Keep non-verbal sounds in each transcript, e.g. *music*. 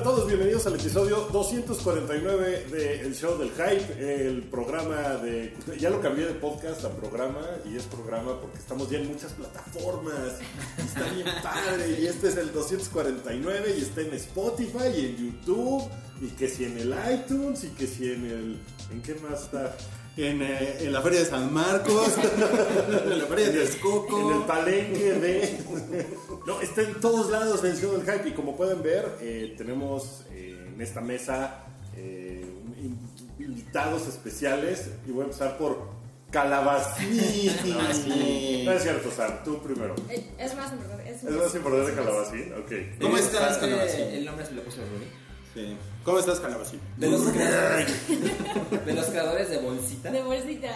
A todos, bienvenidos al episodio 249 de El Show del Hype, el programa de... Ya lo cambié de podcast a programa y es programa porque estamos ya en muchas plataformas. y Está bien *laughs* padre y este es el 249 y está en Spotify y en YouTube y que si en el iTunes y que si en el... ¿En qué más está? En, eh, en la feria de San Marcos, *laughs* en la feria de Texcoco. En el palenque de... *laughs* no, está en todos lados el show del hype y como pueden ver, eh, tenemos eh, en esta mesa eh, in- invitados especiales y voy a empezar por Calabacín. Calabacín. No es cierto, Sam, tú primero. Eh, Es más importante. Es, ¿Es más importante Calabacín? Ok. ¿Cómo estás, Calabacín? El nombre se lo puso Rui. Sí. ¿Cómo estás, Calabacín? De los creadores, *laughs* de los creadores de Bolsita. De bolsita.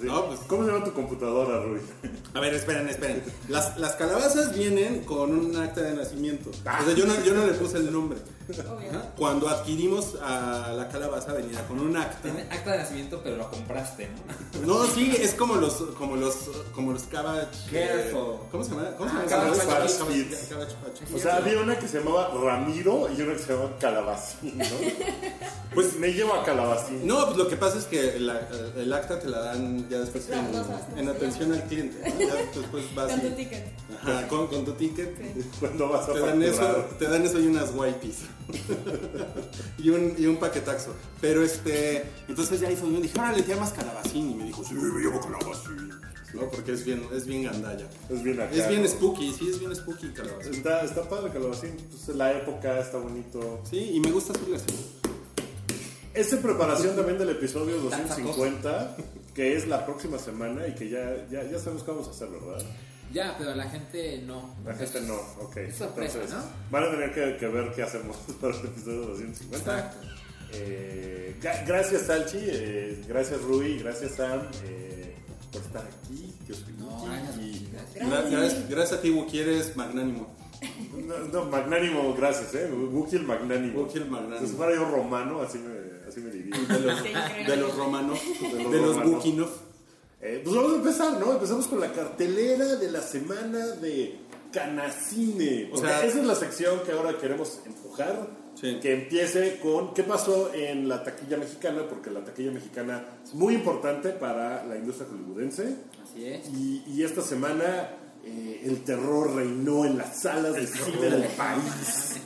Sí. No, pues- ¿Cómo se llama tu computadora, Rui? A ver, esperen, esperen. Las, las calabazas vienen con un acta de nacimiento. Ah. O sea, yo no, yo no le puse el nombre. Obvio. Cuando adquirimos a la calabaza venía con un acta. Tiene acta de nacimiento, pero lo compraste, ¿no? No, sí, es como los, como los, como los Cabbage. Careful. ¿Cómo se llama? ¿Cómo se Ah, llama? Cabbage Cabbage. Cabbage. O sea, había una que se llamaba Ramiro y una que se llamaba Calabacín, ¿no? *laughs* Pues me llevo a Calabacín. No, pues lo que pasa es que la- el acta te la dan ya después en, atención al cliente. ¿no? Ya después vas Con y- tu ticket. Ajá, con, con tu ticket. *laughs* Cuando vas a Te dan, eso, facturar. te dan eso y unas wipes. *laughs* y, un, y un paquetaxo. Pero este. Entonces ya hizo yo dije, ahora le llamas calabacín. Y me dijo, sí, me llamo calabacín. ¿No? Porque es bien, es bien gandalla. Es bien acá. Es bien ¿no? spooky, sí, es bien spooky calabacín. Está, está padre Calabacín, pues la época está bonito. Sí, y me gusta su así. Es en preparación también del episodio Tan 250, que es la próxima semana y que ya, ya, ya sabemos qué vamos a hacer, ¿verdad? Ya, pero la gente no. La gente no, ok. Es sorpresa, ¿no? Van a tener que, que ver qué hacemos *laughs* para el episodio 250. Exacto. Eh, gracias Salchi, eh, gracias Rui, gracias Sam eh, por estar aquí. Dios. No, gracias, Y- gracias. Gra- Gracias, gracias a ti, Wookie, eres magnánimo. No, no, magnánimo, gracias, eh. Wookiee el magnánimo. Wookiee el magnánimo. Si fuera yo romano, así me, así me diría. De los, Sí, increíble. de los romanos, De los de los. Eh, pues vamos a empezar, ¿no? Empezamos con la cartelera de la semana de Canacine. O sea- esa es la sección que ahora queremos empujar. Sí. Que empiece con qué pasó en la taquilla mexicana, porque la taquilla mexicana es muy importante para la industria hollywoodense. Así es. Y, y esta semana eh, el terror reinó en las salas de cine del *laughs* país. *laughs*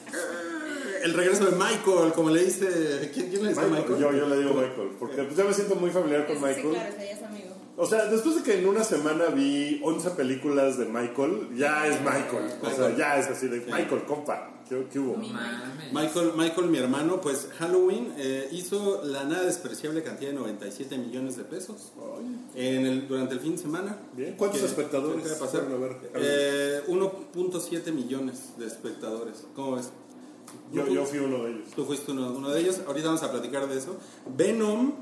El regreso de Michael, como le dice. ¿Quién, quién le dice Michael, Michael? yo, yo le digo Michael, porque pues, ya me siento muy familiar con Sí, Michael. claro, ese ya es amigo. O sea, después de que en una semana vi 11 películas de Michael, ya es Michael. O sea, ya es así de Michael, compa. ¿Qué, qué hubo? Michael, Michael, mi hermano, pues Halloween eh, hizo la nada despreciable cantidad de 97 millones de pesos en el, durante el fin de semana. Bien. ¿Cuántos ¿Qué- espectadores a pasar? a ver? Eh, 1.7 millones de espectadores. ¿Cómo ves? Yo, yo fui uno de ellos. Tú fuiste uno, uno de ellos. Ahorita vamos a platicar de eso. Venom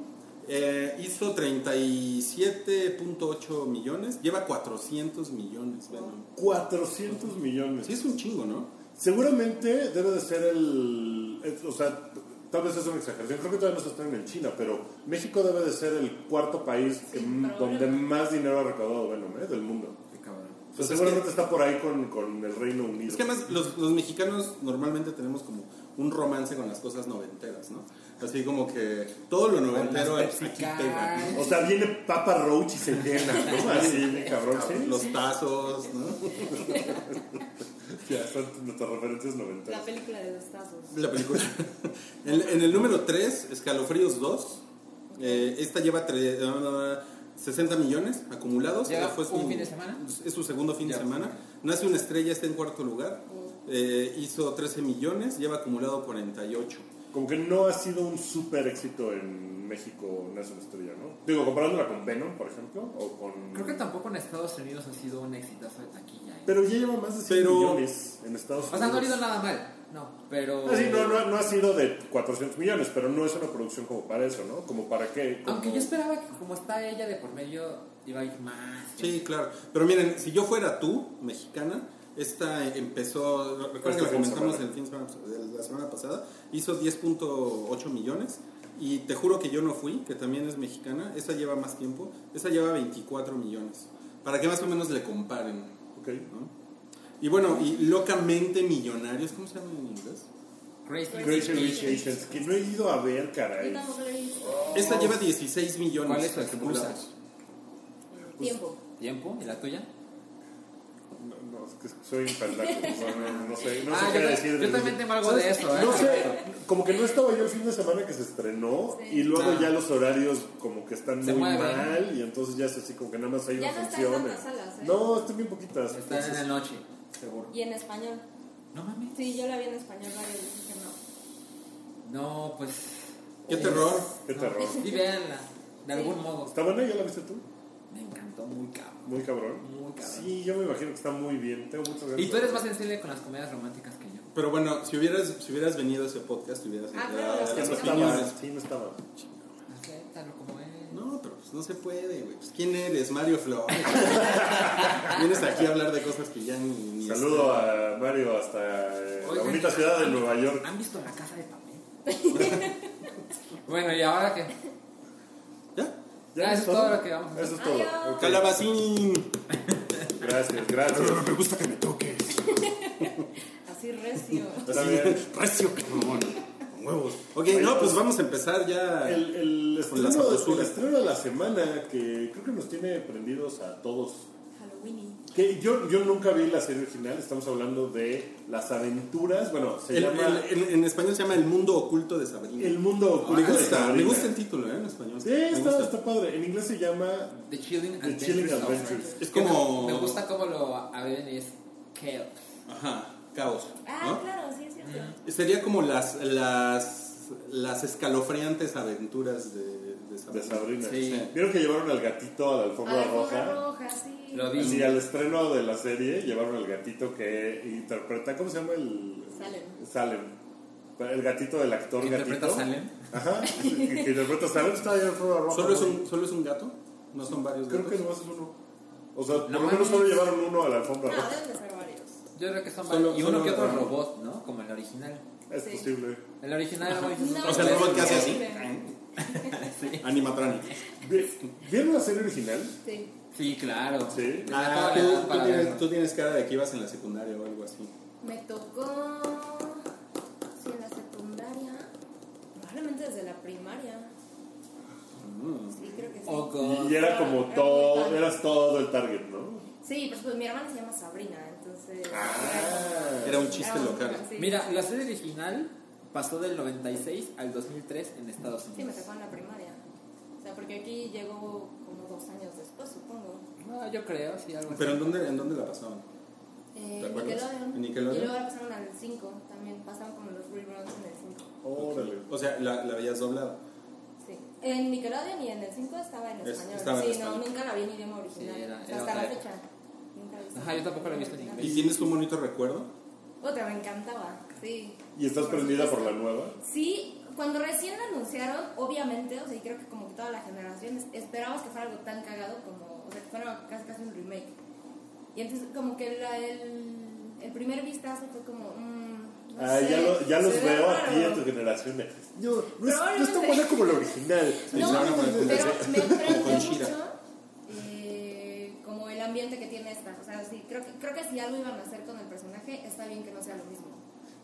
eh, hizo 37.8 millones. Lleva 400 millones Venom. 400 millones. Sí, es un chingo, ¿no? Seguramente debe de ser el... O sea, tal vez es una exageración. Creo que todavía no se están en China, pero México debe de ser el cuarto país que- donde probablemente. más dinero ha recaudado Venom, ¿eh? Del mundo. Qué cabrón. O sea, Pues es seguramente está por ahí con, con el Reino Unido. Es que además los, los mexicanos normalmente tenemos como un romance con las cosas noventeras, ¿no? Así como que todo lo noventero aquí pega. O sea, viene Papa Roach y se llena, ¿no? Así, cabrón, ¿sí? Los tazos, ¿no? *laughs* Ya, son nuestras referencias La noventeras. película de los tazos. La película. *laughs* en, en el número 3, Escalofríos 2. eh, esta lleva tre- ah, 60 millones acumulados. ¿Lleva Eh, fue un fin de semana? Es su segundo fin Ya. de semana. Nace una estrella, está en cuarto lugar. Eh, hizo 13 millones, lleva acumulado 48. Como que no ha sido un súper éxito en México, una estrella, ¿no? Digo, comparándola con Venom, por ejemplo, o con... Creo que tampoco en Estados Unidos ha sido un exitazo de taquilla. ¿eh? Pero ya lleva más de 100 Pero- millones en Estados Unidos. O sea, no ha ido nada mal. No, pero. Ah, sí, no, no, no ha sido de 400 millones, pero no es una producción como para eso, ¿no? Como para qué. Como- Aunque yo esperaba que, como está ella de por medio, iba a ir más. Sí, claro. Pero miren, si yo fuera tú, mexicana, Esta empezó, recuerden Este que de comentamos el fin de semana, de la semana pasada, hizo 10.8 millones y te juro que yo no fui, que también es mexicana, esa lleva más tiempo, esa lleva 24 millones, para que más o menos le comparen. Ok. ¿no? Y bueno, y locamente millonarios, ¿cómo se llama en inglés? Asians, que no he ido a ver, caray. Esta lleva 16 millones. ¿Cuál es acumulados. excusa? Tiempo. ¿Tiempo? ¿Y la tuya? Es que soy pendejo. No, sé, no sé ah, qué yo, decir. yo también tengo algo de eso, ¿eh? No sé, como que no estaba yo el fin de semana que se estrenó Sí. y luego Ah. ya los horarios como que están Se muy mueven. mal y entonces ya es así como que nada más hay Ya una no está en función. salas, ¿eh? No, están bien poquitas. Está en la noche, seguro. Y en español. No mames. Sí, yo la vi en español veces que no. No, pues. Qué terror. Qué No, terror. Sí, véanla. De Sí. algún modo. ¿Está buena? ¿Ya la viste tú? Me encantó muy cabrón. Muy cabrón. Cabrón. Sí, yo me imagino que está muy bien. Tengo muchas ganas. Y tú eres más sensible con las comedias románticas que yo. Pero bueno, si hubieras, si hubieras venido a ese podcast, hubieras Ah, claro, Ya las no estaba. Sí, no estaba. Acéptalo como es. No, pero pues no se puede, güey. Pues, ¿Quién eres? Mario Flores. *laughs* Vienes aquí a hablar de cosas que ya ni... ni Saludo a Mario hasta eh, la bonita ciudad de ¿han- Nueva York. ¿Han visto la casa de papel? *laughs* bueno, ¿y ahora qué? ¿Ya? Ah, eso es todo lo que vamos a hacer. Eso es todo. Calabacín. Gracias, gracias. Me gusta que me toques. *laughs* Así recio. Bien. Recio, cabrón. Con huevos. Ok, no, pues vamos a empezar ya. El, el, Con estreno, sabrosura. el estreno de la semana que creo que nos tiene prendidos a todos. Halloween. Que yo, yo nunca vi la serie original, estamos hablando de las aventuras, bueno, se El- llama el- en, en español se llama El Mundo Oculto de Sabrina. El Mundo Oculto me de gusta, Sabrina. me gusta el título, ¿eh? En español. Sí, está, está padre. En inglés se llama The Chilling The Chilling Adventures. of- Adventures. Es me- como. Me, gusta cómo lo abren y es chaos. Ajá, caos. Ah, ¿no? claro, sí, es cierto. Sería como las, las, las escalofriantes aventuras de, de Sabrina. de Sabrina. Sí. Vieron que llevaron al gatito a la A alfombra la alfombra roja. roja. Lo vi. Así, al estreno de la serie llevaron al gatito que interpreta, ¿cómo se llama el? Salem. Salem. El gatito del actor ¿Que interpreta gatito. Salem? Ajá, que, que interpreta Salem está ahí en roja. ¿Solo es, un, ¿Solo es un gato? ¿No son varios Creo gatos? que nomás es uno. O sea, por No lo menos solo llevaron uno a la alfombra No, roja. deben de ser varios. Yo creo que son Solo- varios. Y uno que otro robot, ¿no? Como el original. Es Sí. posible. El original era muy No, O sea, el robot que hace así. *laughs* *laughs* Animatronic. Vi- ¿Vieron la serie original? Sí. Sí, claro. Sí. Ah, tú, tú tienes, tú tienes cara de que ibas en la secundaria o algo así. Me tocó. Sí, en la secundaria. Probablemente desde la primaria. Mm. Sí, creo que sí. Oh. Y era como Era todo, eras todo el target, ¿no? Sí, pues, pues mi hermana se llama Sabrina, entonces. Ah. Era un chiste Era local. sí. Mira, la serie original pasó del 96 al 2003 en Estados Sí, me Unidos. tocó en la primaria. O sea, porque aquí llegó como dos años después, No, yo creo, sí, algo así. ¿Pero en dónde, en dónde la pasaban? Eh. Nickelodeon. ¿En Nickelodeon? Y luego la pasaron al 5 también. Pasaron como los reruns en el 5. Órale. O sea, la, la veías doblada. Sí. En Nickelodeon y en el 5 estaba en Es- español. estaba en sí, español. no, nunca la vi en idioma original. Sí, era- O sea, era hasta otra la fecha. Nunca he visto Ajá, yo tampoco la he visto en original. ¿Y tienes un bonito recuerdo? Otra, me encantaba. Sí. ¿Y estás Por prendida por la nueva? Sí, cuando recién la anunciaron, obviamente, o sea, y creo que como que toda la generación es- esperabas que fuera algo tan cagado como, o sea, que fuera casi, casi un remake. Y entonces como que la- el, el primer vistazo fue como, mm, no Ah, sé, ya, lo- ya los se ve veo raro. aquí en tu generación. de, No, no es, no es tan buena como la original. No, a poner pero me prende mucho eh, como el ambiente que tiene esta. O sea, sí, creo que, creo que si algo iban a hacer con el personaje, está bien que no sea lo mismo.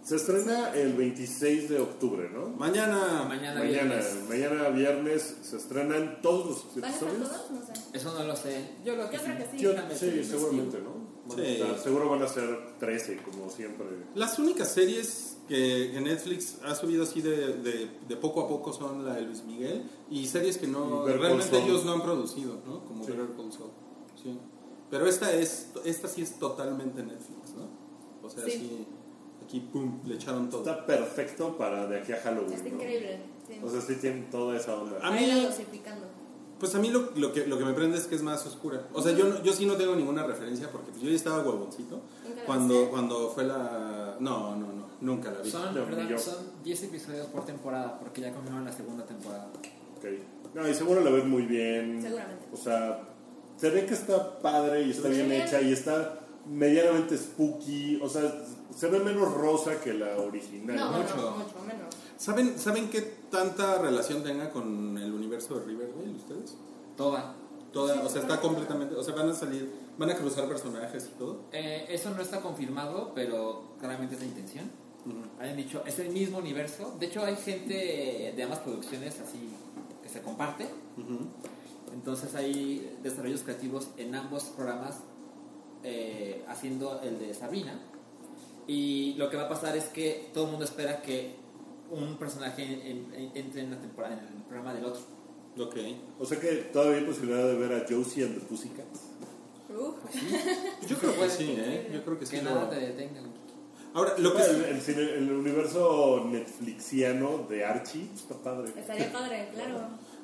Se estrena el 26 de octubre, ¿no? Mañana. Mañana, Mañana, viernes. mañana viernes se estrenan todos los ¿Van a estar episodios. todos? No sé. Eso no lo sé. Yo creo que Yo sí. creo que sí. Yo- sí, seguramente, ¿no? Van Sí. estar- seguro van a ser 13, como siempre. Las únicas series que, Netflix ha subido así de, de, de poco a poco son la de Luis Miguel y series que no Better realmente ellos no han producido, ¿no? Como Sí. Better Call Saul. Sí. Pero esta es esta sí es totalmente Netflix, ¿no? O sea, Sí. Aquí pum, le echaron todo. Está perfecto para de aquí a Halloween. Está ¿no? increíble. Sí. O sea, sí tienen toda esa onda. A mí- la dosificando. Pues a mí lo, lo que, lo que me prende es que es más oscura. O sea, yo, no- yo sí no tengo ninguna referencia porque pues yo ya estaba huevoncito ¿Nunca la cuando, cuando fue la... No, no, no, nunca la vi. Son, No, perdón, son 10 episodios por temporada porque ya confirmaron la segunda temporada. Ok. No, y seguro la ven muy bien. Seguramente. O sea, se ve que está padre y está bien bien. hecha y está medianamente spooky, o sea, se ve menos rosa que la original. No, mucho. mucho, mucho menos. ¿Saben, ¿Saben qué tanta relación tenga con el universo de Riverdale ustedes? Toda. Toda, Sí, o sea, está completamente, o sea, van a salir, van a cruzar personajes y todo. Eh, eso no está confirmado, pero claramente es la intención. Hayan dicho, es el mismo universo. De hecho, hay gente de ambas producciones así que se comparte. Ujú. Entonces hay desarrollos creativos en ambos programas eh, haciendo el de Sabrina. Y lo que va a pasar es que todo el mundo espera que un personaje en- en- entre en la temporada, en el programa del otro. Ok. O sea que todavía hay posibilidad de ver a Josie and the Pussycats. Uf. Yo *laughs* creo que Puede sí, ¿eh? Yo creo que sí. Que lo- nada te detenga. Ahora, lo que el, el cine- el universo netflixiano de Archie está padre. Estaría padre, claro.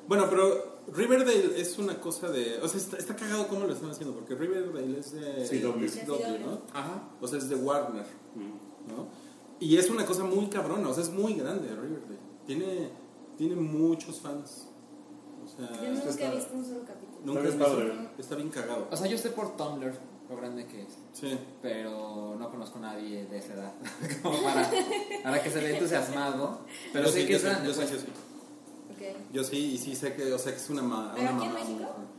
Bueno, pero Riverdale es una cosa de. O sea, está, está cagado cómo lo están haciendo, porque Riverdale es de. De CW, ¿no? Ajá. O sea, es de Warner, Mm. ¿no? Y es una cosa muy cabrona, o sea, es muy grande Riverdale. Tiene, tiene muchos fans. O sea, Yo nunca está- he visto un solo capítulo. nunca has visto- padre. Está bien cagado. O sea, yo sé por Tumblr lo grande que es. Sí. pero no conozco a nadie de esa edad *laughs* como para, para que se vea entusiasmado. Pero Yo sé sí, que es sí, grande. yo sí, pues. yo sí. Yo sí, y sí sé que, o sea, que es una, ma- ¿Pero una aquí en mamá muy México? buena.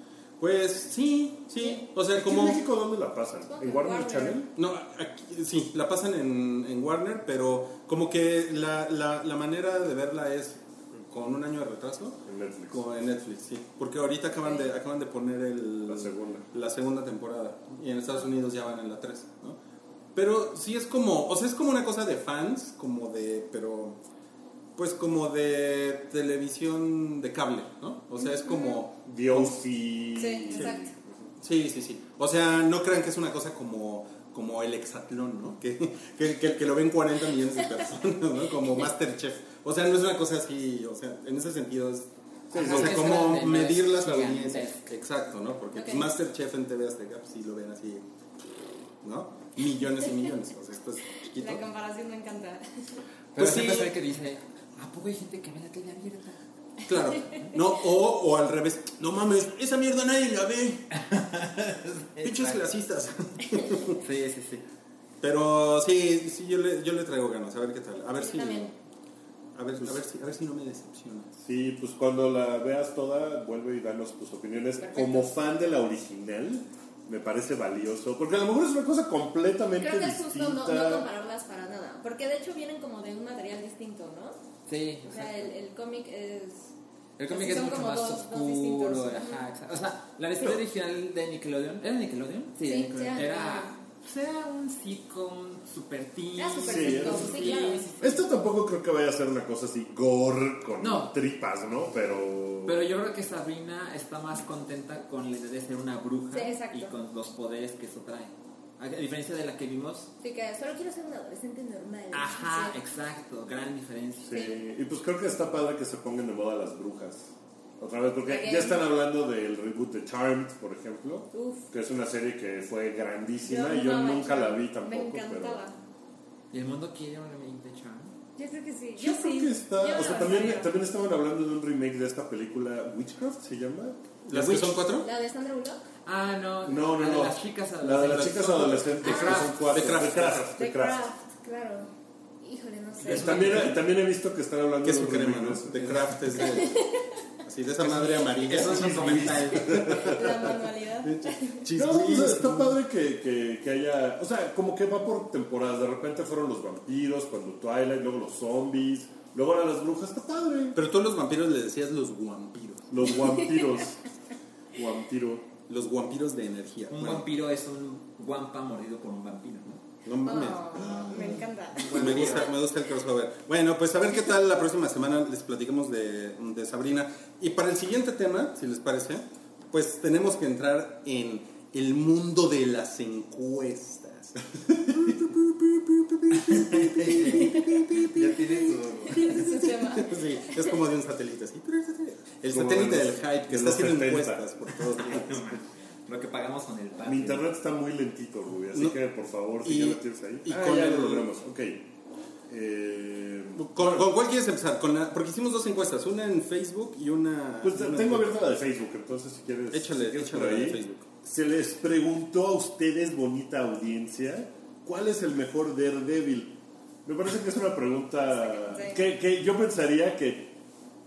Pues sí, sí. O sea, ¿Aquí como. en México dónde la pasan? ¿En Warner, Warner. Channel? No, aquí, sí, la pasan en, en Warner, pero como que la, la, la manera de verla es con un año de retraso En Netflix. como en Netflix, sí. Porque ahorita acaban de, acaban de poner el, La segunda. la segunda temporada y en Estados Unidos ya van en la 3, ¿no? Pero sí es como, o sea, es como una cosa de fans, como de, pero, pues como de televisión de cable, ¿no? O sea, es como... OC. Sí, exacto. Sí, sí, sí. O sea, no crean que es una cosa como, como el hexatlón, ¿no? Que, que, que, que lo ven 40 millones de personas, ¿no? Como Masterchef. O sea, no es una cosa así, o sea, en ese sentido es... Ajá, o sea, como grande, medir las audiencias. Exacto, ¿no? Porque pues, Ok. Masterchef en TV Azteca pues, sí lo ven así, ¿no? Millones y millones. O sea, esto es chiquito. La comparación me encanta. Pero Pues siempre sí. que dice, ¿a poco hay gente que ve la tele abierta? Claro. No, o, o al revés. No mames, esa mierda nadie la ve. *laughs* Pinches clasistas. Sí, sí, sí. Pero sí, sí yo, le, yo le traigo ganas, a ver qué tal. A ver Yo si. también. A ver, a ver si, a ver si no me decepciona. Sí, pues cuando la veas toda, vuelve y danos tus opiniones. Perfecto. Como fan de la original, me parece valioso. Porque a lo mejor es una cosa completamente Creo que es justo no, distinta. no compararlas para nada. Porque de hecho vienen como de un material distinto, ¿no? Sí, O sea, el, el cómic es. El cómic Sí, es mucho más dos- oscuro. distintos. Ajá, exacto. O sea, la historia original de Nickelodeon. ¿Era Nickelodeon? Sí, de Nickelodeon. sí, era. era- pues era un sitcom super teen. Era super Sí, sitcom, era- sí, claro. Esto tampoco creo que vaya a ser una cosa así gore con No. tripas, ¿no? Pero. Pero yo creo que Sabrina está más contenta con la idea de ser una bruja y con los poderes que eso trae. A diferencia de la que vimos. Así que solo quiero ser un adolescente normal. Ajá, Sí. exacto, gran diferencia. Sí, y pues creo que está padre que se pongan de moda las brujas. Otra vez, porque ya están hablando del reboot de Charmed, por ejemplo, Uf. que es una serie que fue grandísima y Yo amaba nunca la Charmed. vi tampoco. Me encantaba. ¿Y el mundo quiere un remake de Charm? Yo creo que sí. Yo, Yo, creo sí. que está. Yo o sea, también, también estaban hablando de un remake de esta película, Witchcraft se llama. ¿Las que son cuatro? ¿La de Sandra Bullock? Ah, no. No, no, la de no. las chicas La de las chicas adolescentes, que son cuatro. The Craft. The The Craft. Craft, claro. Híjole, no sé. También, también he visto que están hablando de su crema, ¿no? de eso. De craft es de. Así, de esa madre amarilla. Eso es un comentario. *laughs* La manualidad. No, sea, está padre que, que, que haya. O sea, como que va por temporadas. De repente fueron los vampiros, cuando Twilight, luego los zombies, luego ahora las brujas. Está padre. Pero tú a los vampiros le decías los vampiros. Los vampiros. *laughs* Vampiro. Los vampiros de energía. Un Bueno, vampiro es un guampa mordido por un vampiro, ¿no? No mames. Oh, me encanta. Me gusta, me gusta el crossover. Bueno, pues a ver qué tal la próxima semana les platicamos de, de Sabrina. Y para el siguiente tema, si les parece, pues tenemos que entrar en el mundo de las encuestas. Ya tiene su... Ese tema. Sí, es como de un satélite así. El Como satélite de del hype que de está haciendo 70. encuestas por todos *laughs* lados. Lo que pagamos con el pan. Mi internet está muy lentito, Ruby. Así No. que por favor, si Y- ya lo tienes ahí. y ah, con ya el- lo logramos. Ok. Eh, ¿Con, con cuál quieres empezar? Con la- porque hicimos dos encuestas, una en Facebook y una... pues una en tengo abierta la de Facebook, entonces si quieres. Échale, si quieres échale por la de. Facebook. Se les preguntó a ustedes, bonita audiencia, ¿cuál es el mejor Daredevil? Me parece que es una pregunta que, que yo pensaría que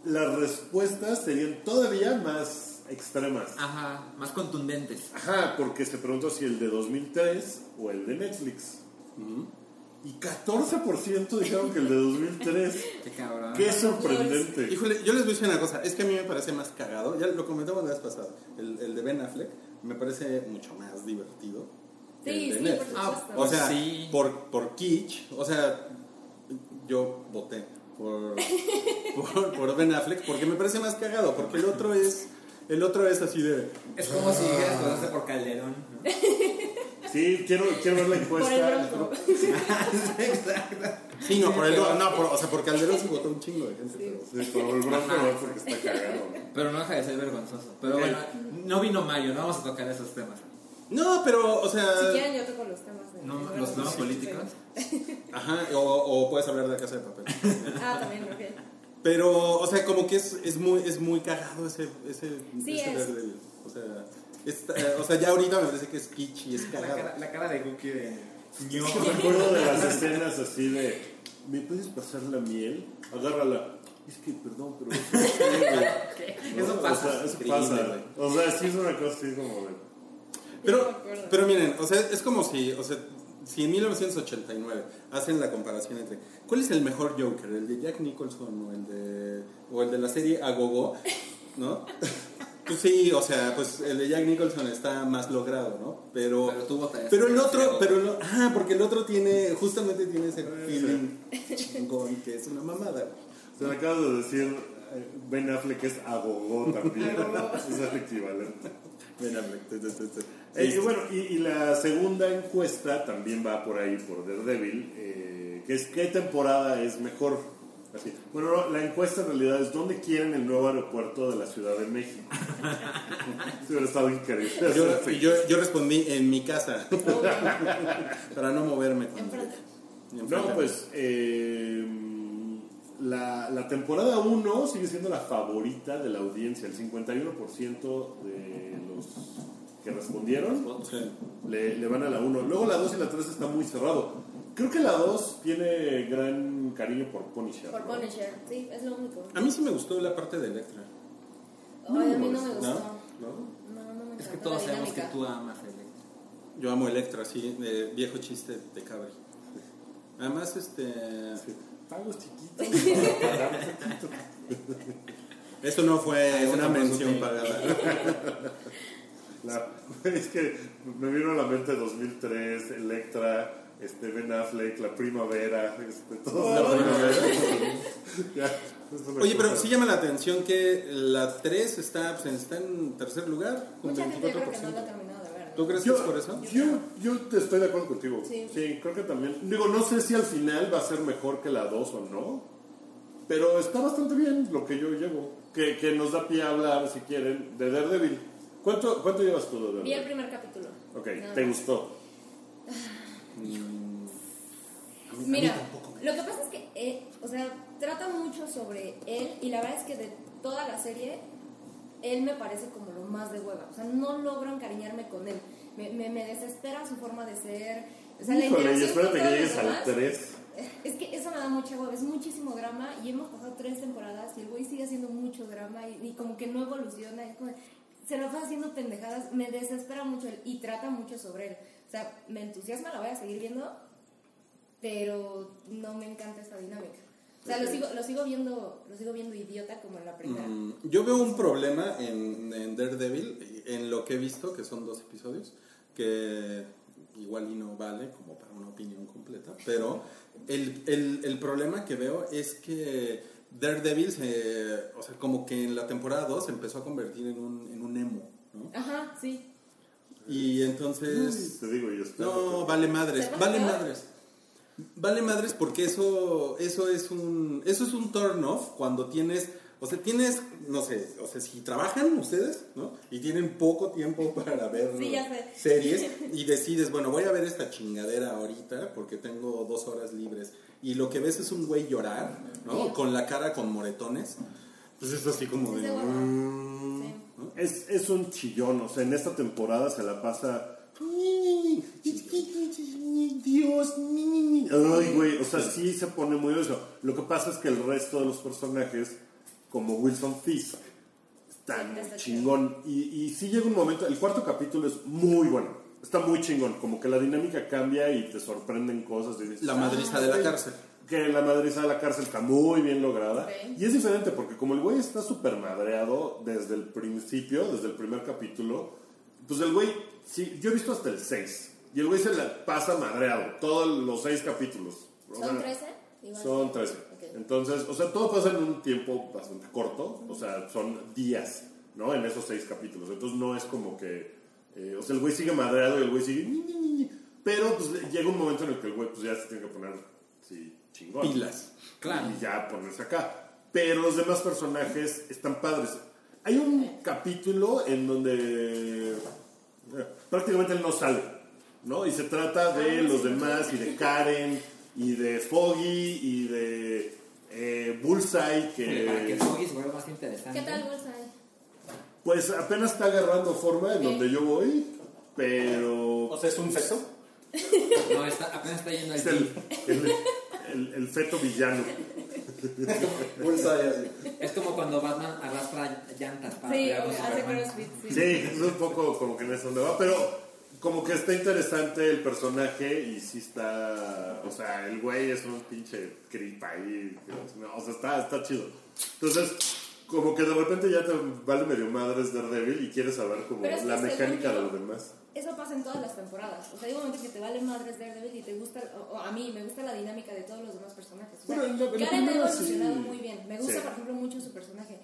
las respuestas serían todavía más extremas. Ajá, más contundentes. Ajá, porque se preguntó si el de 2003 o el de Netflix. Y 14% dijeron que el de 2003. *laughs* Qué cabrón. Qué sorprendente. Híjole, yo les voy a decir una cosa, es que a mí me parece más cagado, ya lo comentamos la vez pasada, el, el de Ben Affleck me parece mucho más divertido. que Sí, el de sí, Netflix. por Ah, supuesto. O sea, Sí. por, por kitsch, o sea, yo voté por, *laughs* por, por Ben Affleck porque me parece más cagado, porque el otro es, el otro es así de... Es como si dijeras por Calderón. ¿no? Sí, quiero, quiero ver la Por el encuesta. *laughs* Exacto. Sí, no, por el, no, por- o sea, por Calderón sí votó un chingo de gente. Sí. pero- Sí, por el bronco no, porque está cagado. Pero no deja de ser vergonzoso. Pero bueno, no vino Mario, no vamos a tocar esos temas. No, pero, o sea... Si quieren, yo toco los temas. de- No, los temas Sí. políticos. *laughs* Ajá, o, o puedes hablar de la casa de papel. Ah, también, ok. Pero, o sea, como que es, es, muy, es muy cagado ese, ese, Sí, ese es. Daredevil. O sea, es- eh, o sea, ya ahorita me parece que es kitsch y es La cagado. cara, la cara de Guki de. Yo *laughs* me acuerdo de las escenas así de, ¿me puedes pasar la miel? Agárrala. Es que, perdón, pero... *laughs* eso es ciego". Eso ¿No? pasa. O sea, eso pasa. O sea, sí es una cosa así como Pero, pero miren, o sea, es como si, o sea, si en 1989 hacen la comparación entre ¿cuál es el mejor Joker? ¿El de Jack Nicholson o el de, o el de la serie Agogo? ¿No? *laughs* Pues sí, o sea, pues el de Jack Nicholson está más logrado, ¿no? Pero, Pero tú pero el otro, pero el, ah, porque el otro tiene, justamente tiene ese feeling chingón que es una mamada. Se me acaba de decir eh, Ben Affleck es agogó también. es el equivalente. Ben Affleck. Eh, Sí, y bueno, y, y la segunda encuesta también va por ahí, por Daredevil, eh, que es ¿qué temporada es mejor? Así. Bueno, no, la encuesta en realidad es ¿dónde quieren el nuevo aeropuerto de la Ciudad de México? *laughs* Sí, hubiera estado increíble. Yo, yo, yo respondí en mi casa *laughs* para no moverme. No, pues eh, la, la temporada 1 sigue siendo la favorita de la audiencia. El 51% de los que respondieron Sí. le, le van a la 1. Luego la 2 y la 3 está muy cerrado. Creo que la 2 tiene gran cariño por Punisher. Por ¿no? Punisher, sí, es lo único. A mí sí me gustó la parte de Electra. Ay, a mí no me ¿No? gustó. ¿No? No, no me Es que todos la sabemos que tú amas a Electra. Yo amo Electra, sí, de viejo chiste de cabri. Además, este. Sí. Pagos chiquitos. *laughs* Eso no fue Ah, una no mención pagada. *laughs* La- es que me vino a la mente 2003, Electra, este Ben Affleck, la primavera, este, todo. La *laughs* primavera. *laughs* Ya, Oye, pero sí llama la atención que la 3 está, pues, está en tercer lugar con Mucha gente yo creo 24%. que no lo ha terminado de ver. ¿no? ¿Tú crees que es Yo, por eso? yo, yo te estoy de acuerdo contigo. Sí. creo que también. Digo, no sé si al final va a ser mejor que la 2 o no, pero está bastante bien lo que yo llevo. Que, que nos da pie a hablar, si quieren, de Daredevil. ¿Cuánto, cuánto llevas tú de Daredevil? Vi el primer capítulo. Ok, Nada ¿te más. gustó? *laughs* Mira, lo que pasa es que, eh, o sea, trata mucho sobre él y la verdad es que de toda la serie, él me parece como lo más de hueva. O sea, no logro encariñarme con él. Me, me, me desespera su forma de ser. O sea, la Híjole, y interacción espérate que llegues al demás, 3. Es que eso me da mucha hueva, es muchísimo drama y hemos pasado tres temporadas y el güey sigue haciendo mucho drama y, y como que no evoluciona, es como- se lo va haciendo pendejadas, me desespera mucho él y trata mucho sobre él. Sea, me entusiasma, la voy a seguir viendo, pero no me encanta esta dinámica. O sea, lo sigo, lo sigo viendo, lo sigo viendo idiota como en la primera. Mm, Yo veo un problema en, en Daredevil, en lo que he visto, que son dos episodios, que igual y no vale como para una opinión completa, pero el, el, el problema que veo es que Daredevil, se, o sea, como que en la temporada 2 se empezó a convertir en un, en un emo, ¿no? Ajá, sí. Y entonces... Te digo, yo estoy. No, vale madres, ¿Se va vale madres. Vale madres porque eso, eso es un, eso es un turn off cuando tienes, o sea, tienes, no sé, o sea, si trabajan ustedes, ¿no? Y tienen poco tiempo *laughs* para ver Sí, ya sé. series *laughs* y decides, bueno, voy a ver esta chingadera ahorita porque tengo dos horas libres y lo que ves es un güey llorar, ¿no? Sí. Con la cara con moretones. Pues es así como de... mm, Sí. ¿No? Es, es un chillón, o sea, en esta temporada se la pasa. Dios, ay, güey, o sea, sí se pone muy eso. Lo que pasa es que el resto de los personajes, como Wilson Fisk, están chingón. Y, y sí llega un momento, el cuarto capítulo es muy bueno, está muy chingón, como que la dinámica cambia y te sorprenden cosas. y dices, La "Ah, madriza de la güey". cárcel. Que la madriza de la cárcel está muy bien lograda. Y es diferente porque como el güey está súper madreado desde el principio, desde el primer capítulo, pues el güey, sí, yo he visto hasta el 6. Y el güey se la pasa madreado, todos los 6 capítulos. ¿Son sea, 13? Igual. Son 13. Ok. Entonces, o sea, todo pasa en un tiempo bastante corto, o sea, son días, ¿no? En esos 6 capítulos. Entonces no es como que, eh, o sea, el güey sigue madreado y el güey sigue... Pero pues llega un momento en el que el güey pues ya se tiene que poner, sí, chingón Pilas. Claro. y ya ponerse acá. Pero los demás personajes están padres. Hay un capítulo en donde eh, prácticamente él no sale, ¿no? Y se trata de los demás y de Karen y de Foggy y de eh, Bullseye Para que que Foggy se vuelva más interesante. ¿Qué tal, Bullseye? pues apenas está agarrando forma en donde yo voy, pero O sea, es un feto. *laughs* No, está, apenas está yendo al es el, el- el- el feto villano. *laughs* Es como cuando Batman arrastra llantas para Sí, Superman. crossfit. Sí. Sí, es un poco como que en eso donde va, pero como que está interesante el personaje y sí está, o sea, el güey es un pinche creep ahí, no, o sea, está, está chido. Entonces, como que de repente ya te vale medio madres Daredevil y quieres saber como la mecánica de lo demás. Eso pasa en todas las temporadas. O sea, hay un momento que te vale madres Daredevil y te gusta, o, o a mí me gusta la dinámica de todos los demás personajes. O sea, Bueno, en la- en la Karen ha evolucionado sí. muy bien. Me gusta, Sí. por ejemplo, mucho su personaje.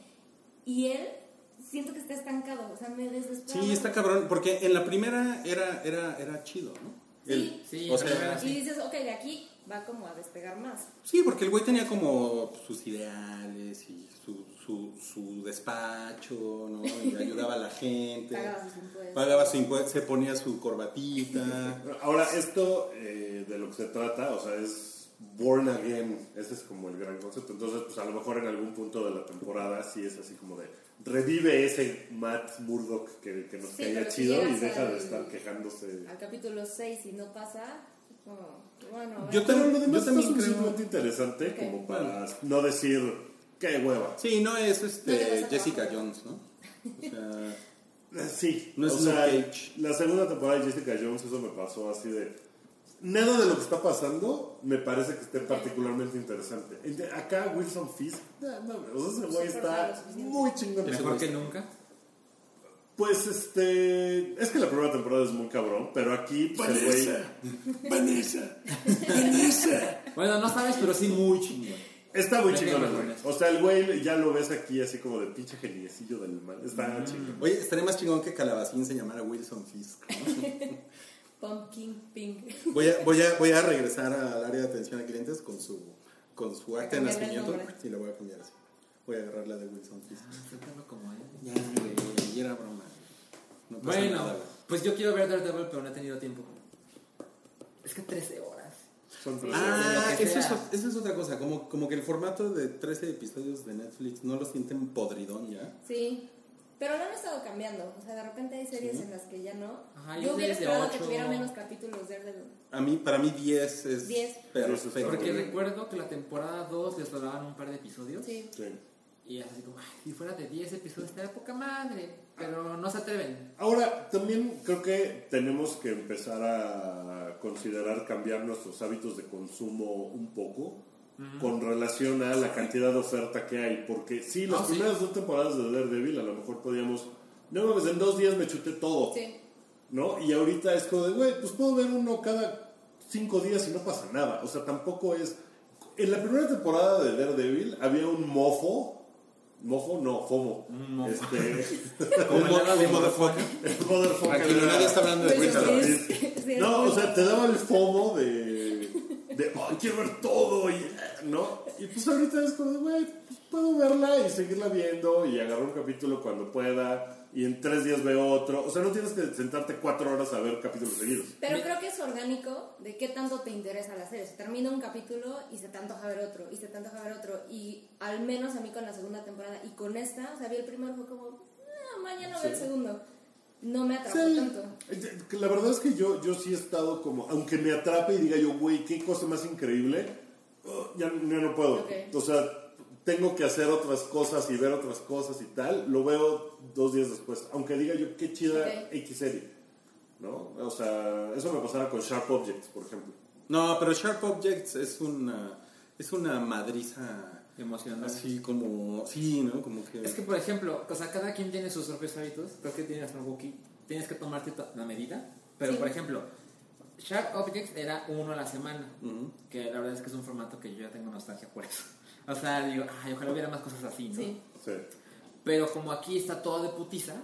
Y él, siento que está estancado. O sea, me desespera. Sí, está cabrón, porque en la primera era, era, era chido, ¿no? Sí. El- Sí, o sea, Y dices, ok, de aquí va como a despegar más. sí, porque el güey tenía como sus ideales y su, su, despacho, ¿no? Y ayudaba a la gente. Pagaba sus impuestos. Pagaba su impuesto, se ponía su corbatita. Ahora, esto eh, de lo que se trata, o sea, es Born Again, ese es como el gran concepto. Entonces, pues a lo mejor en algún punto de la temporada sí es así como de revive ese Matt Murdock que, que nos Sí, caía chido y deja al- de estar quejándose. Al capítulo 6, si no pasa, como, bueno, Yo lo Yo también creo- interesante Ok. como para no decir qué hueva. Sí, no es este Jessica. Jones, ¿no? O sea, Eh, Sí, No es o Luke sea, Cage. la segunda temporada de Jessica Jones, eso me pasó así de. Nada de lo que está pasando me parece que esté particularmente interesante. Acá Wilson Fisk, no, no, o sea, ese güey está muy chingón. Mejor que nunca. Pues este. Es que la primera temporada es muy cabrón, pero aquí pues, el güey. Vanessa. Bueno, no sabes, pero sí muy chingón. Está muy chingón el güey. O sea, el güey ya lo ves aquí así como de pinche geniecillo del mal. Está chingón. Oye, estaría más chingón que Calabacín se llamara Wilson Fisk. ¿no? *laughs* Pumpkin Pink. Voy a, voy, a, voy a regresar al área de atención a clientes con su, con su acta de cambiarle el nacimiento. Sí, la voy a cambiar así. Voy a agarrar la de Wilson Fisk. Suéltalo como él. Ya, güey, y era broma. No Bueno, nada, pues yo quiero ver Daredevil, pero no he tenido tiempo. Es que 13 horas. Son tres Ah, eso es, eso es otra cosa. Como, como que el formato de 13 episodios de Netflix no lo sienten podridón ya. Sí. Pero lo han estado cambiando. O sea, de repente hay series en las que ya no. Ajá, Yo hubiera esperado que tuviera menos capítulos de Daredevil. A mí, para mí 10 es 10. perfecto. Porque recuerdo que la temporada 2 les daban un par de episodios. Sí. Sí. Y es así como, ay, si fuera de 10 episodios estaría poca madre. Pero no se atreven. Ahora, también creo que tenemos que empezar a considerar cambiar nuestros hábitos de consumo un poco con relación a la cantidad de oferta que hay. Porque sí, las sí. primeras dos temporadas de Daredevil a lo mejor podíamos... No mames, en dos días me chuté todo. Sí. ¿No? Y ahorita es como de, güey, pues puedo ver uno cada cinco días y no pasa nada. O sea, tampoco es... En la primera temporada de Daredevil había un mofo. ¿Mofo? No, FOMO. Este... *laughs* *laughs* Como Como el de motherfucker era- nadie está hablando de Pues sí, No, o sea, te daba el FOMO de, de, oh, quiero ver todo, y, ¿no? Y pues ahorita es como de, güey, pues puedo verla y seguirla viendo y agarrar un capítulo cuando pueda y en tres días veo otro. O sea, no tienes que sentarte cuatro horas a ver capítulos seguidos. Pero creo que es orgánico de qué tanto te interesa la serie. Se termina un capítulo y se te antoja ver otro, y se te antoja ver otro. Y al menos a mí con la segunda temporada y con esta, o sea, vi el primero, fue como, "Ah, mañana veo el segundo. No me atrapó Sí. tanto. Eh, La verdad es que yo, yo sí he estado como, aunque me atrape y diga yo, güey, qué cosa más increíble, oh, ya, ya no puedo. Ok. O sea, tengo que hacer otras cosas y ver otras cosas y tal, lo veo dos días después. Aunque diga yo, qué chida Ok. X serie. ¿No? O sea, eso me pasara con Sharp Objects, por ejemplo. No, pero Sharp Objects es una, es una madriza Emocionante. así como, sí, ¿no? Como que... Es que, por ejemplo, o sea, cada quien tiene sus propios hábitos. Creo que tienes. Tienes que tomarte la medida. Pero, Sí. por ejemplo, Sharp Objects era uno a la semana. Ujú. Que la verdad es que es un formato que yo ya tengo nostalgia por eso. O sea, digo, ay, ojalá hubiera más cosas así, ¿no? Sí. Sí. Pero como aquí está todo de putiza,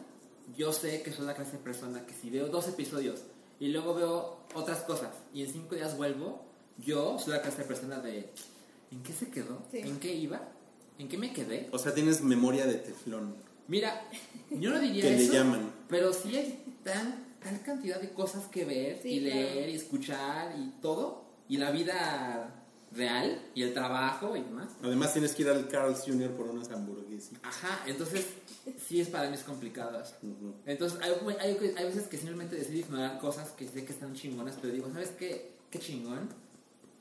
yo sé que soy la clase de persona que si veo dos episodios y luego veo otras cosas y en cinco días vuelvo, yo soy la clase de persona de ¿en qué se quedó? Sí. ¿En qué iba? ¿En qué me quedé? O sea, tienes memoria de teflón. Mira, yo no diría Que le llaman. pero sí hay tan, tan cantidad de cosas que ver Sí, y leer claro. y escuchar y todo, y la vida real y el trabajo y demás. Además tienes que ir al Carl's Jr. por unas hamburguesas. Ajá, entonces sí es para mí es complicado eso. Ujú. Entonces hay, hay, hay veces que simplemente decido ignorar cosas que sé que están chingonas, pero digo, ¿sabes qué? ¿Qué chingón?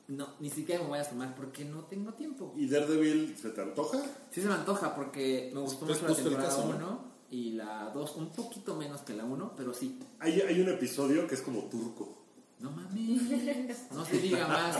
No, ni siquiera me voy a sumar porque no tengo tiempo. ¿Y Daredevil se te antoja? Sí se me antoja porque me gustó mucho la temporada caso, ¿no? 1 y la 2 un poquito menos que la 1, pero sí. Hay, hay un episodio que es como turco. No mames, no se diga más.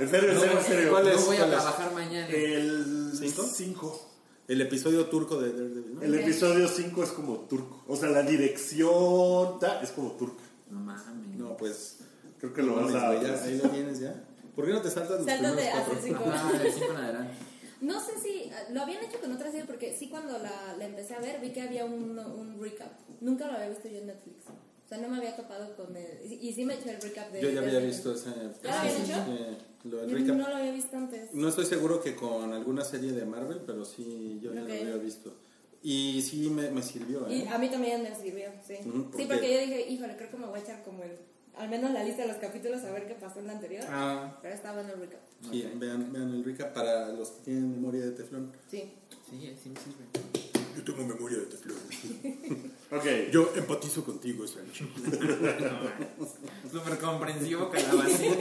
En serio, en No, serio, en serio. ¿Cuál no es? voy a trabajar mañana. El ¿Cinco? 5. El episodio turco de Daredevil, ¿no? El episodio 5 es como turco. O sea, la dirección ta, es como turca. No mames. No, pues... Creo que lo vas mames, a... ya, ahí lo tienes ya. ¿Por qué no te saltas los Sáltate primeros cuatro? cinco Ah, de 5 en adelante. No sé si ah, lo habían hecho con otra serie porque sí cuando la, la empecé a ver vi que había un, un recap. Nunca lo había visto yo en Netflix. O sea, no me había topado con el... Y, y sí me eché el recap de... Yo ya había visto ese... ¿Ya lo habían hecho? lo recap. no lo había visto antes. No estoy seguro que con alguna serie de Marvel, pero sí, yo ya Ok. lo había visto. Y sí me, me sirvió, Y ¿eh? a mí también me sirvió, sí. Ujú, Sí, porque- yo dije, híjole, creo que me voy a echar como el... Al menos la lista de los capítulos a ver qué pasó en la anterior. Ah, Pero estaba en el recap. Sí, Ok. vean, vean el recap para los que tienen memoria de teflón. Sí. sí, sí me sirve. Yo tengo memoria de teflón. *laughs* Ok. Yo empatizo contigo, Sancho. *laughs* Súper comprensivo calabacín.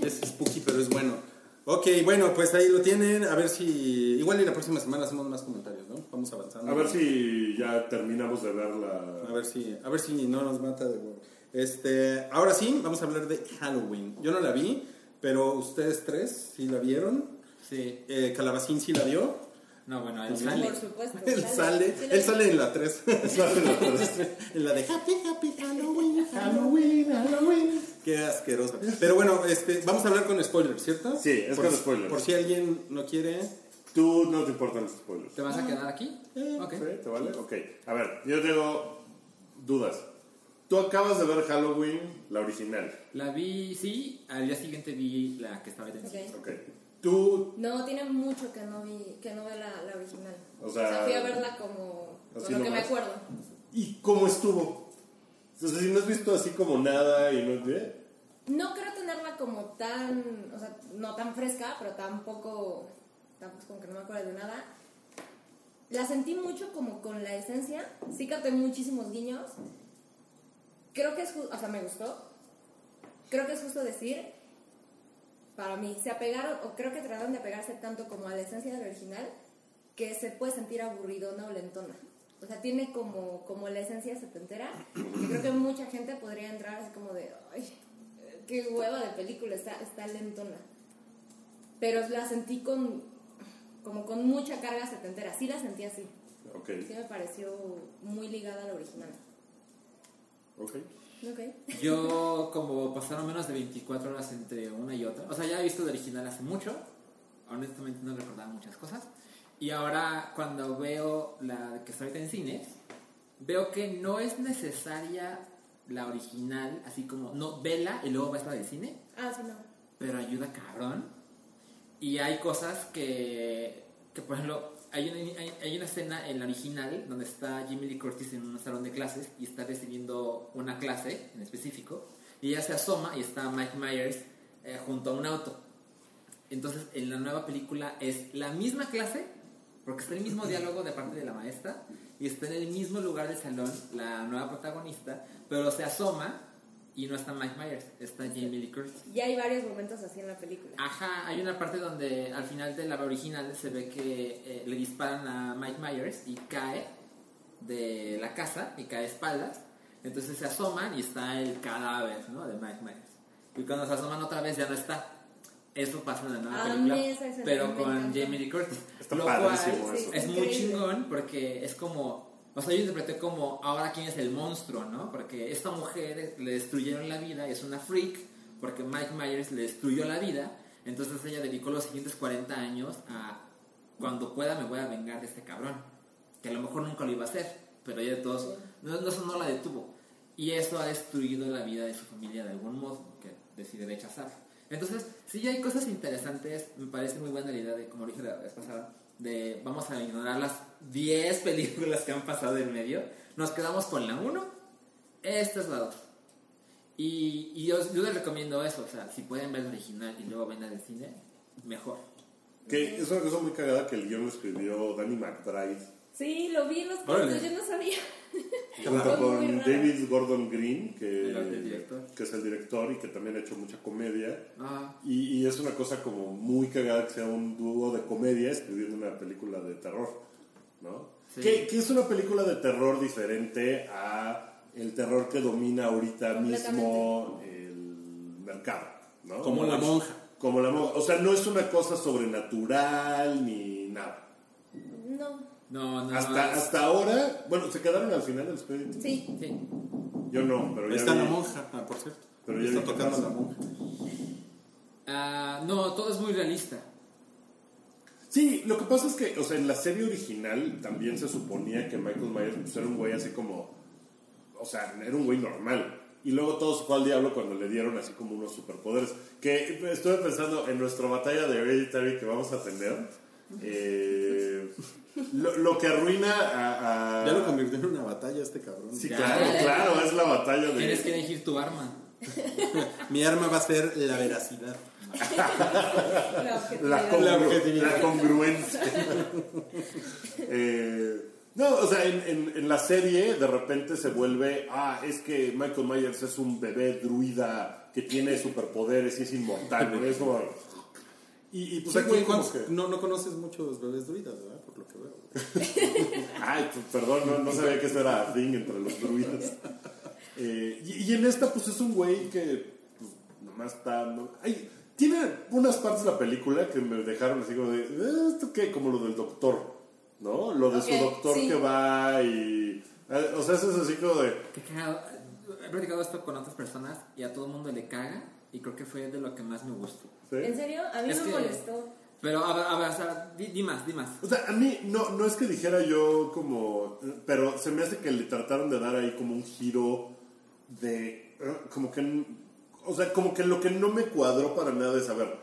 Es spooky, pero es bueno. Ok, bueno, pues ahí lo tienen. A ver si. Igual y la próxima semana hacemos más comentarios, ¿no? Vamos avanzando. A ver si ya terminamos de ver la... A ver si, a ver si no nos mata de. Este, ahora sí, vamos a hablar de Halloween. Yo no la vi, pero ustedes tres sí la vieron. Sí. Eh, Calabacín sí la vio. No, bueno, él sale. Por supuesto. Él sale, *laughs* él sale en la 3. en la de Happy, Happy Halloween, Halloween, Halloween. Qué asquerosa. Pero bueno, este, vamos a hablar con spoilers, ¿cierto? Sí, es por, con spoilers. Por si alguien no quiere. Tú no te importan los spoilers. ¿Te vas a quedar aquí? Ok. ¿Sí? ¿Te vale? Ok. A ver, yo tengo dudas. Tú acabas de ver Halloween, la original. La vi, sí. Al día siguiente vi la que estaba en Ok. Ok. Tú, No, tiene mucho que no vi, que no veo la, la original. O sea, fui a verla como así con lo que me acuerdo. ¿y cómo estuvo? O sea, si no has visto así como nada y no... ¿eh? No creo tenerla como tan, o sea, no tan fresca, pero tampoco, tampoco como que no me acuerdo de nada. La sentí mucho como con la esencia, sí capté muchísimos guiños. Creo que es, o sea, me gustó. Creo que es justo decir, para mí, se apegaron, o creo que trataron de apegarse tanto como a la esencia del original, que se puede sentir aburridona o lentona. O sea, tiene como, como la esencia setentera, que creo que mucha gente podría entrar así como de, ay, qué hueva de película, está, está lentona. Pero la sentí con, como con mucha carga setentera, sí la sentí así. Ok. Sí me pareció muy ligada a la original. Ok. Yo, como pasaron menos de 24 horas entre una y otra, o sea, ya he visto el original hace mucho, honestamente no recordaba muchas cosas, y ahora cuando veo la que está ahorita en cines, veo que no es necesaria la original, así como, no, vela y luego ves la del cine, Ah, sí, no. pero ayuda cabrón. Y hay cosas que, que por ejemplo, hay una, hay, hay una escena en la original donde está Jimmy Lee Curtis en un salón de clases y está recibiendo una clase en específico. Y ella se asoma y está Mike Myers eh, junto a un auto. Entonces, en la nueva película es la misma clase, porque está el mismo diálogo de parte de la maestra, y está en el mismo lugar del salón la nueva protagonista, pero se asoma y no está Mike Myers, está Jamie Lee Curtis. Y hay varios momentos así en la película. Ajá, hay una parte donde al final de la original se ve que eh, le disparan a Mike Myers y cae de la casa y cae a espaldas. Entonces se asoman y está el cadáver ¿no? de Mike Myers. Y cuando se asoman otra vez ya no está. Eso pasa en la nueva A película, pero con. Jamie Lee Curtis. Está Lo cual eso. es muy chingón porque es como, o sea, yo interpreté como ahora quién es el monstruo, ¿no? Porque esta mujer le destruyeron la vida es una freak porque Mike Myers le destruyó la vida. Entonces ella dedicó los siguientes 40 años a cuando pueda me voy a vengar de este cabrón. Que a lo mejor nunca lo iba a hacer, pero ella de todos, no, no, eso no la detuvo. Y eso ha destruido la vida de su familia de algún modo, que decide rechazar. Entonces, sí hay cosas interesantes, me parece muy buena la idea de, como dije la vez pasada, de vamos a ignorar las 10 películas que han pasado en medio, nos quedamos con la 1, esta es la 2. Y, y yo, yo les recomiendo eso, o sea, si pueden ver la original y luego ven del cine, mejor. Que es una cosa muy cagada que el guion lo escribió Danny McBride Sí, lo vi en los créditos, yo no sabía. *laughs* junto con. David Gordon Green, que, El que es el director y que también ha hecho mucha comedia. Ah, Y, y es una cosa como muy cagada que sea un dúo de comedia escribiendo una película de terror, ¿no? Sí. Que, que es una película de terror diferente a el terror que domina ahorita mismo el mercado, ¿no? Como la monja. Como la monja. O sea, no es una cosa sobrenatural ni nada. No. no, no. Hasta, es- hasta ahora, bueno, se quedaron al final de los créditos. Sí. sí. Yo no, pero ya Está vi- la monja, ah, por cierto. Pero ya está tocando la monja. Ah, no, todo es muy realista. Sí, lo que pasa es que, o sea, en la serie original también se suponía que Michael Myers pues, era un güey así como, o sea, era un güey normal. Y luego todo se fue al diablo cuando le dieron así como unos superpoderes. Que estuve pensando en nuestra batalla de Hereditary que vamos a tener. eh, lo, lo que arruina a... a- Ya lo convirtió en una batalla este cabrón. Sí, Ya. claro, claro, es la batalla de... Tienes que elegir tu arma. *laughs* Mi arma va a ser la veracidad. La La, congruencia. *laughs* Eh, no, o sea, en, en- en la serie de repente se vuelve, ah, es que Michael Myers es un bebé druida que tiene superpoderes y es inmortal. ¿no? Es como- y, y pues Sí, aquí güey, como ¿cuántos- que... no, no conoces muchos bebés druidas, ¿verdad? Por lo que veo. *laughs* Ay, pues, perdón, no, no sabía que eso era thing entre los druidas. Eh, y, y en esta, pues es un güey que pues, nomás está. no- ay, tiene unas partes de la película que me dejaron así como de. "Eh, ¿Esto qué? Como lo del doctor, ¿no? Lo de su doctor sí. que va y. eh, O sea, eso es así como de. Qué cagado. He platicado esto con otras personas y a todo el mundo le caga y creo que fue de lo que más me gustó. ¿sí? ¿En serio? A mí Es me que- molestó. Pero, a ver, a ver, o sea, di, di más, di más. O sea, a mí no, no es que dijera yo como... Pero se me hace que le trataron de dar ahí como un giro de... eh, Como que... O sea, como que lo que no me cuadró para nada es, a ver,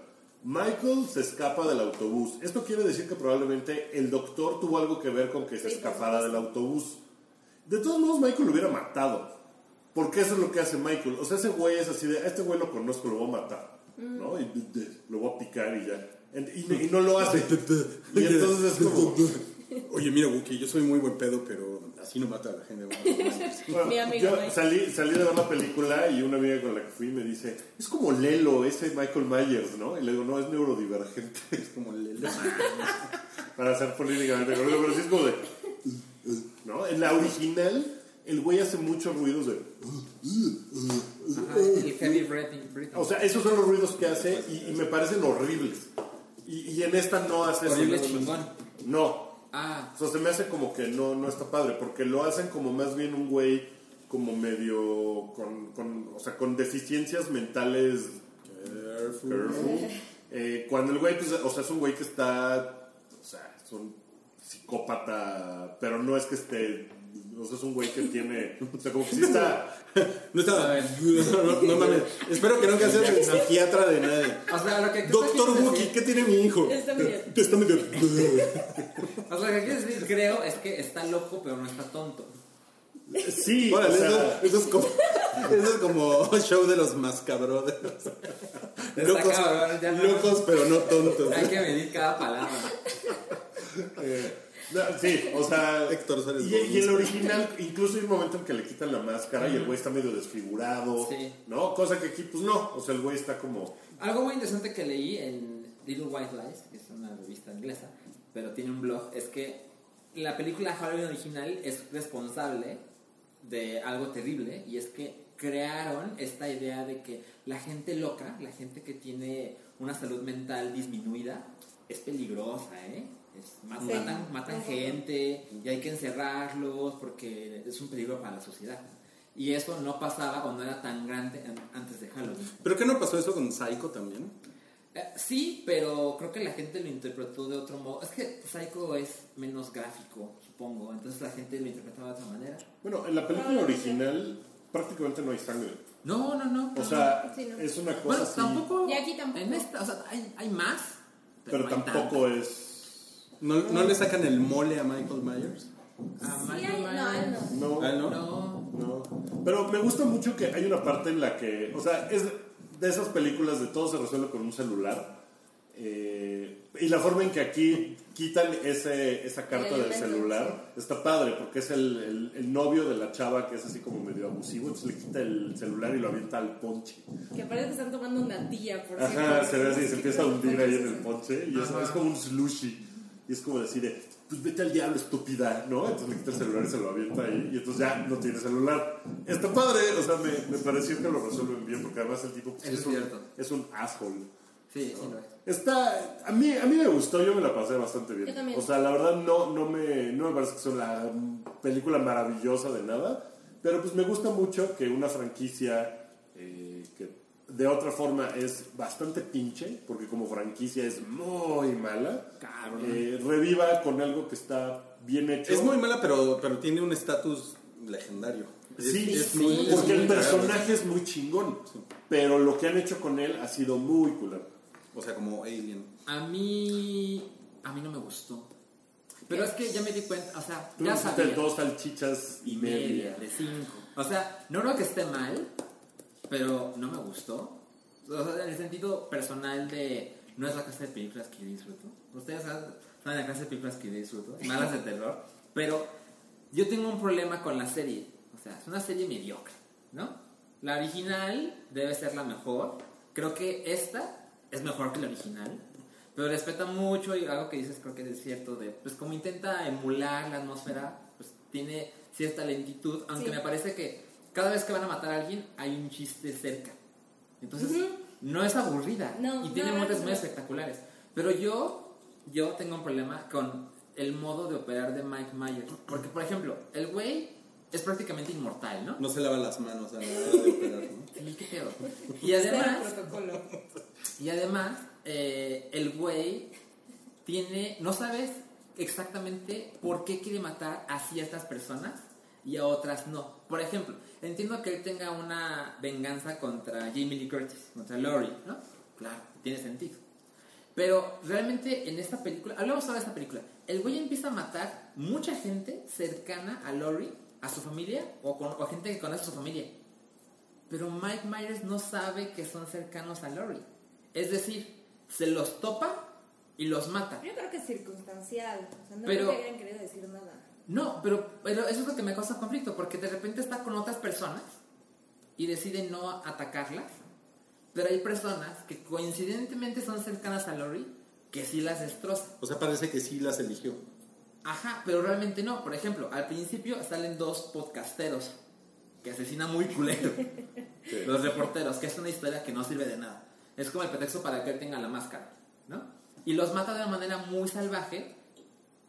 Michael se escapa del autobús. Esto quiere decir que probablemente el doctor tuvo algo que ver con que se escapara del autobús. De todos modos, Michael lo hubiera matado. Porque eso es lo que hace Michael. O sea, ese güey es así de, a este güey lo conozco, lo voy a matar. ¿No? Y de- de- lo voy a picar y ya. Y, y no lo hace. *laughs* Y entonces es como... *laughs* Oye, mira, Wookie, yo soy muy buen pedo, pero así no mata a la gente. *laughs* Bueno, Mi amigo yo Mike. salí, salí de ver la película y una amiga con la que fui me dice, es como Lelo, ese Michael Myers, ¿no? Y le digo, no, es neurodivergente. *laughs* Es como el... *laughs* Para ser políticamente correcto, pero sí es como de... ¿No? En la original, el güey hace muchos ruidos de... Ajá, el heavy breathing. breathing. O sea, esos son los ruidos que hace y, y me parecen horribles. Y, y en esta no hace eso. Horrible nada más. chingón. No. Ah, O sea, se me hace como que no, no está padre, porque lo hacen como más bien un güey como medio con, con, o sea, con deficiencias mentales. Careful. Eh, cuando el güey, pues, o sea, es un güey que está, o sea, es un psicópata, pero no es que esté, O sea, es un güey que tiene. O sea, como que sí *laughs* está. No está. No, no mames. Espero que nunca seas el psiquiatra de nadie. O sea, lo que Doctor Wookie ¿qué tiene mi hijo? Está medio- Está medio. O sea, lo que quiero decir, creo, es que está loco, pero no está tonto. Sí, Órale, o sea, eso, eso es como. *laughs* Eso es como show de los mascabrothers. Locos, cabrón, no. locos pero no tontos. Hay que medir cada palabra. eh, no, sí, o sea. Héctor Suárez y, y el original, incluso hay un momento en que le quitan la máscara y el güey está medio desfigurado. Sí. ¿No? Cosa que aquí, pues no. O sea, el güey está como. Algo muy interesante que leí en Little White Lies, que es una revista inglesa, pero tiene un blog, es que la película Halloween original es responsable de algo terrible y es que crearon esta idea de que la gente loca, la gente que tiene una salud mental disminuida, es peligrosa, ¿eh? Es- ma- Sí. matan matan gente y hay que encerrarlos porque es un peligro para la sociedad. Y eso no pasaba o no era tan grande an- antes de Halloween. ¿Pero qué no pasó eso con Psycho también? Eh, sí, pero creo que la gente lo interpretó de otro modo. Es que Psycho es menos gráfico, supongo. Entonces la gente lo interpretaba de otra manera. Bueno, en la película original prácticamente no hay sangre. No, no, no. O sea, Sí, no. es una cosa bueno, así. tampoco. Y aquí tampoco. En esta, o sea, hay, hay más. Pero no hay tampoco es. ¿No, ¿No le sacan el mole a Michael Myers? A Sí, Michael hay- no, Myers. no. No. Ah, ¿no? No. No, pero me gusta mucho que hay una parte en la que, o sea, es de esas películas de todo se resuelve con un celular. Eh, y la forma en que aquí quitan ese, esa carta El del celular está padre, porque es el, el- el novio de la chava que es así como medio abusivo, entonces le quita el celular y lo avienta al ponche. Que parece que están tomando una tía, por Ajá, cierto. se ve así, se empieza a hundir ahí en el ponche y es, Ajá. es como un slushy. Y es como decir, de, pues vete al diablo, estúpida, ¿no? Entonces le quita el celular y se lo avienta ahí y entonces ya no tiene celular. Está padre, o sea, me, me pareció que lo resuelven bien porque además el tipo pues, es, es un, es un asshole. Sí, sí lo es. Está, a mí, a mí me gustó, yo me la pasé bastante bien. Yo también. O sea, la verdad no, no, me, no me parece que sea la película maravillosa de nada, pero pues me gusta mucho que una franquicia eh, que de otra forma es bastante pinche, porque como franquicia es muy mala, eh, reviva con algo que está bien hecho. Es muy mala, pero, pero tiene un estatus legendario. Sí, es sí, muy- es porque muy el personaje es muy chingón, pero lo que han hecho con él ha sido muy culero. O sea, como Alien. A mí. A mí no me gustó. Pero es que ya me di cuenta, o sea, Tú ya sabía. dos salchichas y media. de cinco. O sea, no creo que esté mal, pero no me gustó. O sea, en el sentido personal de no es la clase de películas que disfruto. Ustedes saben la clase de películas que disfruto, malas de terror. Pero yo tengo un problema con la serie. O sea, es una serie mediocre, ¿no? La original debe ser la mejor. Creo que esta es mejor que la original. Pero respeta mucho y algo que dices creo que es cierto de, pues como intenta emular la atmósfera, pues tiene cierta lentitud, aunque Sí. me parece que cada vez que van a matar a alguien hay un chiste cerca. Entonces, no es aburrida No, y tiene no, muertes no. muy espectaculares. Pero yo, yo tengo un problema con el modo de operar de Mike Myers. Porque, por ejemplo, el güey es prácticamente inmortal, ¿no? No se lava las manos a la hora de operar, ¿no? Sí, qué pedo. Y además. Y además, eh, el güey tiene, no sabes exactamente por qué quiere matar a ciertas personas y a otras no. Por ejemplo, entiendo que él tenga una venganza contra Jamie Lee Curtis, contra Laurie, ¿no? Claro, tiene sentido. Pero realmente en esta película, hablamos ahora de esta película, el güey empieza a matar mucha gente cercana a Laurie, a su familia o, con, gente que conoce a su familia. Pero Mike Myers no sabe que son cercanos a Laurie. Es decir, se los topa y los mata. Yo creo que es circunstancial. O sea, no Pero- creo que hayan querido decir nada. No, pero, pero eso es lo que me causa conflicto, porque de repente está con otras personas y decide no atacarlas, pero hay personas que coincidentemente son cercanas a Laurie que sí las destroza. O sea, parece que sí las eligió. Ajá, pero realmente no. Por ejemplo, al principio salen dos podcasteros que asesinan muy culero. *laughs* Los reporteros, que es una historia que no sirve de nada. Es como el pretexto para que él tenga la máscara, ¿no? Y los mata de una manera muy salvaje,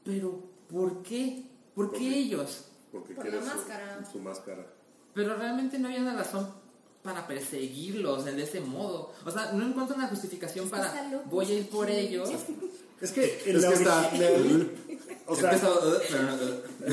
pero ¿por qué? ¿Por qué Porque- ellos? Porque Por quiere la su- máscara. Su, máscara. Pero realmente no había una razón para perseguirlos de ese modo. O sea, no encuentro una justificación Es para voy a ir por ellos. *laughs* Es que Es que está- *laughs* o sea, uh, uh.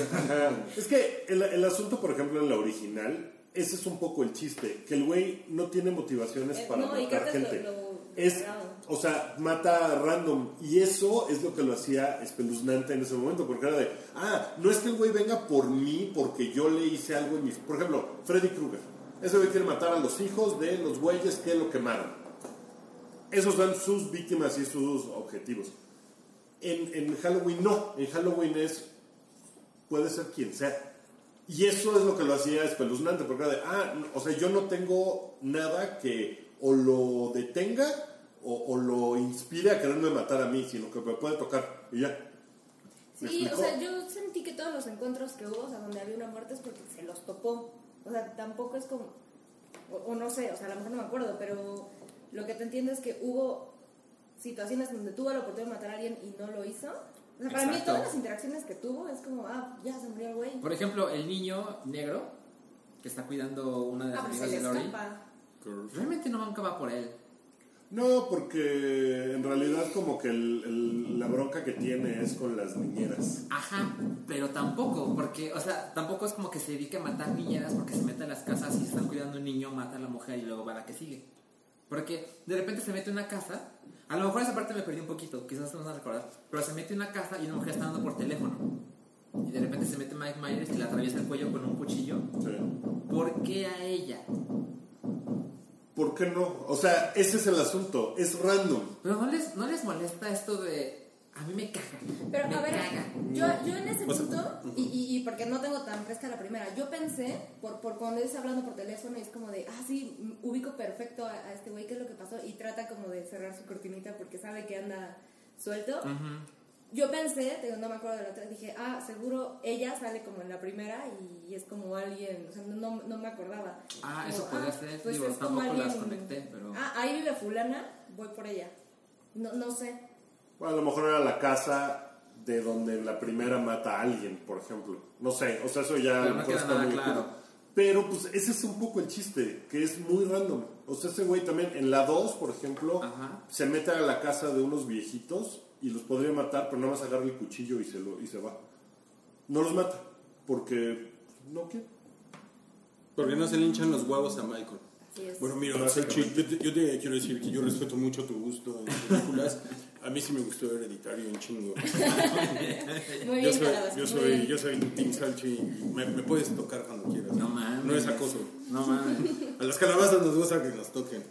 *laughs* Es que el, el asunto, por ejemplo, en la original, ese es un poco el chiste, que el güey no tiene motivaciones Eh, para no, matar lo- gente. lo- es, o sea, mata random. Y eso es lo que lo hacía espeluznante en ese momento, porque era de, ah, no es que el güey venga por mí porque yo le hice algo en mis... Por ejemplo, Freddy Krueger. Ese güey quiere matar a los hijos de los güeyes que lo quemaron. Esos son sus víctimas y sus objetivos. En, en Halloween no, en Halloween es, puede ser quien sea. Y eso es lo que lo hacía espeluznante, porque era de, ah, no, o sea, yo no tengo nada que o lo detenga o, o lo inspire a quererme matar a mí, sino que me puede tocar y ya. ¿Me Sí, o sea, yo sentí que todos los encuentros que hubo, o sea, donde había una muerte es porque se los topó. O sea, tampoco es como, o, o no sé, o sea, a lo mejor no me acuerdo, pero lo que te entiendo es que hubo situaciones donde tuvo la oportunidad de matar a alguien y no lo hizo. O sea, para mí Exacto. todas las interacciones que tuvo es como, ah, ya se murió el güey. Por ejemplo, el niño negro que está cuidando una de las Ah, pues amigas de Lori, escapa. realmente no nunca va por él. No, porque en realidad como que el- el- la bronca que tiene es con las niñeras. Ajá, pero tampoco, porque, o sea, tampoco es como que se dedique a matar niñeras porque se mete a las casas y están cuidando un niño, mata a la mujer y luego va a la que sigue. Porque de repente se mete una casa, a lo mejor esa parte me perdí un poquito, quizás no van a recordar, pero se mete una casa y una mujer está hablando por teléfono. Y de repente se mete Mike Myers y le atraviesa el cuello con un cuchillo. Sí. ¿Por qué a ella? ¿Por qué no? O sea, ese es el asunto, es random. Pero no les, no les molesta esto de... A mí me caga. Pero me a ver, caga. yo, yo en ese O sea, punto, y, y, y porque no tengo tan fresca la primera, yo pensé, por, por cuando es hablando por teléfono, y es como de, ah, sí, m- ubico perfecto a, a este güey, qué es lo que pasó, y trata como de cerrar su cortinita porque sabe que anda suelto. Yo pensé, no me acuerdo de la otra, dije, ah, seguro ella sale como en la primera y, es como alguien, o sea, no, no me acordaba. Ah, Como, eso podría ah, ser. pues Digo, es las conecté, pero... Ah, ahí vive fulana, voy por ella. No, no sé. Bueno, a lo mejor era la casa de donde la primera mata a alguien, por ejemplo. No sé, o sea, eso ya a Pero no queda está nada muy claro. oscuro. Pero pues ese es un poco el chiste, que es muy random. O sea, ese güey también en la 2, por ejemplo, Ajá. se mete a la casa de unos viejitos y los podría matar, pero nada más agarra el cuchillo y se, lo, y se va. No los mata, porque no quiere. Porque no se le hinchan los huevos a Michael. Bueno, mira, Salchi, yo te, yo te quiero decir que yo respeto mucho tu gusto en películas. *laughs* A mí sí me gustó Hereditario un chingo. *laughs* Muy Yo bien, soy, yo muy soy, bien. yo soy Team Salchi. Me, me puedes tocar cuando quieras. No mames. No es acoso. No mames. A las calabazas nos gusta que nos toquen.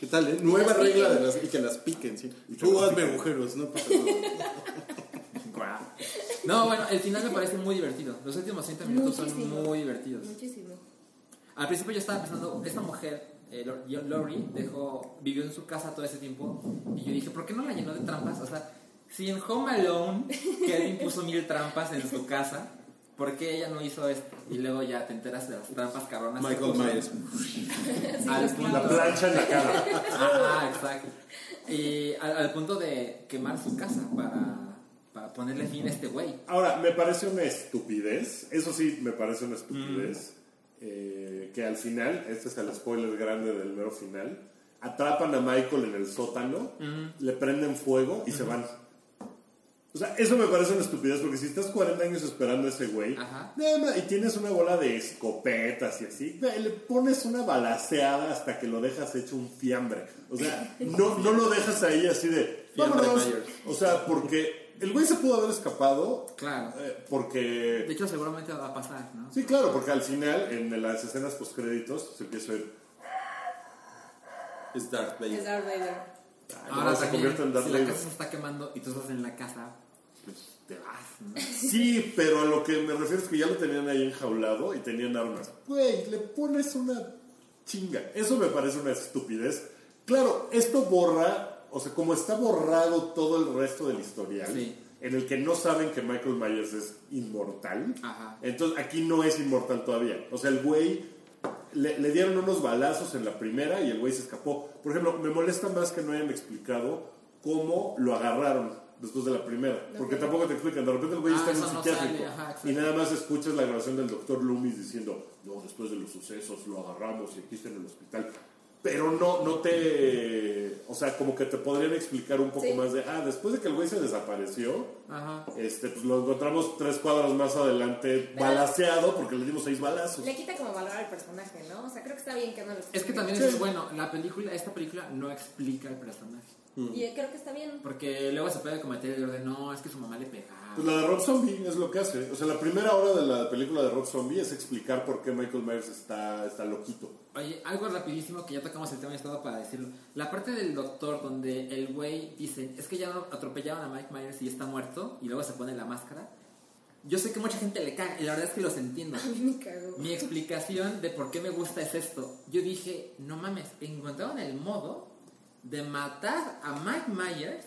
¿Qué tal, eh? Nueva regla piquen. de las, y que las piquen, sí. Tú hazme agujeros, no pasa *laughs* nada. No, bueno, el final me parece muy divertido. Los últimos 30 minutos Muchísimo. son muy divertidos. Muchísimo. Al principio yo estaba pensando, esta mujer, eh, Lori, dejó, vivió en su casa todo ese tiempo. Y yo dije, ¿por qué no la llenó de trampas? O sea, si en Home Alone Kevin puso mil trampas en su casa, ¿por qué ella no hizo esto? Y luego ya te enteras de las trampas cabronas. Michael. Myers. Al los punto- La plancha en la cara. Ajá, exacto. Y al, al punto de quemar su casa para, para ponerle fin a este güey. Ahora, me parece una estupidez, eso sí, me parece una estupidez, eh, que al final, este es el spoiler grande del mero final, atrapan a Michael en el sótano, le prenden fuego y se van. O sea, eso me parece una estupidez, porque si estás 40 años esperando a ese güey, Ajá. y tienes una bola de escopetas y así, le pones una balaceada hasta que lo dejas hecho un fiambre. O sea, *laughs* no, no lo dejas ahí así de, vámonos. O sea, porque el güey se pudo haber escapado Claro. eh, porque... De hecho, seguramente va a pasar, ¿no? Sí, claro, porque al final, en las escenas postcréditos, se empieza a ver... Es Darth Vader. Es Darth Vader. Ahora se convierte en Darth si la casa se está quemando y tú estás en la casa, pues te vas, ¿no? *laughs* Sí, pero a lo que me refiero es que ya lo tenían ahí enjaulado y tenían armas. Güey, le pones una chinga. Eso me parece una estupidez. Claro, esto borra, o sea, como está borrado todo el resto del historial, Sí. en el que no saben que Michael Myers es inmortal, Ajá. entonces aquí no es inmortal todavía. O sea, el güey le, le dieron unos balazos en la primera y el güey se escapó. Por ejemplo, me molesta más que no hayan explicado cómo lo agarraron después de la primera. Porque tampoco te explican. De repente el güey Ah, está en un no psiquiátrico ajá, y nada más escuchas la grabación del doctor Loomis diciendo, no, después de los sucesos lo agarramos y aquí está en el hospital. Pero no, no te. O sea, como que te podrían explicar un poco Sí. más de. Ah, después de que el güey se desapareció, Ajá. este, pues lo encontramos tres cuadros más adelante, Pero- balaseado, porque le dimos seis balazos. Le quita como valor al personaje, ¿no? O sea, creo que está bien que no lo Es que explique. también Sí. es bueno, la película, esta película no explica el personaje. Y creo que está bien. Porque luego se puede cometer el error de no, es que su mamá le pegaba. Pues la de Rob Zombie es lo que hace. O sea, la primera hora de la película de Rob Zombie es explicar por qué Michael Myers está, está loquito. Oye, algo rapidísimo que ya tocamos el tema y estaba para decirlo. La parte del doctor donde el güey dice, es que ya no atropellaban a Mike Myers y está muerto, y luego se pone la máscara. Yo sé que mucha gente le caga, y la verdad es que los entiendo. *laughs* A mí me cagó. Mi explicación de por qué me gusta es esto. Yo dije, no mames, encontraron el modo de matar a Mike Myers,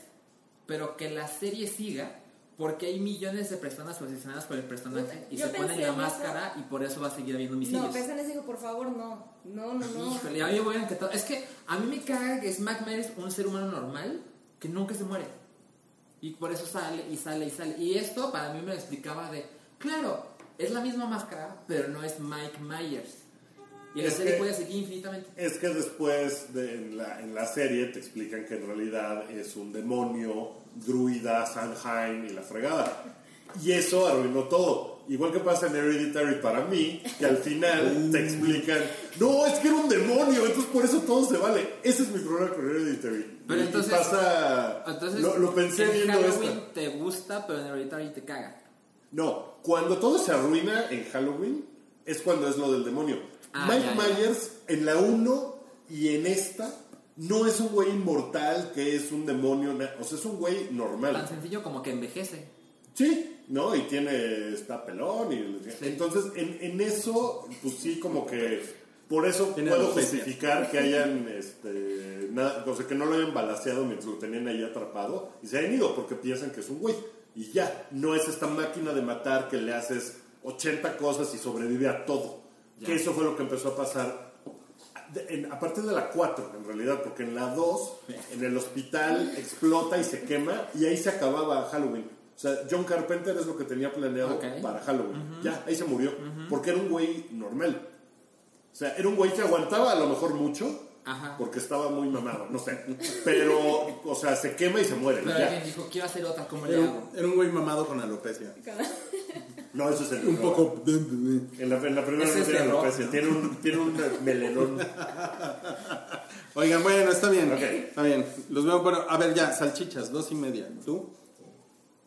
pero que la serie siga, porque hay millones de personas obsesionadas por el personaje y Yo se ponen la eso. máscara y por eso va a seguir habiendo homicidios. No, pensé en eso por favor, no. No, no, no. Híjole, a mí me encantado. Es que a mí me caga que es Mike Myers un ser humano normal que nunca se muere. Y por eso sale y sale y sale. Y esto para mí me lo explicaba de, claro, es la misma máscara, pero no es Mike Myers. Y la Es serie que- puede seguir infinitamente. Es que después de, en, la, en la serie te explican que en realidad es un demonio, druida, Sanheim y la fregada. Y eso arruinó todo. Igual que pasa en Hereditary para mí, que al final te explican, no, es que era un demonio, entonces por eso todo se vale. Ese es mi problema con Hereditary. Pero Y- entonces- pasa, Entonces, lo, lo pensé en viendo Halloween esta. te gusta, pero en Hereditary te caga. No, cuando todo se arruina en Halloween es cuando es lo del demonio. Ah, Mike ya, ya. Myers en la 1 y en esta no es un güey inmortal que es un demonio, o sea, es un güey Tan normal. sencillo como que envejece. Sí, ¿no? Y tiene, está pelón y... Sí. Entonces, en, en eso, pues sí, como que... Por eso Tiene puedo justificar que *laughs* hayan, este, nada, o sea, que no lo hayan balaseado mientras lo tenían ahí atrapado y se hayan ido porque piensan que es un güey. Y ya, no es esta máquina de matar que le haces 80 cosas y sobrevive a todo. Ya. Que eso fue lo que empezó a pasar en- a partir de la 4, en realidad, porque en la 2, en el hospital explota y se quema y ahí se acababa Halloween. O sea, John Carpenter es lo que tenía planeado Ok. para Halloween. Ya, ahí se murió. Porque era un güey normal. O sea, era un güey que aguantaba a lo mejor mucho. Ajá. Porque estaba muy mamado, no sé. Pero, o sea, se quema y se muere. Pero ya. alguien dijo, quiero hacer otra, ¿cómo le Era hago? un, era un güey mamado con alopecia. No, eso es el Un poco... En la, en la primera Ese no es tiene de rock, alopecia, ¿no? tiene un, tiene un melenón. *laughs* Oigan, bueno, está bien. Ok. Está bien. Los veo, bueno, a ver ya, salchichas, dos y media. ¿Tú?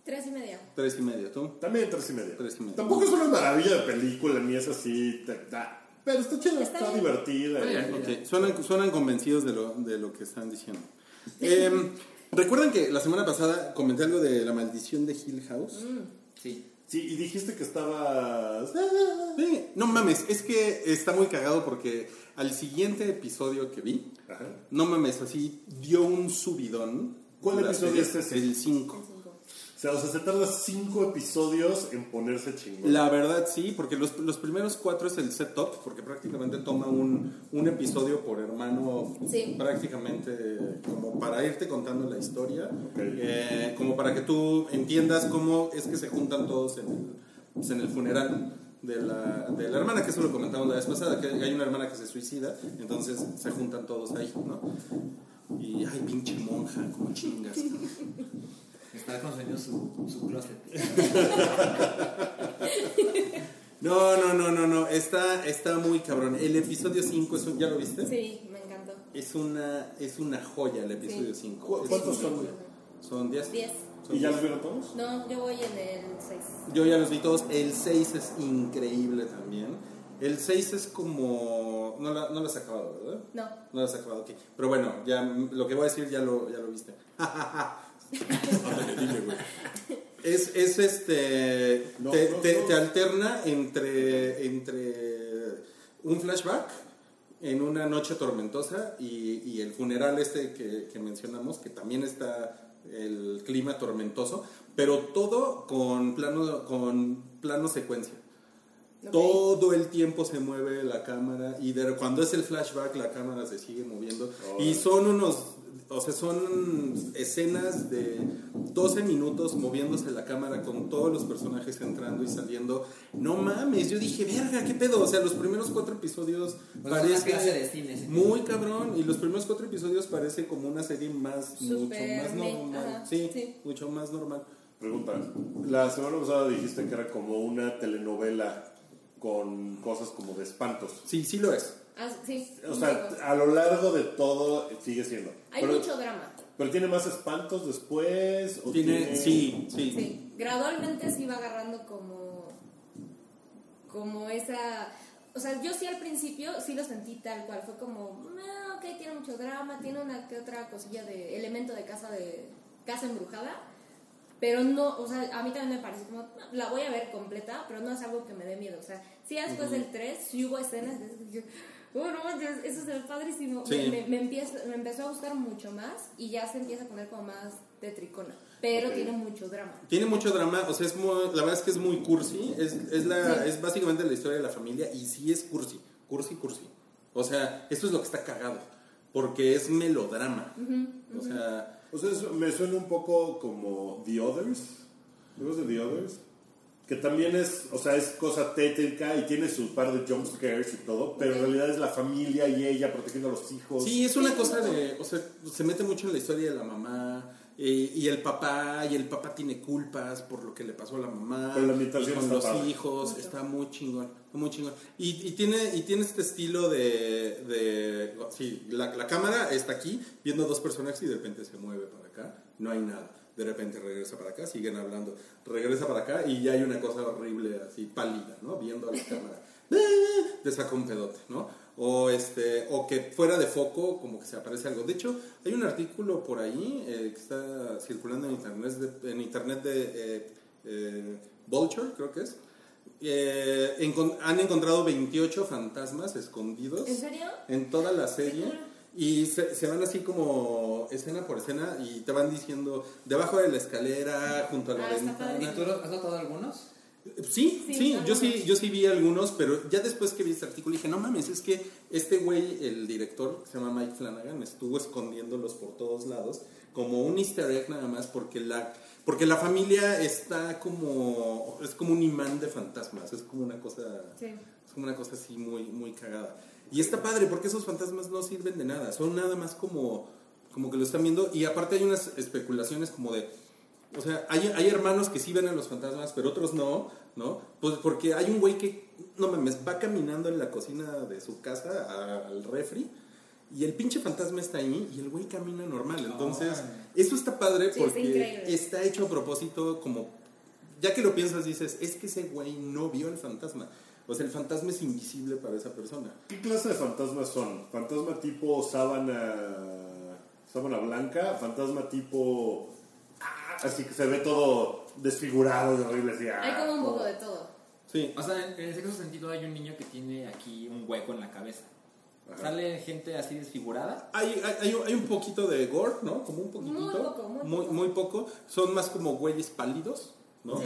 Tres y media. Tres y media. ¿Tú? También tres y media. Tres y media. Tampoco es una maravilla de película, ni es así. te- da- pero está chida, Está divertida. Está suenan, suenan convencidos de lo, de lo que están diciendo. Em, Recuerdan que la semana pasada comenté algo de la maldición de Hill House. Sí. Sí, y dijiste que estabas. Sí, no mames, es que está muy cagado porque al siguiente episodio que vi, Ajá. no mames, así dio un subidón. ¿Cuál episodio es ese? El 5. O sea, o sea, se tarda cinco episodios en ponerse chingón. La verdad sí, porque los, los primeros cuatro es el setup, porque prácticamente toma un, un episodio por hermano, Sí. prácticamente como para irte contando la historia, eh, como para que tú entiendas cómo es que se juntan todos en el, pues, en el funeral. De la, de la hermana, que eso lo comentamos la vez pasada, que hay una hermana que se suicida, entonces se juntan todos ahí, ¿no? Y, ay, pinche monja, como chingas. *laughs* Está construyendo su, su closet. *laughs* No, no, no, no, no, está, está muy cabrón. El episodio 5, es un- ¿ya lo viste? Sí, me encantó. Es una, es una joya el episodio Sí. 5. ¿Cu- ¿Cuántos son? Son 10. Diez. ¿Y ya los vieron todos? No, yo voy en el seis. Yo ya los vi todos. El 6 es increíble también. El 6 es como... No, la, no lo has acabado, ¿verdad? No. No lo has acabado, ok. Pero bueno, ya lo que voy a decir ya lo, ya lo viste. *laughs* Ándale, dime, güey. Es, es este. No, te, no, te- no. te alterna entre, entre un flashback en una noche tormentosa y, y el funeral este que, que mencionamos, que también está el clima tormentoso, pero todo con plano, con plano secuencia. Todo el tiempo se mueve la cámara y de- cuando es el flashback la cámara se sigue moviendo Oh. y son unos o sea, son escenas de 12 minutos moviéndose la cámara con todos los personajes entrando y saliendo. No mames, yo dije, verga, ¿qué pedo? O sea, los primeros cuatro episodios O sea, es una parece clase de cine, sí. muy cabrón y los primeros cuatro episodios parece como una serie más, mucho más normal. ajá, sí, sí. mucho más normal. Pregunta. La semana pasada dijiste que era como una telenovela con cosas como de espantos. Sí, sí lo es. Ah, sí. O sea, a lo largo de todo sigue siendo. Hay pero, mucho drama. pero tiene más espantos después. ¿O Tiene, sí, sí. Sí, gradualmente sí va agarrando como como esa o sea, yo sí al principio sí lo sentí tal cual, fue como, ah, ok, tiene mucho drama, tiene una que otra cosilla de elemento de casa de casa embrujada, pero no, o sea, a mí también me parece como, la voy a ver completa, pero no es algo que me dé miedo, o sea, sí después del 3 sí hubo escenas de esas que dije, oh, no eso se ve padrísimo, Sí. me, me, me empieza- me empezó a gustar mucho más y ya se empieza a poner como más de tricona, pero Ok. tiene mucho drama. Tiene mucho drama, o sea, es muy, la verdad es que es muy cursi, es, es, la, Sí. es básicamente la historia de la familia y sí es cursi, cursi, cursi. O sea, esto es lo que está cagado, porque es melodrama. O sea, O sea, eso me suena un poco como The Others. ¿Juegos de The Others? Que también es, o sea, es cosa tétrica y tiene su par de jump scares y todo, pero en realidad es la familia y ella protegiendo a los hijos. sí, es una cosa de, o sea, se mete mucho en la historia de la mamá. eh, y el papá, y el papá tiene culpas por lo que le pasó a la mamá. Pero la ambientación y con los padre. hijos, está muy chingón, está muy chingón. Y, y tiene, y tiene este estilo de, de sí, la, la cámara está aquí viendo dos personajes y de repente se mueve para acá, no hay nada. De repente regresa para acá, siguen hablando, regresa para acá y ya hay una cosa horrible así, pálida, ¿no? Viendo a la cámara. *laughs* Te saca un pedote, ¿no? O, este, o que fuera de foco como que se aparece algo. De hecho, hay un artículo por ahí eh, que está circulando en internet de, en internet de eh, eh, Vulture, creo que es. Eh, han encontrado 28 fantasmas escondidos ¿En serio? en toda la serie. Y se, se van así como escena por escena y te van diciendo debajo de la escalera, junto a la Ah, ventana. ¿Y tú has notado algunos? Sí, sí, Sí, yo sí, yo sí vi algunos, pero ya después que vi este artículo dije, no mames, es que este güey, el director, que se llama Mike Flanagan, estuvo escondiéndolos por todos lados, como un easter egg nada más, porque la, porque la familia está como, es como un imán de fantasmas, es como una cosa, Sí. es como una cosa así muy, muy cagada. Y está padre, porque esos fantasmas no sirven de nada, son nada más como, como que lo están viendo, y aparte hay unas especulaciones como de, o sea, hay, hay hermanos que sí ven a los fantasmas, pero otros no, ¿no? Pues porque hay un güey que, no mames, va caminando en la cocina de su casa a- al refri y el pinche fantasma está ahí y el güey camina normal. Entonces, eso está padre Sí, está porque increíble. está hecho a propósito como, ya que lo piensas, dices, es que ese güey no vio el fantasma. O sea, el fantasma es invisible para esa persona. ¿Qué clase de fantasmas son? ¿Fantasma tipo sábana, sábana blanca? ¿Fantasma tipo... ah, Así que se ve todo desfigurado y horrible así. Hay ah, como un poco de todo. Sí. O sea, en, en ese sentido hay un niño que tiene aquí un hueco en la cabeza. Sale gente así desfigurada. Hay, hay, hay un- hay poquito de gore, ¿no? Como un poquitito. Muy poco, muy muy, poco. muy poco. Son más como güeyes pálidos, ¿no? Ok.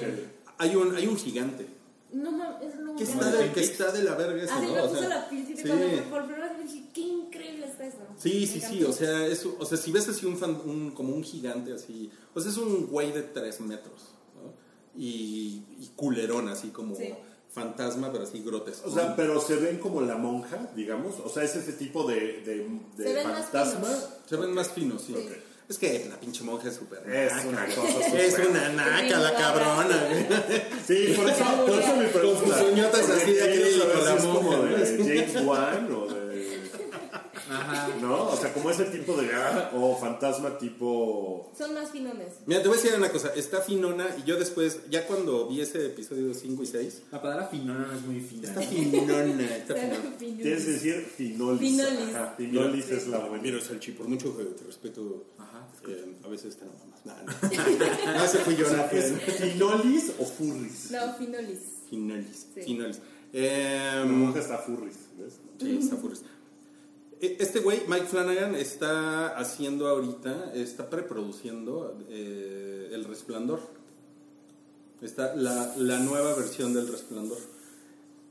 Hay, un, hay un gigante. No mames, es lo Que está, de, que está de la verga eso, Así ¿no? me O puso sea, la sí. cuando por primera vez dije, qué increíble está eso. Sí, Me sí, sí, o sea, es, o sea, si ves así un, fan- un- como un gigante así, o sea, es un güey de tres metros, ¿no? Y, y culerón, así como Sí. fantasma, pero así grotesco. O sea, pero se ven como la monja, digamos. O sea, es ese tipo de, de, de Se ven más fantasma. finos. se ven más finos, sí. Ok. Es que la pinche monja es súper Es una cosa Es una naca la cabrona. Sí, por eso, por eso mi pregunta. Con sus uñotas así de acrílico, la monja, de. James Wan o de... Ajá. ¿No? O sea, como ese tipo de... ah, O fantasma tipo... Son más finones. Mira, te voy a decir una cosa, está finona y yo después, ya cuando vi ese episodio 5 y 6, La palabra finona no es muy fina. está finona, está finona. Tienes que decir finolis. Finolis. Ajá, finolis es la buena. Mira, Salchi, por mucho que te respeto, Ajá. Eh, a veces te mamás. No, no. *laughs* no, ese fui yo, O sea, no fue ¿es él. finolis o furris? No, finolis. Finolis, Sí. finolis. La Eh, monja está furris. ¿ves? Sí, está furioso. E- Este güey, Mike Flanagan, está haciendo ahorita, está preproduciendo eh, El Resplandor. Está la, la nueva versión del Resplandor.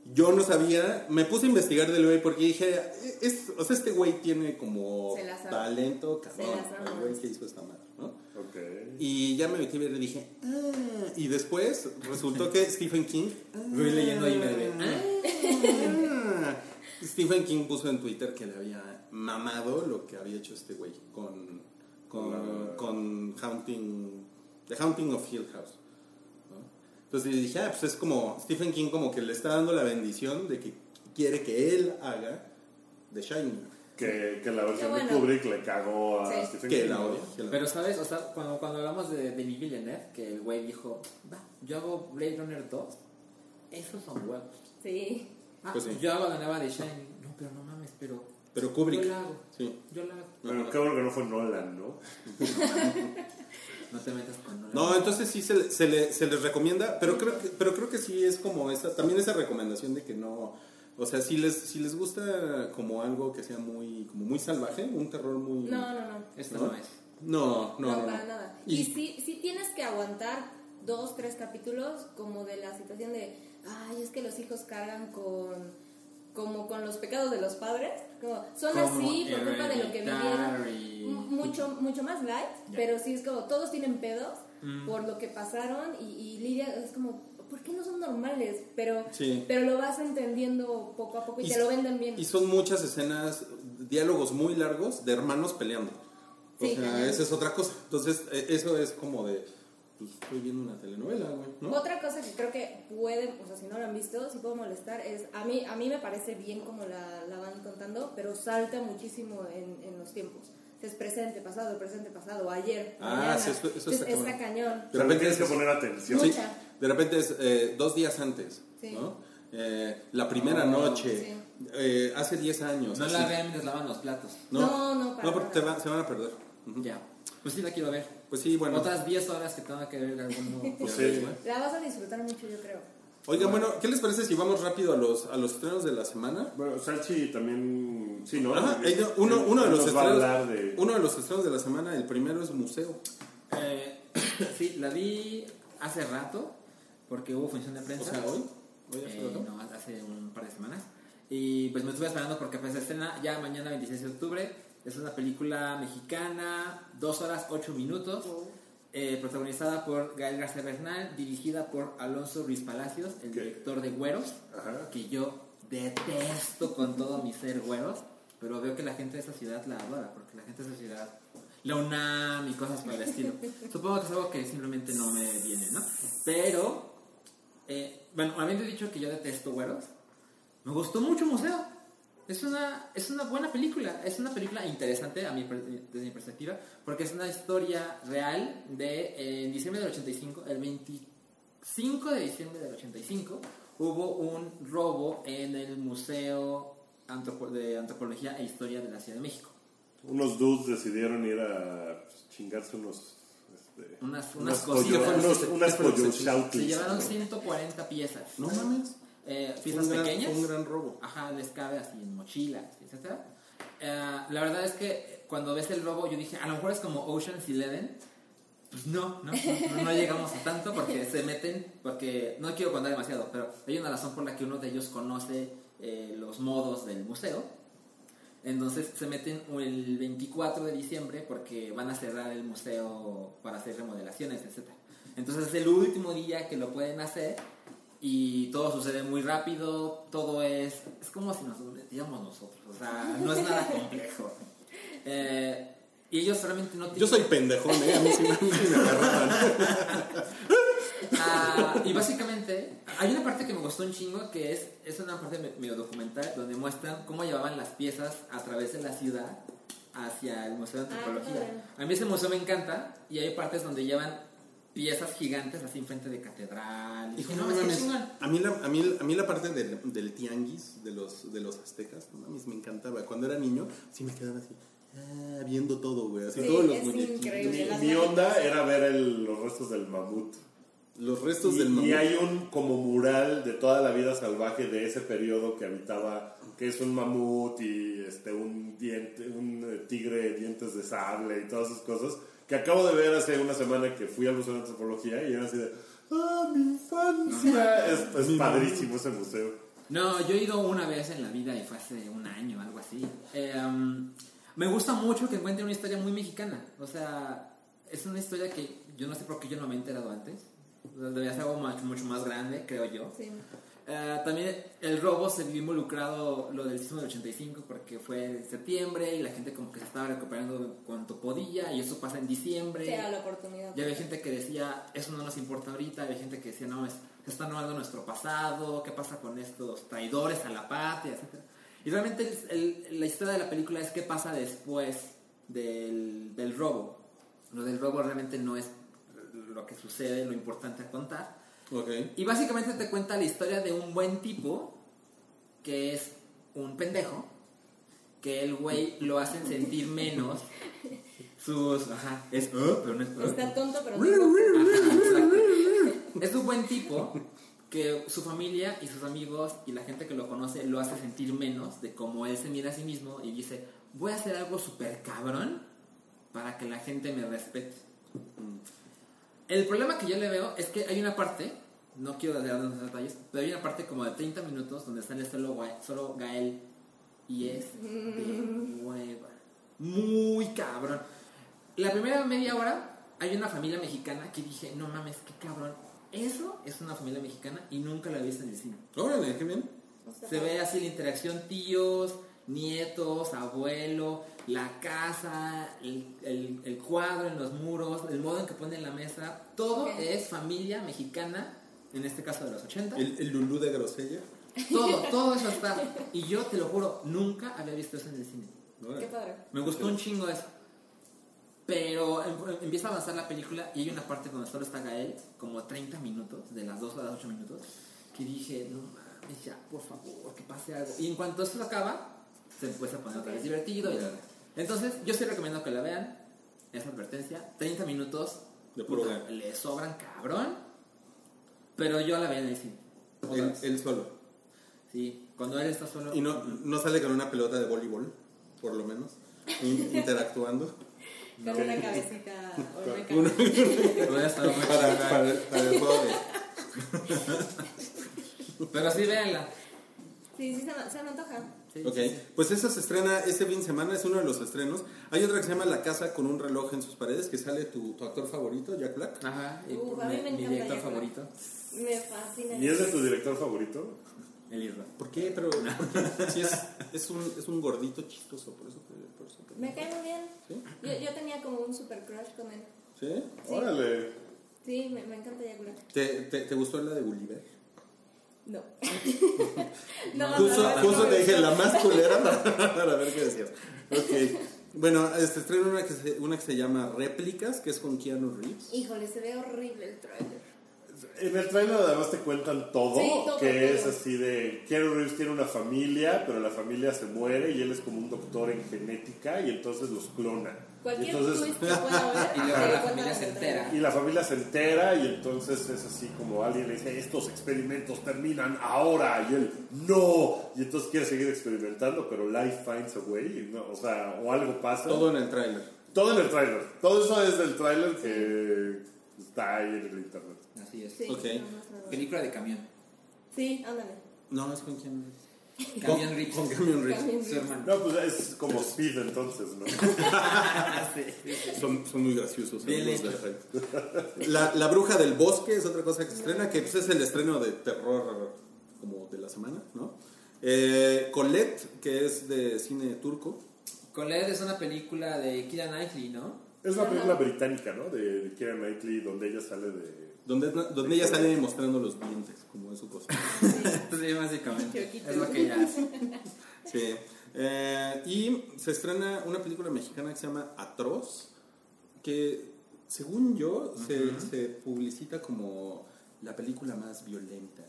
Yo no sabía, me puse a investigar del güey porque dije, es, o sea, este güey tiene como talento, Se cabrón, el güey que hizo esta madre, ¿no? Ok. Y ya me metí a ver y dije, ah, y después resultó que Stephen King... Voy leyendo ahí. Ah, *laughs* Stephen King puso en Twitter que le había mamado lo que había hecho este güey con, con, con Haunting, The Haunting of Hill House. Entonces dije, ah, pues es como, Stephen King como que le está dando la bendición de que quiere que él haga The Shining. Que, que la versión Qué de bueno. Kubrick le cagó a Sí. Stephen Que King. la odia. que la- Pero, ¿sabes? O sea, cuando, cuando hablamos de Denis Villeneuve, que el güey dijo, va, yo hago Blade Runner 2, esos son huevos. Sí. Ah, Pues sí. yo hago la nueva de Shining. No, pero no mames, pero Pero Kubrick. yo la hago. Sí. Yo la hago. Pero qué bueno que no fue Nolan, ¿no? *laughs* No te metas con. No, entonces sí se, le- se, le- se les recomienda, pero creo que, pero creo que sí es como esa, también esa recomendación de que no, o sea, si les, si les gusta como algo que sea muy, como muy salvaje, un terror muy... No, no, no. Esto ¿No? no, es. no, no, No, no, para nada. Y- Y, sí, sí tienes que aguantar dos, tres capítulos como de la situación de, ay, es que los hijos cargan con como con los pecados de los padres, como son Como así por culpa de lo que vivieron, mucho mucho más light, pero sí es como todos tienen pedos Mm. por lo que pasaron y, y Lidia es como, ¿por qué no son normales? Pero Sí. pero lo vas entendiendo poco a poco y, Y te lo venden bien. Y son muchas escenas, diálogos muy largos de hermanos peleando. O Sí, sea, esa es otra cosa. Entonces, eh, eso es como de, pues estoy viendo una telenovela, güey, ¿no? Otra cosa que creo que puede, o sea, si no lo han visto, si puedo molestar, es, a mí, a mí me parece bien como la, la van contando, pero salta muchísimo en, en los tiempos. O sea, es presente, pasado, presente, pasado, ayer, Ah, mañana. sí, eso- eso está cañón. De repente tienes que es- poner atención. Sí, Mucha. de repente es eh, dos días antes, Sí. ¿no? Eh, la primera Oh, noche, eh, hace 10 años. No así. la vean mientras lavan los platos. No, no, para No, porque te va- se van a perder. Ujú. Ya. Pues sí la quiero ver. Pues sí, bueno. Otras 10 horas que tengo que ver de alguno. *laughs* Pues Sí. La vas a disfrutar mucho, yo creo. Oigan, bueno, ¿qué les parece si vamos rápido a los, a los estrenos de la semana? Bueno, Salchi también. Sí, ¿no? Ajá, ella- uno, uno de los estrenos, de. uno de los estrenos de la semana, el primero es Museo. Eh, *coughs* sí, la vi hace rato porque hubo función de O prensa. sea, hoy. Hoy hace Eh, rato. no, hace un par de semanas. Y pues me estuve esperando porque pues se estrena ya mañana 26 de octubre. Es una película mexicana, 2 horas 8 minutos, eh, protagonizada por Gael García Bernal, dirigida por Alonso Ruiz Palacios, el ¿Qué? director de Güeros, Ajá. que yo detesto con todo mi ser Güeros, pero veo que la gente de esa ciudad la adora, porque la gente de esa ciudad, la UNAM y cosas por el estilo. *laughs* Supongo que es algo que simplemente no me viene, ¿no? Pero eh, bueno, habiendo dicho que yo detesto güeros, me gustó mucho Museo. Es una, es una buena película, es una película interesante a mi, desde mi perspectiva, porque es una historia real de eh, en diciembre del 85, el 25 de diciembre del 85, hubo un robo en el Museo Antropo- de Antropología e Historia de la Ciudad de México. Unos dudes decidieron ir a pues, chingarse unos. este, Unas- unas unas cositas. pollo- unos- unas ¿Qué fue lo que se- Se llevaron ¿no? 140 piezas. No mames. Eh, Fue gran, pequeñas. fue un gran robo. Ajá, les cabe así en mochilas, etc. la verdad es que cuando ves el robo yo dije, a lo mejor es como Ocean's Eleven. Pues no, no, no, no llegamos a tanto porque se meten, porque no quiero contar demasiado, pero hay una razón por la que uno de ellos conoce eh, los modos del museo. Entonces se meten el 24 de diciembre porque van a cerrar el museo para hacer remodelaciones, etc. Entonces es el último día que lo pueden hacer y todo sucede muy rápido, todo es, es como si nos metiéramos nosotros, o sea, no es nada complejo. *laughs* Eh, y ellos realmente no tienen... Yo soy pendejón, ¿eh? A mí sí me, sí me agarraban. *laughs* Ah, y básicamente, hay una parte que me gustó un chingo que es, es una parte me- medio documental donde muestran cómo llevaban las piezas a través de la ciudad hacia el Museo de Ah, Antropología. padre. a mí ese museo me encanta y hay partes donde llevan piezas gigantes así enfrente de catedral. Y dije, no no, mames. A mí, la, a, mí, a mí la parte del, del tianguis de los, de los aztecas, no mames, me encantaba. Cuando era niño, sí me quedaba así, ah, viendo todo, güey. Así Sí, todos los es muñequitos. Mi, onda era ver el- los restos del mamut. Los restos Y, del mamut. y hay un como mural de toda la vida salvaje de ese periodo que habitaba, que es un mamut y este un diente, un eh, tigre de dientes de sable y todas esas cosas, que acabo de ver hace una semana que fui al Museo de Antropología y era así de, ¡ah, mi infancia! Es, es padrísimo ese museo. No, yo he ido una vez en la vida y fue hace un año, algo así. Eh, um, me gusta mucho que encuentre una historia muy mexicana. O sea, es una historia que yo no sé por qué yo no me he enterado antes. O sea, debería ser algo mucho, mucho más grande, creo yo. Sí. Eh, también el robo se vio involucrado lo del sismo del 85 porque fue en septiembre y la gente como que se estaba recuperando cuanto podía y eso pasa en diciembre. Era la oportunidad. Ya había gente que decía, eso no nos importa ahorita, había gente que decía, no, es, se está robando nuestro pasado, ¿qué pasa con estos traidores a la patria, etcétera? Y realmente el- el- la historia de la película es qué pasa después del, del robo. Lo del robo realmente no es lo que sucede, lo importante a contar. Y básicamente te cuenta la historia de un buen tipo que es un pendejo, que el güey lo hacen sentir menos sus... Ajá, es... "Ah", pero no es... "Ah". Está tonto, pero. Es un buen tipo que su familia y sus amigos y la gente que lo conoce lo hace sentir menos de cómo él se mira a sí mismo y dice, voy a hacer algo súper cabrón para que la gente me respete. El problema que yo le veo es que hay una parte, no quiero dar los detalles, pero hay una parte como de 30 minutos donde sale solo, solo Gael y es de hueva. Muy cabrón. La primera media hora hay una familia mexicana que dije, no mames, qué cabrón. Eso es una familia mexicana y nunca la he visto en el cine. Órale, qué bien. Se ve así la interacción tíos, nietos, abuelo, la casa, el, el- el cuadro en los muros, el modo en que ponen la mesa. Todo es familia mexicana, en este caso de los 80. El, el Lulú de Grosella. Todo, todo eso está. Y yo te lo juro, nunca había visto eso en el cine. Qué padre. Me gustó un chingo eso. Pero em- empieza a avanzar la película y hay una parte donde solo está Gael, como 30 minutos, de las 2 a las 8 minutos, que dije, no mames, ya, por favor, que pase algo. Y en cuanto eso acaba, se empieza a poner otra vez divertido. y la- Entonces, yo sí recomiendo que la vean, esa advertencia, 30 minutos, De puro puta, le sobran cabrón, pero yo la veía en el cine. O Él, él solo. sí, cuando él está solo... Y no, no sale con una pelota de voleibol, por lo menos, in- *laughs* interactuando. Con una cabecita Hubiera estado muy para, para, para el juego de... Pero sí, véanla. Sí, sí, se me, se me antoja. Sí, Ok, sí, sí. pues esa se estrena este fin de semana, es uno de los estrenos. Hay otra que se llama La casa con un reloj en sus paredes, que sale tu, tu actor favorito, Jack Black. Ajá, y Uf, por- a mí mi, me mi encanta director Jack favorito, Me fascina. ¿Y es de tu director favorito? el Irra. ¿Por qué? Pero porque *laughs* sí es, es, un, es un gordito chistoso, por eso te... Por eso te- Me cae muy bien. ¿Sí? Yo, yo tenía como un super crush con él. ¿Sí? Sí. Órale. Sí, me, me encanta Jack Black. ¿Te, te, te gustó la de Gulliver? No. *laughs* no, Justo, no, no, justo no, te no. dije la más culera para, para ver qué decías. Ok. Bueno, este estrena una que, se, una que se llama Réplicas, que es con Keanu Reeves. Híjole, se ve horrible el trailer. En el trailer además te cuentan todo, Sí, todo, que todo. es así de Keanu Reeves tiene una familia, pero la familia se muere y él es como un doctor en genética y entonces los clona. Cualquier Entonces- twist que pueda *laughs* haber. Y la familia se entera. Y la familia se entera y entonces es así como alguien le dice, estos experimentos terminan ahora y él, no. Y entonces quiere seguir experimentando, pero life finds a way, no, o sea, o algo pasa. Todo en el tráiler. Todo en el tráiler. Todo eso es del tráiler que está ahí en el internet. Así es. Sí, Ok. no, no, no. Película de camión. Sí, ándale. No, es con Reeves. Camión Reeves. Con. Camión Su hermano. No, pues es como Speed entonces, ¿no? *laughs* Son, son muy graciosos. Bien los hecho. de- La, la Bruja del Bosque es otra cosa que se estrena, que pues, es el estreno de terror como de la semana, ¿no? Eh, Colette, que es de cine turco. Colette es una película de Kira Knightley, ¿no? Es una película británica, ¿no? De, de Keira Knightley, donde ella sale de... Donde, donde ella sale mostrando los dientes, como es su cosa. *laughs* Sí, básicamente. Es lo que ella hace. *laughs* Sí. Eh, y se estrena una película mexicana que se llama Atroz, que según yo se, se publicita como la película más violenta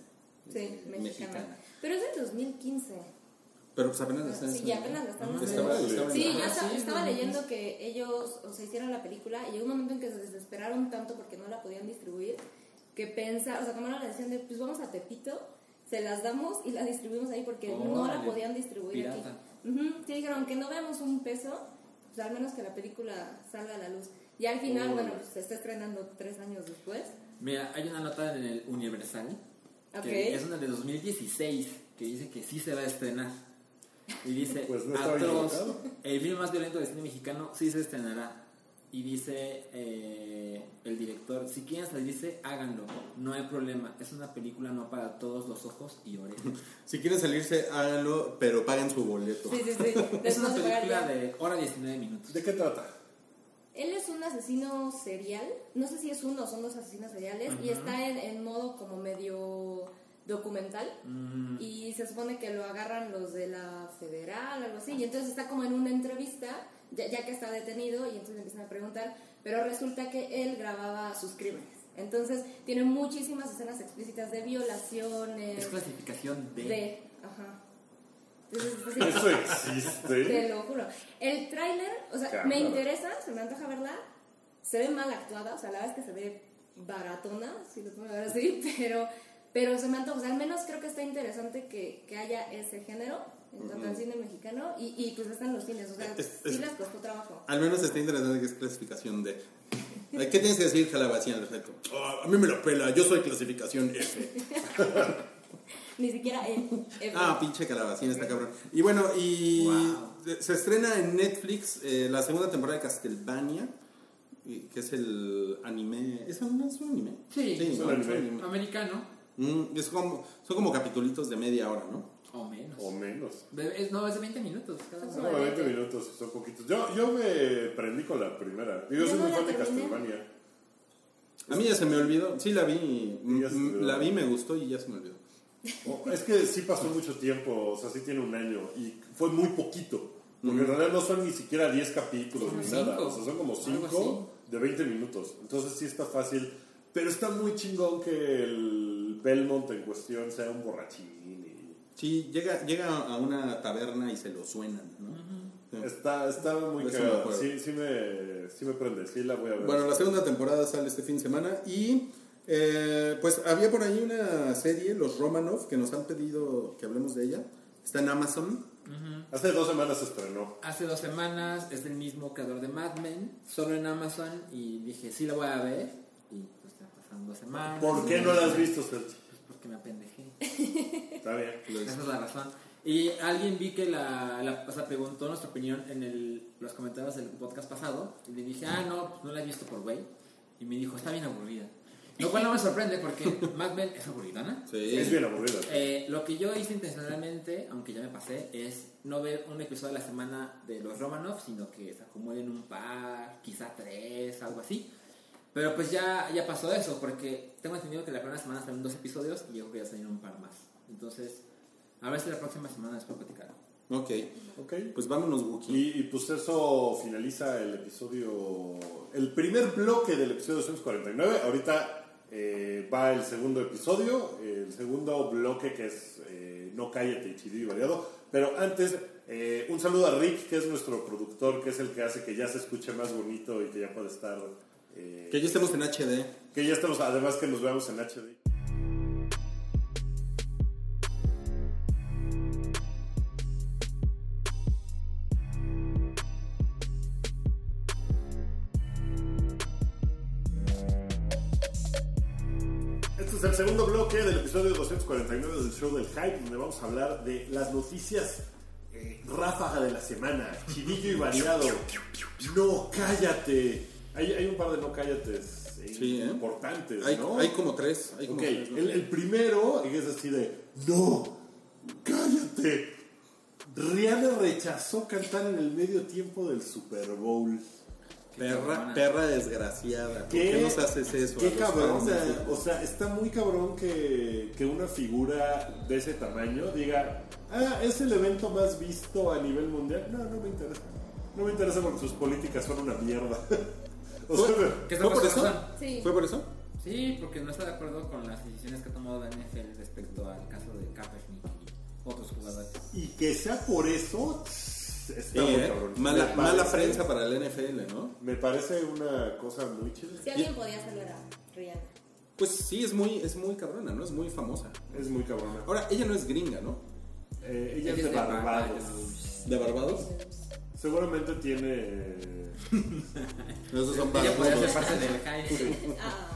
Sí, eh, mexicana. Pero es del 2015. Pero pues apenas la están Sí, ya apenas la están Sí, yo Ah, estaba, sí, estaba no, leyendo que ellos, o sea, hicieron la película y llegó un momento en que se desesperaron tanto porque no la podían distribuir, que pensaron, o sea, tomaron la decisión de, pues vamos a Tepito, se las damos y la distribuimos ahí porque no la podían distribuir pirata. aquí. Ujú, Sí, dijeron que no veamos un peso, pues al menos que la película salga a la luz. Y al final, bueno, pues se está estrenando tres años después. Mira, hay una nota en el Universal, Ok. que es una de 2016, que dice que sí se va a estrenar. Y dice, Pues no Atroz, el film más violento del cine mexicano sí se estrenará. Y dice eh, el director, si quieren salirse, háganlo, no hay problema, es una película no para todos los ojos y orejas. *laughs* Si quieren salirse, háganlo, pero paguen su boleto. Sí, sí, sí. *laughs* Es una película de hora 19 minutos. ¿De qué trata? Él es un asesino serial. No sé si es uno o son dos asesinos seriales. Y está en, en modo como medio documental. Mm, Y se supone que lo agarran los de la federal, algo así. Y entonces está como en una entrevista, ya, ya que está detenido, y entonces le empiezan a preguntar. Pero resulta que él grababa sus crímenes. Entonces tiene muchísimas escenas explícitas de violaciones. es clasificación de... de. Ajá. Entonces, es así- Eso existe. Te lo juro. El tráiler, o sea, Cámara. me interesa, se me antoja verla. Se ve mal actuada, o sea, la verdad es que se ve baratona, si lo puedo ver así, *laughs* pero, pero se me antoja. O sea, al menos creo que está interesante que, que haya ese género en cuanto al cine mexicano y, y pues están los cines, o sea, Es- sí es- les costó trabajo. Al menos está interesante que es clasificación de. ¿Qué tienes que decir, Calabacín, al respecto? Ah, a mí me la pela, yo soy clasificación F. *laughs* Ni siquiera él. F. Ah, pinche Calabacín, está cabrón. Y bueno, y Wow. se estrena en Netflix eh, la segunda temporada de Castlevania, y- que es el anime. ¿Es un, es un anime? Sí, es un anime. Americano, Mm, es como, son como capitulitos de media hora, ¿no? o menos. O menos. Es- no, es de 20 minutos cada. No, 20 minutos, son poquitos. Yo, yo me prendí con la primera. Digo, Yo soy muy fan de. Castlevania. A mí ya se me olvidó. Sí, la vi. Mm, olvidó. La vi, me gustó y ya se me olvidó. *laughs* Oh, Es que sí pasó mucho tiempo, o sea, sí tiene un año y fue muy poquito. Porque en realidad no son ni siquiera 10 capítulos Son ni cinco, nada, o sea, son como algo 5 de 20 minutos. Entonces sí está fácil, pero está muy chingón que el Belmont en cuestión sea un borrachín. y- Sí, llega, llega a una taberna y se lo suenan, ¿no? Sí. Está, está muy acuerdo. Sí, sí, me, sí me prende, sí la voy a ver. Bueno, la segunda temporada sale este fin de semana y eh, pues había por ahí una serie, Los Romanov, que nos han pedido que hablemos de ella. Está en Amazon. Hace dos semanas se estrenó. Hace dos semanas es del mismo creador de Mad Men, solo en Amazon, y dije, sí la voy a ver. Pasaron dos semanas. ¿Por qué no la has visto, Sergio? Pues porque me apendejé. Está bien. Esa es la razón. Y alguien vi que la, la o sea, preguntó nuestra opinión en el, los comentarios del podcast pasado. Y le dije, ah, no, pues no la he visto por güey. Y me dijo, está bien aburrida. Lo cual no me sorprende porque *laughs* Mad Men es aburridona. Sí. Es bien aburrida. Eh, lo que yo hice intencionalmente, aunque ya me pasé, es no ver un episodio a la semana de los Romanov, sino que se acumulen un par, quizá tres, algo así. Pero pues ya, ya pasó eso, porque tengo entendido que la primera semana salen dos episodios y yo creo que ya salieron un par más. Entonces, a ver si la próxima semana les puedo platicar. Ok, Ok. pues vámonos, Wookie. Y, y, pues eso finaliza el episodio, el primer bloque del episodio 249. Ahorita eh, va el segundo episodio, el segundo bloque que es eh, No cállate, chido y variado. Pero antes, eh, un saludo a Rick, que es nuestro productor, que es el que hace que ya se escuche más bonito y que ya puede estar... eh, Que ya estemos en HD. que ya estemos, además que nos veamos en HD. Este es el segundo bloque del episodio 249 del show del hype, donde vamos a hablar de las noticias eh, ráfaga de la semana, chidillo y variado. No cállate. Hay, hay un par de no cállates eh, Sí, ¿eh? importantes, Hay, ¿no? hay como tres. Hay como Ok, tres, ¿no? el, el primero es así de, no, cállate. Rihanna rechazó cantar en el medio tiempo del Super Bowl. Perra, perra desgraciada. ¿Por ¿Qué? qué nos haces eso? a Qué cabrón, o sea, está muy cabrón que, que una figura de ese tamaño diga, ah, es el evento más visto a nivel mundial. No, no me interesa. No me interesa porque sus políticas son una mierda. *laughs* o sea, ¿Qué ¿Fue por eso? Sí. ¿Fue por eso? Sí, porque no está de acuerdo con las decisiones que ha tomado la NFL respecto al caso de Kaepernick y otros jugadores. y que sea por eso, está Sí, muy ¿eh? cabrón. Mala, prensa para el NFL, ¿no? Me parece una cosa muy chida. Si alguien podía hacerlo era Rihanna. Pues sí, es muy, es muy cabrona, ¿no? Es muy famosa. Es muy cabrona. Ahora, ella no es gringa, ¿no? Eh, ella Ella es es de de Barbados. Barbados. ¿De Barbados? Seguramente tiene. Esos son *laughs* Ella podría ser barbudos. parte del hype. Ah,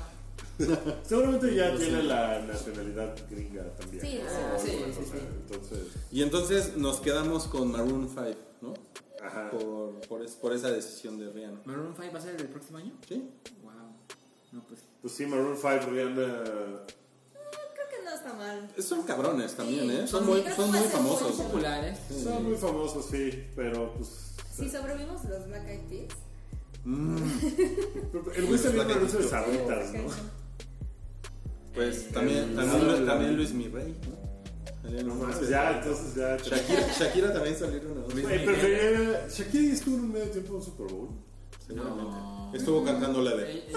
Seguramente ya tiene la nacionalidad gringa también. Sí, ¿no? sí, sí, sí, cosa. sí. Entonces, Y entonces nos quedamos con Maroon 5, ¿no? ajá. Por, por, es- por esa decisión de Rihanna. ¿Maroon 5 va a ser el próximo año? ¿Sí? Wow. No, pues. Pues sí, Maroon 5, Rihanna. Creo que no está mal. Son cabrones también, ¿eh? Son Sí, muy, creo son que muy a ser famosos. Populares. Son muy famosos, sí, pero pues. Si sobrevivimos los Black Eyed Peas. El güey Black una luz de sabritas, ¿no? Pues también, también, también Luis Mirrey, ¿no? No unos- mames, ya, entonces ya. Shakira, Shakira también salieron unos. Güey, preferiría- Shakira estuvo en un medio tiempo en un Super Bowl. Seguramente. No. Estuvo cantando la de. Ella es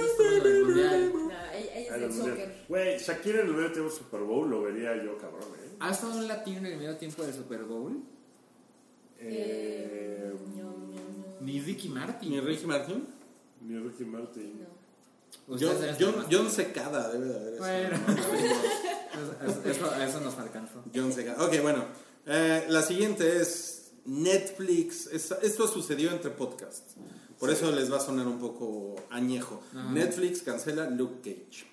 Ah, del no, soccer. Güey, Shakira en el medio tiempo del Super Bowl lo vería yo, cabrón, ¿eh? ¿Ha estado un latino en el medio tiempo del Super Bowl? Eh, ño, ño. Ni Ricky Martin. ¿Mi Ricky Martin? ni Ricky Martin. No. John, John, John Secada debe de haber Bueno. *laughs* Eso, eso, eso nos alcanzó. John Secada. Ok, bueno. Eh, la siguiente es Netflix. Es- esto sucedió entre podcasts. Por eso les va a sonar un poco añejo. Ajá. Netflix cancela Luke Cage.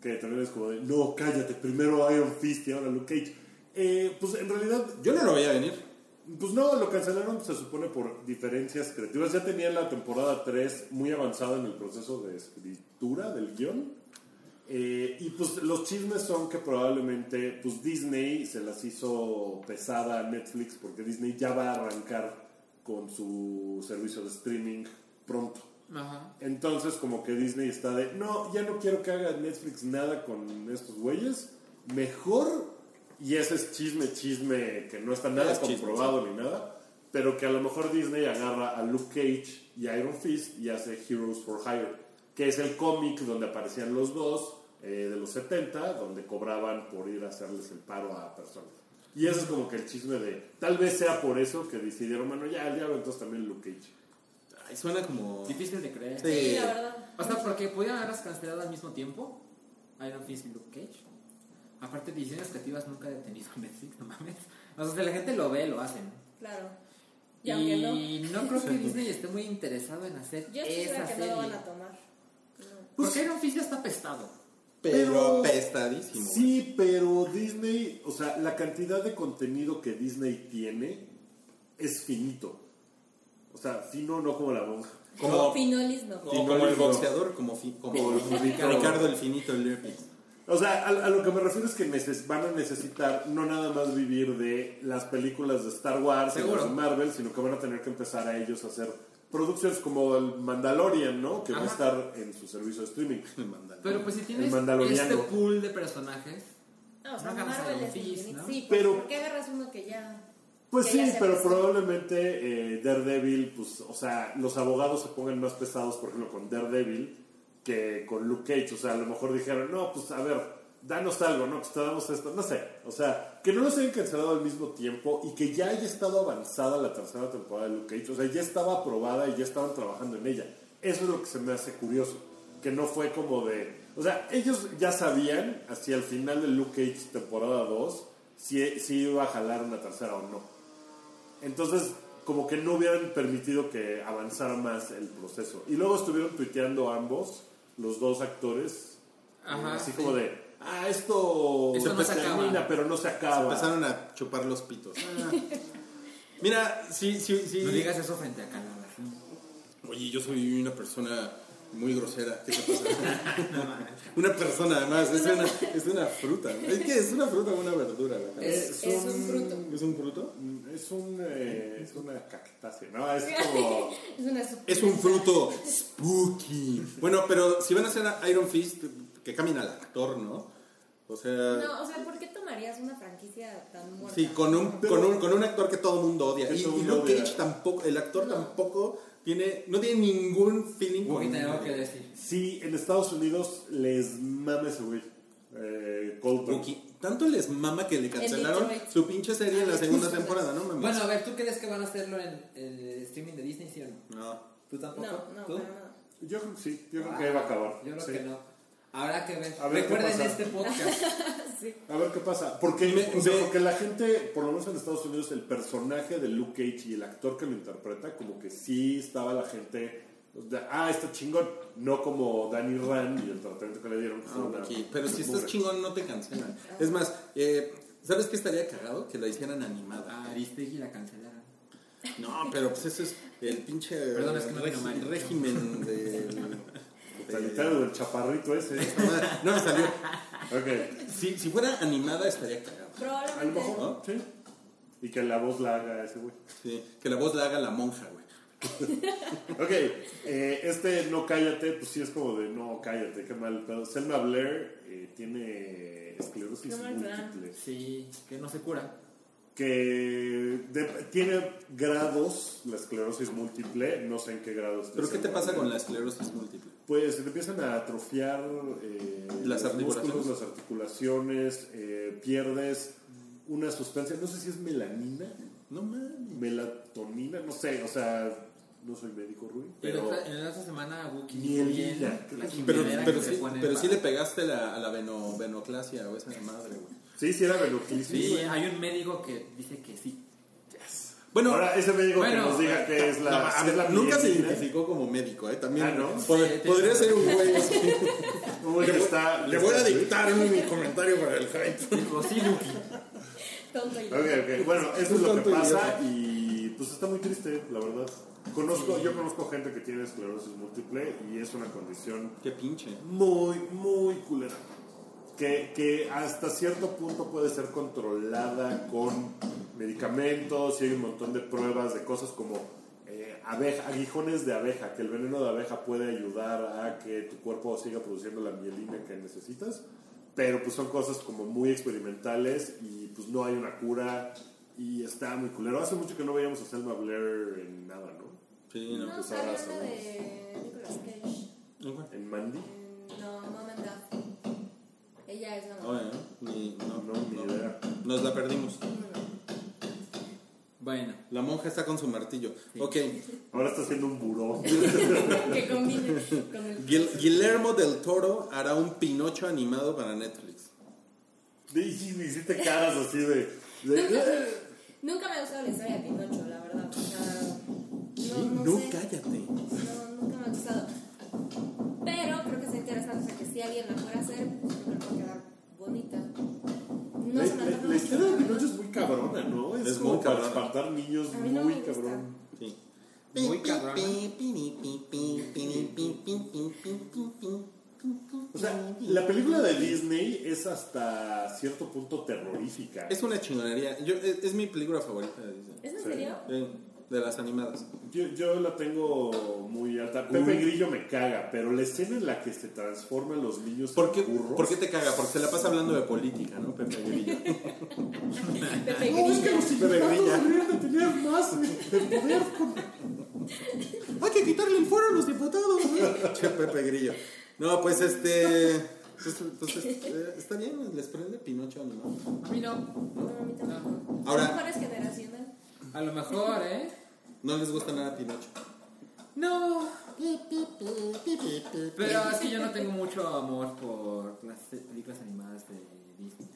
Que también es como de, no, cállate, primero Iron Fist y ahora Luke Cage. Eh, pues en realidad, Yo no lo veía venir. Pues no, lo cancelaron, se supone, por diferencias creativas. Ya tenían la temporada 3 muy avanzada en el proceso de escritura del guion. Eh, y pues los chismes son que probablemente pues Disney se las hizo pesada a Netflix porque Disney ya va a arrancar con su servicio de streaming pronto. Ajá. Entonces como que Disney está de, no, ya no quiero que haga Netflix nada con estos güeyes, mejor, y ese es chisme, chisme que no está nada Es chisme, comprobado ni nada, pero que a lo mejor Disney agarra a Luke Cage y Iron Fist y hace Heroes for Hire, que es el cómic donde aparecían los dos eh, de los 70, donde cobraban por ir a hacerles el paro a personas. Y ese es como que el chisme de, tal vez sea por eso que decidieron, bueno, ya, el diablo, entonces también Luke Cage. Ay, suena como. Difícil de creer. Sí. Sí, la verdad. O sea, porque podían haberlas cancelado al mismo tiempo. Iron Fist y Luke Cage. Aparte, decisiones creativas nunca he detenido Netflix, no mames. O sea, si la gente lo ve, lo hacen. Claro. Y no. no creo que Disney esté muy interesado en hacer Yo esa que serie. no lo van a tomar. No. Porque Iron Fist ya está pestado. Pero, Pero- apestadísimo. Sí, pero Disney, o sea, la cantidad de contenido que Disney tiene es finito. O sea, fino no como la monja. Como, Finolis no. o Sí, como no, el no. boxeador, como, fi- como Como Ricardo. Ricardo. el finito Lirpi. O sea, a, a lo que me refiero es que neces- van a necesitar no nada más vivir de las películas de Star Wars y Seguro. las de Marvel, sino que van a tener que empezar a ellos a hacer producciones como el Mandalorian, ¿no? Que va a estar en su servicio de streaming. *laughs* Mandan. Pero pues si tienes este pool de personajes, No, o sea, No Marvel es. Sí, Pero- pero. ¿Por qué agarras uno que ya.? Pues Que sí, ya pero pasó. probablemente eh, Daredevil, pues, o sea, los abogados se pongan más pesados, por ejemplo, con Daredevil que con Luke Cage. O sea, a lo mejor dijeron, no, pues a ver, danos algo, ¿no? Pues te damos esto, no sé. O sea, que no los hayan cancelado al mismo tiempo y que ya haya estado avanzada la tercera temporada de Luke Cage. O sea, ya estaba aprobada y ya estaban trabajando en ella. Eso es lo que se me hace curioso. Que no fue como de. O sea, ellos ya sabían, hacia el final de Luke Cage temporada 2, si, si iba a jalar una tercera o no. Entonces, como que no hubieran permitido que avanzara más el proceso. Y luego estuvieron tuiteando ambos, los dos actores, Ajá, eh, así sí. como de, ah, esto, Esto no se termina, acaba. pero no se Se acaba. empezaron a chupar los pitos. Ah. *laughs* Mira, sí, sí, sí. no digas eso frente a Canadá. Oye, yo soy una persona muy grosera. ¿Qué te pasa? *laughs* *laughs* una persona, además. Es una, es una fruta. ¿Es que es una fruta o una verdura? la? Es, es un fruto. ¿Es un fruto? Es, un, eh, es una cactácea, ¿no? Es como... *laughs* Es una Es un fruto spooky. Bueno, pero si van a hacer a Iron Fist, que cambien al actor, ¿no? O sea, No, o sea, ¿por qué tomarías una franquicia tan muerta? sí, con un, con, un, con un actor que todo el mundo odia. Y, y Luke. Cage tampoco, el actor No. tampoco tiene, no tiene ningún feeling Wookie, con... te tengo que decir. Sí, en Estados Unidos les mame ese güey. Eh, Colton. Tanto les mama que le cancelaron su pinche serie en la Ah, segunda temporada, ¿no? mames? Bueno, a ver, ¿tú crees que van a hacerlo en el streaming de Disney, sí o no? No. ¿Tú tampoco? No, no, ¿Tú? nada. Yo creo que sí, yo creo que ahí va a acabar. Yo creo Sí. que no. Habrá que ver. A ver qué Recuerden pasa. este podcast. *laughs* A ver qué pasa. Porque, Me- o sea, me- porque la gente, por lo menos en Estados Unidos, el personaje de Luke Cage y el actor que lo interpreta, como que sí estaba la gente ah, está chingón. No como Danny Rand y el tratamiento que le dieron. que Ah. Pero si estás chingón, no te cancelan. Es más, eh, ¿sabes qué estaría cagado? Que la hicieran animada. A Aristegui la cancelaron. No, pero pues eso es el pinche Perdón, es que no Mario. régimen *laughs* del. Totalitario del chaparrito ese. No me salió. ok. Si, si fuera animada, estaría cagado. A lo mejor, ¿No? sí. Y que la voz la haga ese güey. Sí, que la voz la haga la monja, güey. Ok, eh, este no cállate, pues sí es como de no cállate, qué mal. Pero Selma Blair eh, tiene esclerosis múltiple. Sí, que no se cura. Que de- tiene grados la esclerosis múltiple, no sé en qué grado esté ¿Pero qué te pasa Blair. con la esclerosis múltiple? Pues se te empiezan a atrofiar eh, Las los articulaciones. músculos, las articulaciones, eh, pierdes una sustancia, no sé si es melanina, No mames. melatonina, no sé, o sea, no soy médico, Rui, pero en la otra semana Wookie Mielina, la. Pero, pero, sí, pone pero sí le pegaste la, a la veno, venoclasia o esa madre, güey. sí, sí era venoclisis. Sí, hay un médico que dice que sí. Bueno, Ahora ese médico Bueno, que nos diga que es la, no, a si ver, es la nunca se identificó como médico, ¿eh? También Ah, ¿no? pod- Sí, podría ser un güey. *laughs* Uy, que está, Le voy a dictar mi comentario para el hype. Dijo, sí, Lucky. Tonto y Ok, ok. Bueno, eso es lo que pasa y pues está muy triste, la verdad. Conozco, yo conozco gente que tiene esclerosis múltiple y es una condición Qué pinche. muy, muy culera. Que, que hasta cierto punto puede ser controlada con medicamentos y hay un montón de pruebas de cosas como eh, abeja, aguijones de abeja, que el veneno de abeja puede ayudar a que tu cuerpo siga produciendo la mielina que necesitas. Pero pues son cosas como muy experimentales y pues no hay una cura y está muy culero. Hace mucho que no veíamos a Selma Blair en nada, ¿no? Sí, no. No, pues ahora una de Nicolas Cage. En Mandy. No, Mom and Dad. Ella es la No, mamá. eh, ni, no, No, ni idea. Nos la perdimos. Bueno, La monja está con su martillo. Ok. Ahora está haciendo un buró. *laughs* que combine con el. Guil- Guillermo del Toro hará un Pinocho animado para Netflix. Y y hiciste caras así de. de- Nunca me ha gustado la historia de Pinocho, la verdad. O sea, no, no, No, sé. cállate. No, nunca me ha gustado. Pero creo que es interesante, o sea, que si alguien la fuera a hacer, pues creo que va a quedar bonita. No la, se me la- historia de. Pinocho es muy cabrona, ¿no? Es, Es como muy para cabrona. espantar niños A mí no muy me gusta. cabrón. Sí. muy cabrón. O sea, la película de Disney es hasta cierto punto terrorífica. Es una chingonería. Yo, es, es mi película favorita de Disney. ¿Es en serio? Sí, de las animadas. Yo, yo la tengo muy alta. Pepe Grillo me caga, pero la escena en la que se transforman los niños ¿Por qué, en burros. ¿Por qué te caga? Porque se la pasa hablando de política, ¿no? Pepe Grillo. Pepe No, es que Grillo. los sindicatos deberían de tener más de poder. Hay que quitarle el fuero a los diputados, ¿no? che, Pepe Grillo. No, pues este. pues, Entonces, eh, está bien, les prende Pinocho animado. a mí no. No, a mí tampoco. Ahora-. A lo mejor, ¿eh? No les gusta nada Pinocho. No. Pero es que yo no tengo mucho amor por las películas animadas de Disney.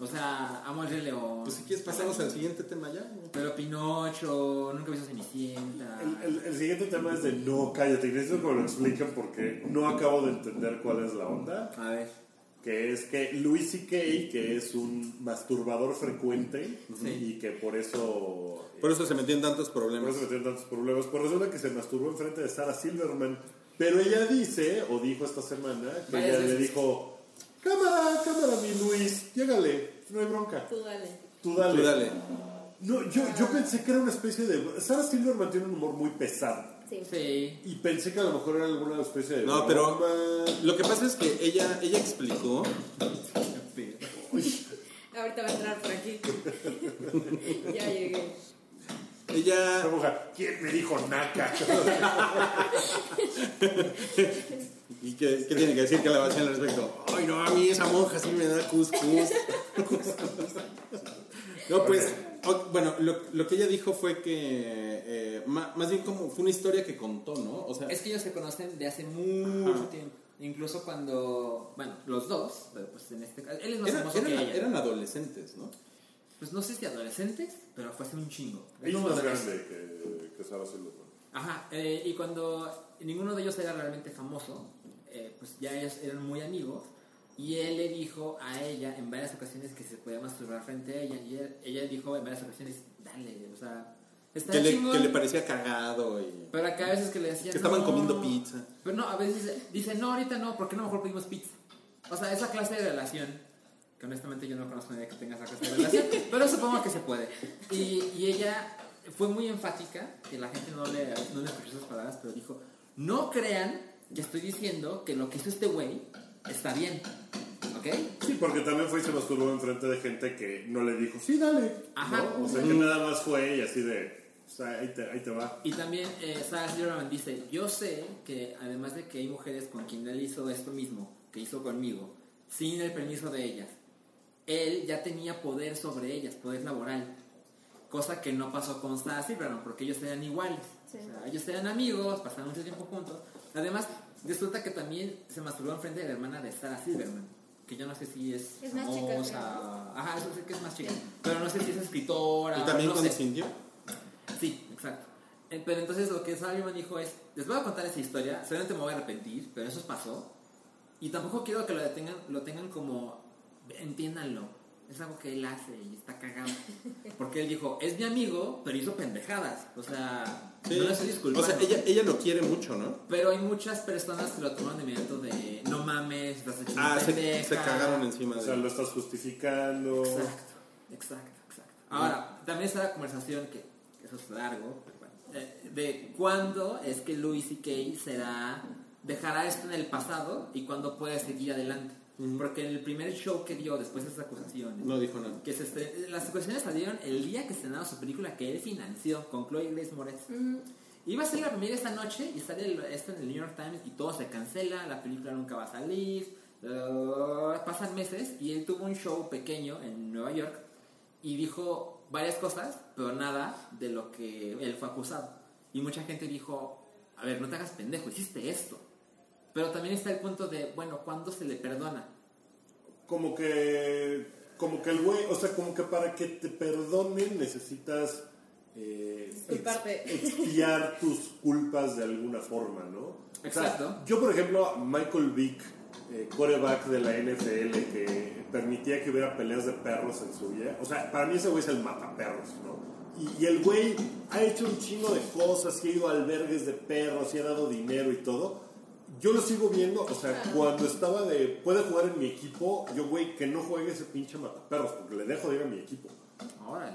O sea, amo el Rey León. Pues si quieres pasamos al siguiente tema ya. Pero Pinocho, nunca he visto Cenicienta. El, el- el siguiente tema es de no, cállate. y Necesito que me lo expliquen porque no acabo de entender cuál es la onda. A ver. Que es que Louis C.K., que es un masturbador frecuente Sí. y que por eso. Por eso se metió en tantos por problemas. eso metió en tantos problemas. Pues resulta que se masturbó enfrente de Sarah Silverman. Pero ella dice, o dijo esta semana, que ella le dijo: Cámara, cámara, mi Luis, llégale, no hay bronca. Tú dale. Tú dale. Tú dale. No, yo, yo pensé que era una especie de. Sarah Silverman tiene un humor muy pesado. Sí. Sí. Y pensé que a lo mejor era alguna especie de. No, pero lo que pasa es que ella, ella explicó. *laughs* Ahorita va a entrar por aquí. *laughs* ya llegué. Ella. ¿Quién me dijo naca? *laughs* ¿Y qué, qué tiene que decir que la vacía al respecto? Ay, no, a mí esa monja sí me da cuscús. no, pues, o- bueno, lo, lo que ella dijo fue que, eh, ma- más bien como fue una historia que contó, ¿no? O sea, Es que ellos se conocen de hace mucho tiempo. Incluso cuando, bueno, los dos, pero pues en este caso, él es más famoso que eran- ella. eran adolescentes, ¿no? Pues no sé si adolescentes, pero fue hace un chingo. Ella es más de- grande que, que Sarah Silverman. Ajá, eh, y cuando ninguno de ellos era realmente famoso, eh, pues ya ellos eran muy amigos. Y él le dijo a ella en varias ocasiones que se podía masturbar frente a ella. Y él- ella dijo en varias ocasiones, dale, o sea, está Que le, que le parecía cagado y Pero acá a veces que le decían. que estaban "No". comiendo pizza. Pero no, a veces dice, dice, no, ahorita no, ¿por qué no mejor pedimos pizza? O sea, esa clase de relación, que honestamente yo no conozco a nadie que tenga esa clase de relación, *laughs* pero supongo que se puede. Y, y ella fue muy enfática, que la gente no le, no le escuchó esas palabras, pero dijo, no crean que estoy diciendo que lo que hizo este güey está bien, ¿ok? Sí, porque también fue y se masturbó enfrente de gente que no le dijo, sí, dale. Ajá. ¿no? O sea, que nada más fue y así de, o sea, ahí te, ahí te va. Y también eh, Sarah Silverman dice, yo sé que además de que hay mujeres con quien él hizo esto mismo, que hizo conmigo, sin el permiso de ellas, él ya tenía poder sobre ellas, poder laboral, cosa que no pasó con Sarah Silverman, porque ellos eran iguales. Sí. O sea, ellos eran amigos, pasaron mucho tiempo juntos. Además, resulta que también se masturbó enfrente de la hermana de Sarah Silverman, que yo no sé si es, Es más chica, famosa. Ajá, eso sé que es más chica. Sí. Pero no sé si es escritora. Y también no consintió. Sí, exacto. Eh, Pero entonces lo que Sallyman dijo es, les voy a contar esa historia, seguramente me voy a arrepentir, pero eso pasó. Y tampoco quiero que lo detengan, lo tengan como, entiéndanlo. Es algo que él hace y está cagado. Porque él dijo, es mi amigo, pero hizo pendejadas. O sea, Sí. no le estoy O disculpando. sea, ella, ella lo quiere mucho, ¿no? Pero hay muchas personas que lo toman de inmediato de, no mames, estás hecho Ah, se, pendeja". se cagaron encima O de sea, lo estás justificando. Exacto, exacto, exacto. Ahora, también está la conversación, que que eso es largo, pero bueno, eh, de cuándo es que Louis C.K. será, dejará esto en el pasado y cuándo puede seguir adelante. Porque en el primer show que dio después de esas acusaciones, No dijo nada. que se las acusaciones salieron el día que estrenaba su película que él financió con Chloe Grace Moretz. Iba a ser la primera esta noche y sale el- esto en el New York Times y todo se cancela, la película nunca va a salir, eh, pasan meses y él tuvo un show pequeño en Nueva York y dijo varias cosas, pero nada de lo que él fue acusado. Y mucha gente dijo, a ver, no te hagas pendejo, hiciste esto. Pero también está el punto de, bueno, ¿cuándo se le perdona? Como que, como que el güey, o sea, como que para que te perdonen necesitas eh, ex- expiar tus culpas de alguna forma, ¿no? O sea, Exacto. yo, por ejemplo, Michael Vick, eh, coreback de la NFL, que permitía que hubiera peleas de perros en su vida, o sea, para mí ese güey es el mataperros, ¿no? Y, y el güey ha hecho un chingo de cosas, y ha ido a albergues de perros, y ha dado dinero y todo. Yo lo sigo viendo, o sea, cuando estaba de, puede jugar en mi equipo, yo, güey, que no juegue ese pinche mataperros, porque le dejo de ir a mi equipo.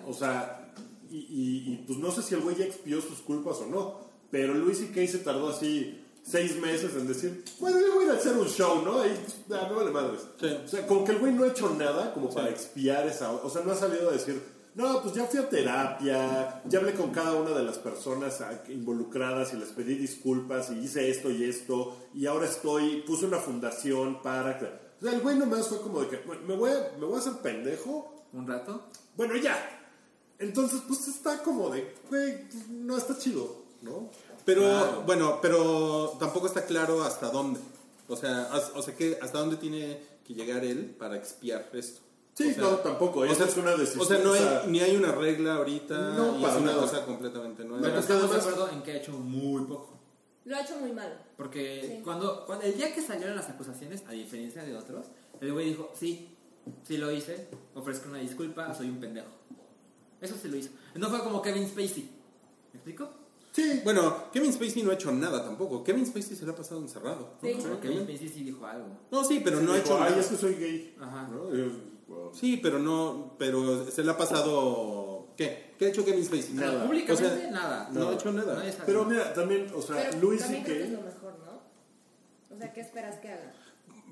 O sea, y, y- y, pues no sé si el güey ya expió sus culpas o no, pero Luis y Kay se tardó así seis meses en decir, bueno, yo voy a ir a hacer un show, ¿no? Ahí, ah, me vale madres. Sí. O sea, como que el güey no ha hecho nada como para expiar esa, o sea, no ha salido a decir, no, pues ya fui a terapia, ya hablé con cada una de las personas involucradas y les pedí disculpas y hice esto y esto, y ahora estoy, puse una fundación para... que-". O sea, el güey nomás fue como de que, "Bueno, me voy a, me voy a hacer pendejo, ¿Un rato? bueno, ya. Entonces, pues está como de, güey, pues, no está chido, ¿no? Pero, Claro. bueno, pero tampoco está claro hasta dónde. O sea, as- o sea que hasta dónde tiene que llegar él para expiar esto. Sí, O sea, no, tampoco. o Esa sea, es una decisión. O sea, no o hay, ni hay una regla ahorita. No, y para es una nada. cosa completamente nueva. Pero estamos de acuerdo en que ha hecho muy poco. Lo ha hecho muy mal. Porque Sí. cuando, cuando el día que salieron las acusaciones, a diferencia de otros, el güey dijo, sí, sí lo hice, ofrezco una disculpa, soy un pendejo. Eso sí lo hizo. No fue como Kevin Spacey. ¿Me explico? Sí, bueno, Kevin Spacey no ha hecho nada tampoco. Kevin Spacey se le ha pasado encerrado. Sí. Pero Kevin Spacey sí dijo algo. No, sí, pero no ha hecho Ay, nada. es que soy gay. Ajá. ¿no? Yo, wow. Sí, pero no, pero se le ha pasado. ¿Qué? ¿Qué ha hecho Kevin Spacey? Nada. Pero públicamente O sea, nada. no ha hecho nada. Pero mira, también, o sea, Pero Luis y también creo que es Kay. lo mejor, ¿no? O sea, ¿qué esperas que haga?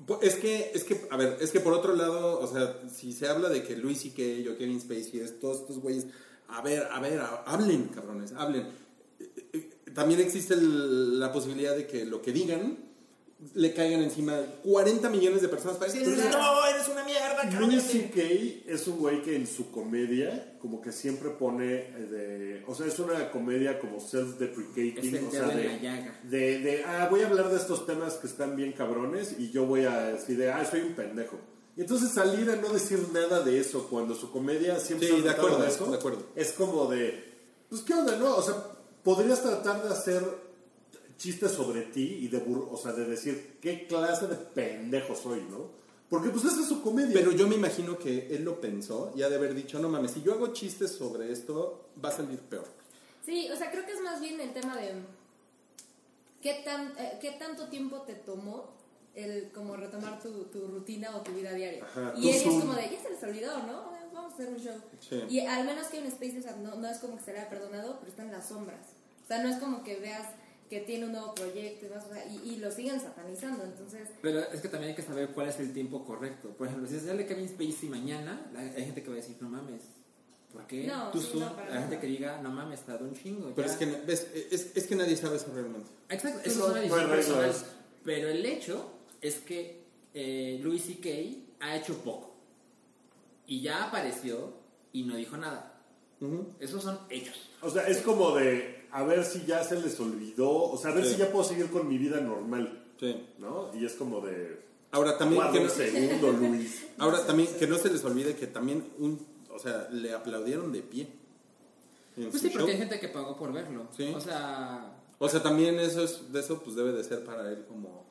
Pues, Es que, es que, a ver, es que por otro lado, o sea, si se habla de que Luis y que o Kevin Spacey, es, todos estos güeyes, a ver, a ver, a- hablen, cabrones, hablen. Eh, eh, También existe el- la posibilidad de que lo que digan le caigan encima 40 millones de personas para decir, no, eres una mierda, Luis cállate". Kay es un güey que en su comedia como que siempre pone eh, de, o sea, es una comedia como self-deprecating, o sea, de, de, de, ah, voy a hablar de estos temas que están bien cabrones y yo voy a decir de, ah, soy un pendejo. Y entonces salir a no decir nada de eso cuando su comedia siempre Sí, de acuerdo, eso, de acuerdo. es como de, pues qué onda, ¿no? O sea, podrías tratar de hacer chistes sobre ti y de, bur- o sea, de decir qué clase de pendejo soy, ¿no? Porque pues esa es su comedia. Pero yo me imagino que él lo pensó y ha de haber dicho, no mames, si yo hago chistes sobre esto, va a salir peor. Sí, o sea, creo que es más bien el tema de qué, tan, eh, qué tanto tiempo te tomó el como retomar tu, tu rutina o tu vida diaria. Ajá, y él es como de, ya se les olvidó, ¿no? Vamos a hacer un show. Sí. Y al menos que un space, o sea, no, no es como que se le haya perdonado, pero está en las sombras. O sea, no es como que veas que tiene un nuevo proyecto y, más, o sea, y, y lo siguen satanizando. Entonces, Pero es que también hay que saber cuál es el tiempo correcto. Por ejemplo, si sale Kevin Spacey mañana, la- hay gente que va a decir, no mames. ¿Por qué? No, Tú sí, no, para la gente nada. que diga, no mames, está un chingo. Pero ya". es que, ves, es, es que nadie sabe eso realmente. Exacto, No, eso es una no decisión personal. Pero el hecho es que eh, Louis C.K. ha hecho poco. Y ya apareció y no dijo nada. Ujú. Esos son hechos. O sea, es como de a ver si ya se les olvidó, o sea, a ver Sí. si ya puedo seguir con mi vida normal, Sí. ¿no? Y es como de Ahora también, guarda que no, segundo, Luis. *laughs* ahora también que no se les olvide que también un, o sea, le aplaudieron de pie. Pues sí, porque show. hay gente que pagó por verlo. Sí. O sea, O sea, también eso es, de eso pues debe de ser para él como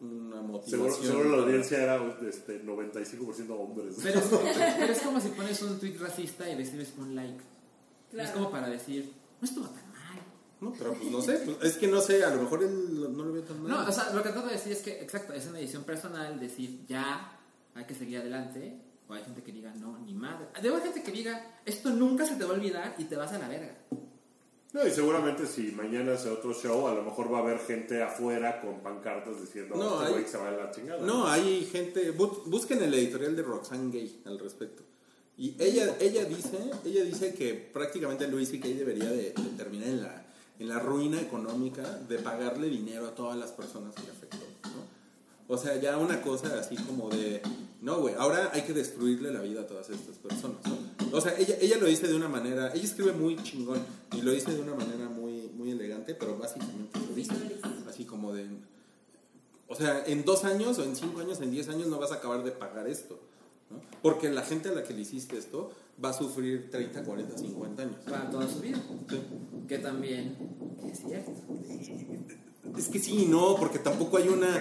una motivación. Seguro, seguro la audiencia era este, 95% hombres. pero es, pero es como si pones un tweet racista y le escribes un like. Claro. Es como para decir, no estuvo tan mal. No, pero pues no sé, pues, es que no sé, a lo mejor él no lo vio tan mal. No, o sea, lo que trato de decir es que, exacto, es una decisión personal, decir ya hay que seguir adelante. O hay gente que diga, no, ni madre. Debe haber gente que diga, esto nunca se te va a olvidar y te vas a la verga. No, y seguramente si mañana hace otro show, a lo mejor va a haber gente afuera con pancartas diciendo, No, este hay- güey que se va a la chingada. No, hay gente, bu- busquen el editorial de Roxanne Gay al respecto. Y ella, ella dice, ella dice que prácticamente Louis C.K. debería de, de terminar en la, en la ruina económica de pagarle dinero a todas las personas que afectó, ¿no? O sea, ya una cosa así como de, no, güey, ahora hay que destruirle la vida a todas estas personas, ¿no? O sea, ella, ella lo dice de una manera, ella escribe muy chingón y lo dice de una manera muy, muy elegante, pero básicamente lo dice así como de, o sea, en dos años o en cinco años, en diez años no vas a acabar de pagar esto. ¿No? Porque la gente a la que le hiciste esto va a sufrir 30, 40, 50 años. Para toda su vida. Sí. Que también es cierto. Es que sí, no, porque tampoco hay una...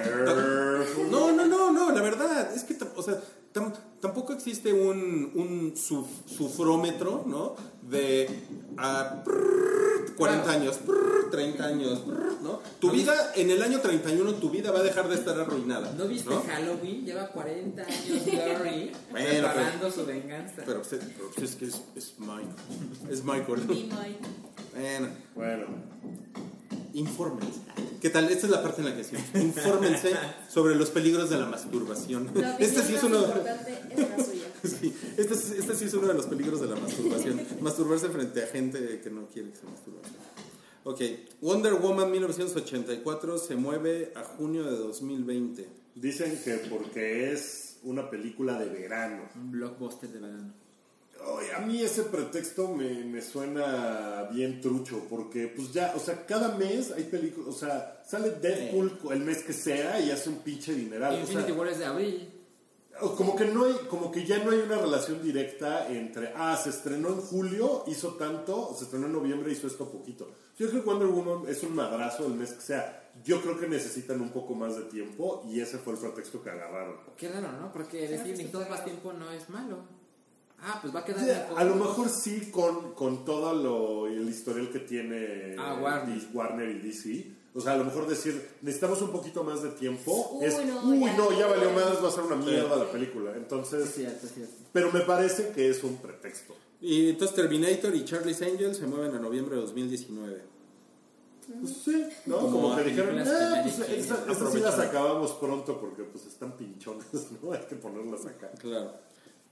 No, no, no, no, la verdad, es que, o sea, tam- tampoco existe un, un suf- sufrómetro, ¿no? De a 40 Claro. años, prrr, 30 años, prrr, ¿no? Tu vida, en el año 31, tu vida va a dejar de estar arruinada. ¿No viste Halloween? Lleva 40 años Gary *laughs* Bueno, preparando su venganza. Pero, pues, pero, pues, es que es, es Michael. Es Michael. Bueno, Bueno, infórmense. ¿Qué tal? Esta es la parte en la que sí. Infórmense *laughs* sobre los peligros de la masturbación. La Este sí es uno. importante es la suya. *laughs* Sí, este, es- este sí es uno de los peligros de la masturbación. Masturbarse frente a gente que no quiere que se masturbe. Ok, Wonder Woman 1984 se mueve a junio de 2020. dicen que porque es una película de verano. Un blockbuster de verano. A mí ese pretexto me, me suena bien trucho, porque pues ya, o sea, cada mes hay películas, o sea, sale Deadpool el mes que sea y hace un pinche dineral. o sea, Infinity War es de abril. Como que no hay, como que ya no hay una relación directa entre, ah, se estrenó en julio, hizo tanto, se estrenó en noviembre, hizo esto poquito. Yo creo que Wonder Woman es un madrazo el mes que sea. Yo creo que necesitan un poco más de tiempo y ese fue el pretexto que agarraron. Qué raro, ¿no? Porque decir necesitamos sí, más tiempo no es malo. Ah, pues va a quedar a lo mejor sí con, con todo lo, el historial que tiene Ah, Warner. Warner y DC. O sea, a lo mejor decir, necesitamos un poquito más de tiempo. Uy, es, no, uy, ya. no, ya valió más, va a ser una mierda la película. Es Entonces, cierto, es cierto. pero me parece que es un pretexto. Y entonces Terminator y Charlie's Angels se mueven a noviembre de 2019. Pues sí, ¿no? Como Como que dijeron, que pues estas sí las acabamos pronto porque pues están pinchones, *laughs* ¿no? Hay que ponerlas acá. Claro.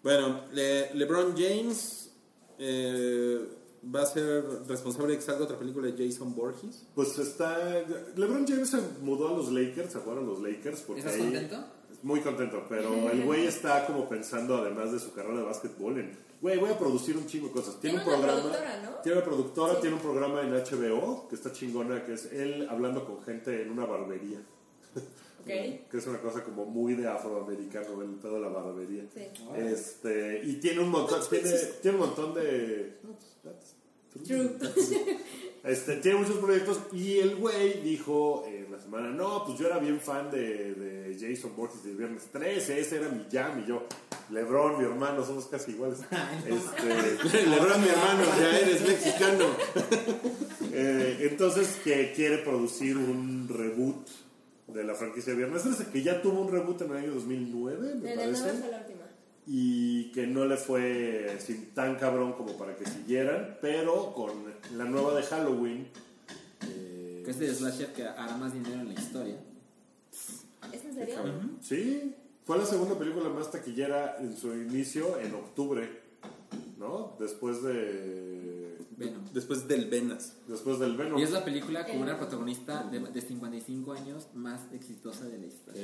Bueno, Le- LeBron James eh, va a ser responsable de que salga otra película de Jason Borges. Pues está. LeBron James se mudó a los Lakers, se fueron a los Lakers. Porque ¿Estás ahí- contento? Muy contento, pero el güey está como pensando, además de su carrera de básquetbol, en, güey, voy a producir un chingo de cosas. Tiene, Tiene un una programa. productora, ¿no? Tiene una productora, Sí. tiene un programa en HBO que está chingona, que es él hablando con gente en una barbería. *laughs* Que es una cosa como muy de afroamericano, el pedo de la barbería. Sí. Este, y tiene un montón, tiene, tiene un montón de. True. Este, tiene muchos proyectos y el güey dijo en la semana, no, pues yo era bien fan de, de Jason Borges de Viernes 13, ese era mi jam y yo, Lebron, mi hermano, somos casi iguales. *laughs* Este, Lebron, mi hermano, ya eres mexicano. *laughs* eh, entonces que quiere producir un reboot de la franquicia de Viernes 13, que ya tuvo un reboot en el año 2009, me En el 9 parece. fue la última. y que no le fue así tan cabrón como para que siguieran, pero con la nueva de Halloween. eh, Que es de slasher que hará más dinero en la historia. ¿Es en serio? Sí, fue la segunda película más taquillera en su inicio en octubre, ¿no? Después de. Venom. Después del Venas. Después del Venom. Y es la película con una protagonista de, de 55 años más exitosa de la historia.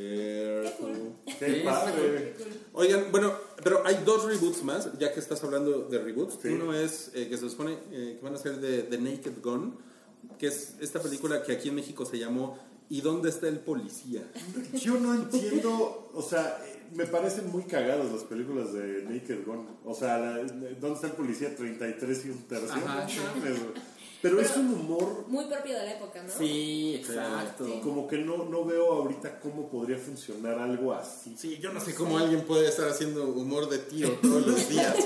Qué padre. Oigan, bueno, pero hay dos reboots más, ya que estás hablando de reboots. Sí. Uno es eh, que se supone eh, que van a ser de The Naked Gun, que es esta película que aquí en México se llamó ¿Y dónde está el policía? Yo no entiendo, o sea, eh, me parecen muy cagadas las películas de Naked Gun. O sea, la- ¿dónde está el policía? 33 y un tercio. Ajá, sí. Pero es un humor Muy propio de la época, ¿no? Sí, exacto. Sí. como que no, no veo ahorita cómo podría funcionar algo así. Sí, yo no sé cómo alguien puede estar haciendo humor de tío todos los días. *laughs*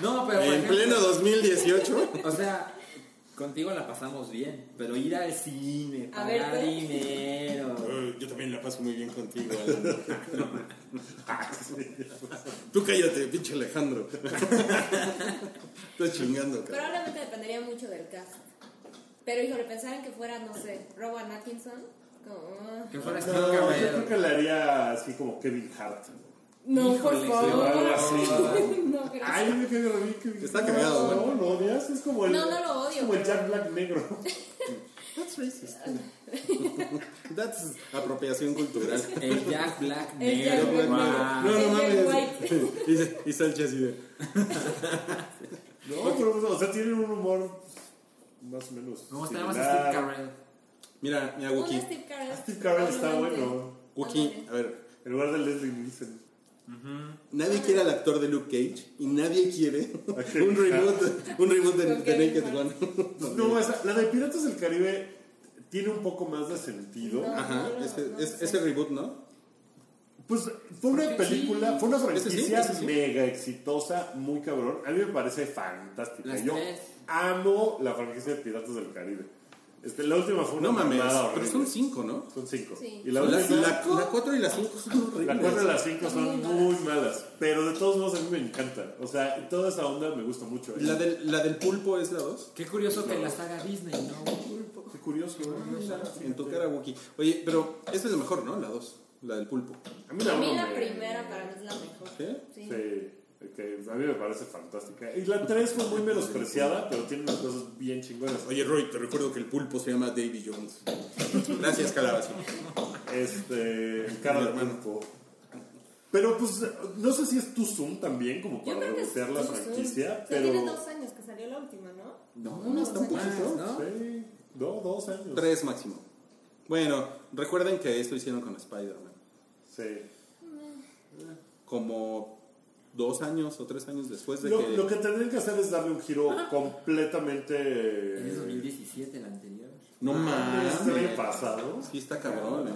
No, pero en ejemplo, pleno 2018. O sea, contigo la pasamos bien, pero ir al cine, A ver, pagar ¿tú? dinero. *laughs* Yo también la paso muy bien contigo, Alan. *laughs* Tú cállate, pinche Alejandro. Estás chingando, cabrón. Probablemente dependería mucho del cast. Pero, híjole, pensar en que fuera, no sé, Rowan Atkinson. Como, ah. Que fuera No, yo creo que le haría así como Kevin Hart. No, Híjole, por favor. algo *laughs* así. no, gracias. Ay, me quedé bien Kevin Está cagado, No, güey. lo odias, es como el, No, no lo odio, es como el pero- Jack Black negro. *laughs* That's racist. *laughs* That's apropiación cultural. El Jack Black El Jack negro. Black. No, El no Jack mames. Y, y Sánchez así de. No, pero, o sea, tienen un humor más o menos. ¿Cómo se llama similar. Steve Carell? Mira, mira, Wookie. Steve Carell. Steve Carell está bueno. Wookie, a ver. En lugar de Leslie Nielsen. Nadie quiere al actor de Luke Cage y nadie quiere un reboot, un reboot de, de Naked. Gun. No, esa, la de Piratas del Caribe tiene un poco más de sentido. No. Ajá, no, ese, no es- ese reboot, ¿no? Pues fue una Porque película, sí. fue una Ese franquicia sí, ese sí. mega exitosa, muy cabrón. A mí me parece fantástica. Las Yo tres. amo la franquicia de Piratas del Caribe. Este, la última fue una No mames, pero horrible. son cinco, ¿no? Son cinco. Sí. Y la La, última, la, la cuatro y la cinco son horribles. la cuatro y la cinco Son muy muy malas. Pero de todos modos a mí me encantan. O sea, toda esa onda me gusta mucho. ¿La del, ¿La del pulpo es la dos? Qué curioso que la saga Disney, ¿no? Qué curioso. ¿no? En tu cara, Wookie. Oye, pero esta es la mejor, ¿no? La dos, la del pulpo. A mí A mí uno la me- primera para mí es la mejor. ¿Sí? Sí. Sí, que a mí me parece fantástica. Y la 3 fue muy menospreciada, pero tiene unas cosas bien chingonas. Oye, Roy, te recuerdo que el pulpo se llama Davy Jones. Gracias, Calabazín. Este, el cara de pulpo. Pero pues, no sé si es tu Zoom también, como para rebotear la franquicia, pero... tiene dos años que salió la última, ¿no? No, Uno, está dos un años. poquito, ¿no? Sí, no, dos años. Tres máximo. Bueno, recuerden que esto hicieron con Spider-Man. Sí. Como dos años o tres años después de Lo, que... lo que tendrían que hacer es darle un giro Es completamente... de 2017 el anterior. No ¿Es el año mames. pasado? Sí está cabrón, ¿eh?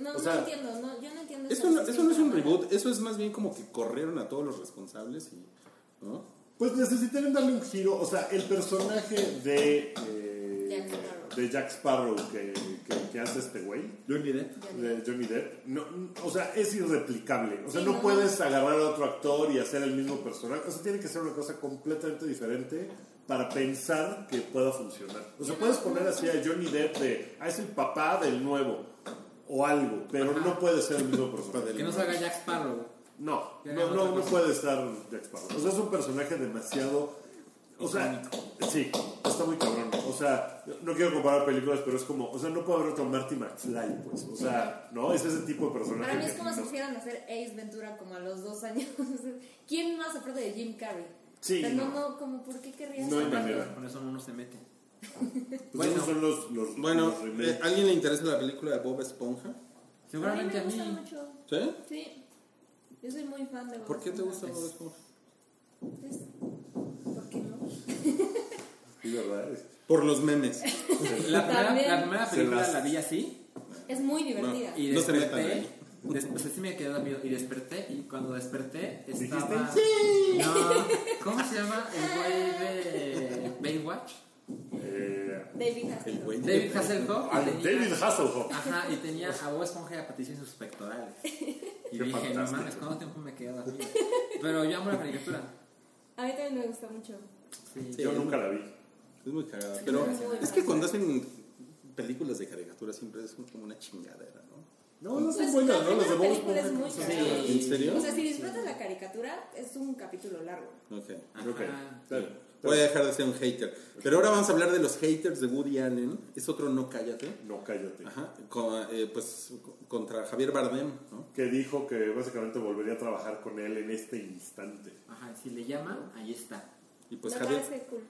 No, O no entiendo, no, yo no entiendo Eso no, eso no es un reboot, eso es más bien como que corrieron a todos los responsables y... ¿no? Pues necesitarían darle un giro, o sea, el personaje de... eh, Jack Sparrow. de Jack Sparrow que, que- que hace este güey. Johnny Depp. de Johnny Depp, no, o sea, es irreplicable. O sea, Sí, no, no. puedes agarrar a otro actor y hacer el mismo personaje. O sea, tiene que ser una cosa completamente diferente para pensar que pueda funcionar. O sea, puedes poner así a Johnny Depp de, ah, es el papá del nuevo o algo, pero no puede ser el mismo personaje. Que no salga Jack Sparrow. No, no, no, no puede estar Jack Sparrow. O sea, es un personaje demasiado. O sea, sí, está muy cabrón. O sea, no quiero comparar películas, pero es como, o sea, no puede haber otro Marty McFly, pues. O sea, no, es ese tipo de personaje. Para mí es como si quisieran hacer Ace Ventura como a los dos años. *laughs* ¿Quién más aparte de Jim Carrey? Sí, Pero no, no. como, ¿por qué querrías No hay manera. Con eso uno no se mete. Pues Bueno. esos son los, los, Bueno, los eh, ¿a ¿alguien le interesa la película de Bob Esponja? Seguramente a mí me mí. gusta mucho. ¿Sí? Sí. Yo soy muy fan de Bob ¿Por qué te gusta Esponja. Bob Esponja? Pues, ¿Por qué no? Sí, ¿verdad? Es- Por los memes. *laughs* La primera, la primera película las- la vi así Es muy divertida. y No se desperté. metan ahí. des- o sea, sí me quedé dormido y desperté y cuando desperté ¿Dijiste? estaba... No, ¿cómo se llama el güey de Baywatch? Eh, David Hasselhoff. David Hasselhoff. ah, David Hasselhoff. Ajá, y tenía a Bob Esponja y a Patricia en sus pectorales. *laughs* Y Qué dije, no mames, ¿cuánto tiempo me quedé dormido? Pero yo amo la caricatura. A mí también me gusta mucho. Sí. Yo nunca la vi. Es muy cagada. Pero es muy es que cuando hacen películas de caricatura siempre es como una chingadera, ¿no? No, no son Pues, buenas, la ¿no? Las de Bob. ¿En serio? O sea, si disfrutas la caricatura, es un capítulo largo. Ok. Ok, bien. Voy a dejar de ser un hater. Pero ahora vamos a hablar de los haters de Woody Allen. Es otro no cállate. No, cállate. Ajá. Con- eh, pues contra Javier Bardem, ¿no? Que dijo que básicamente volvería a trabajar con él en este instante. Ajá, si le llaman, ahí está. Y pues me Javier. parece cool.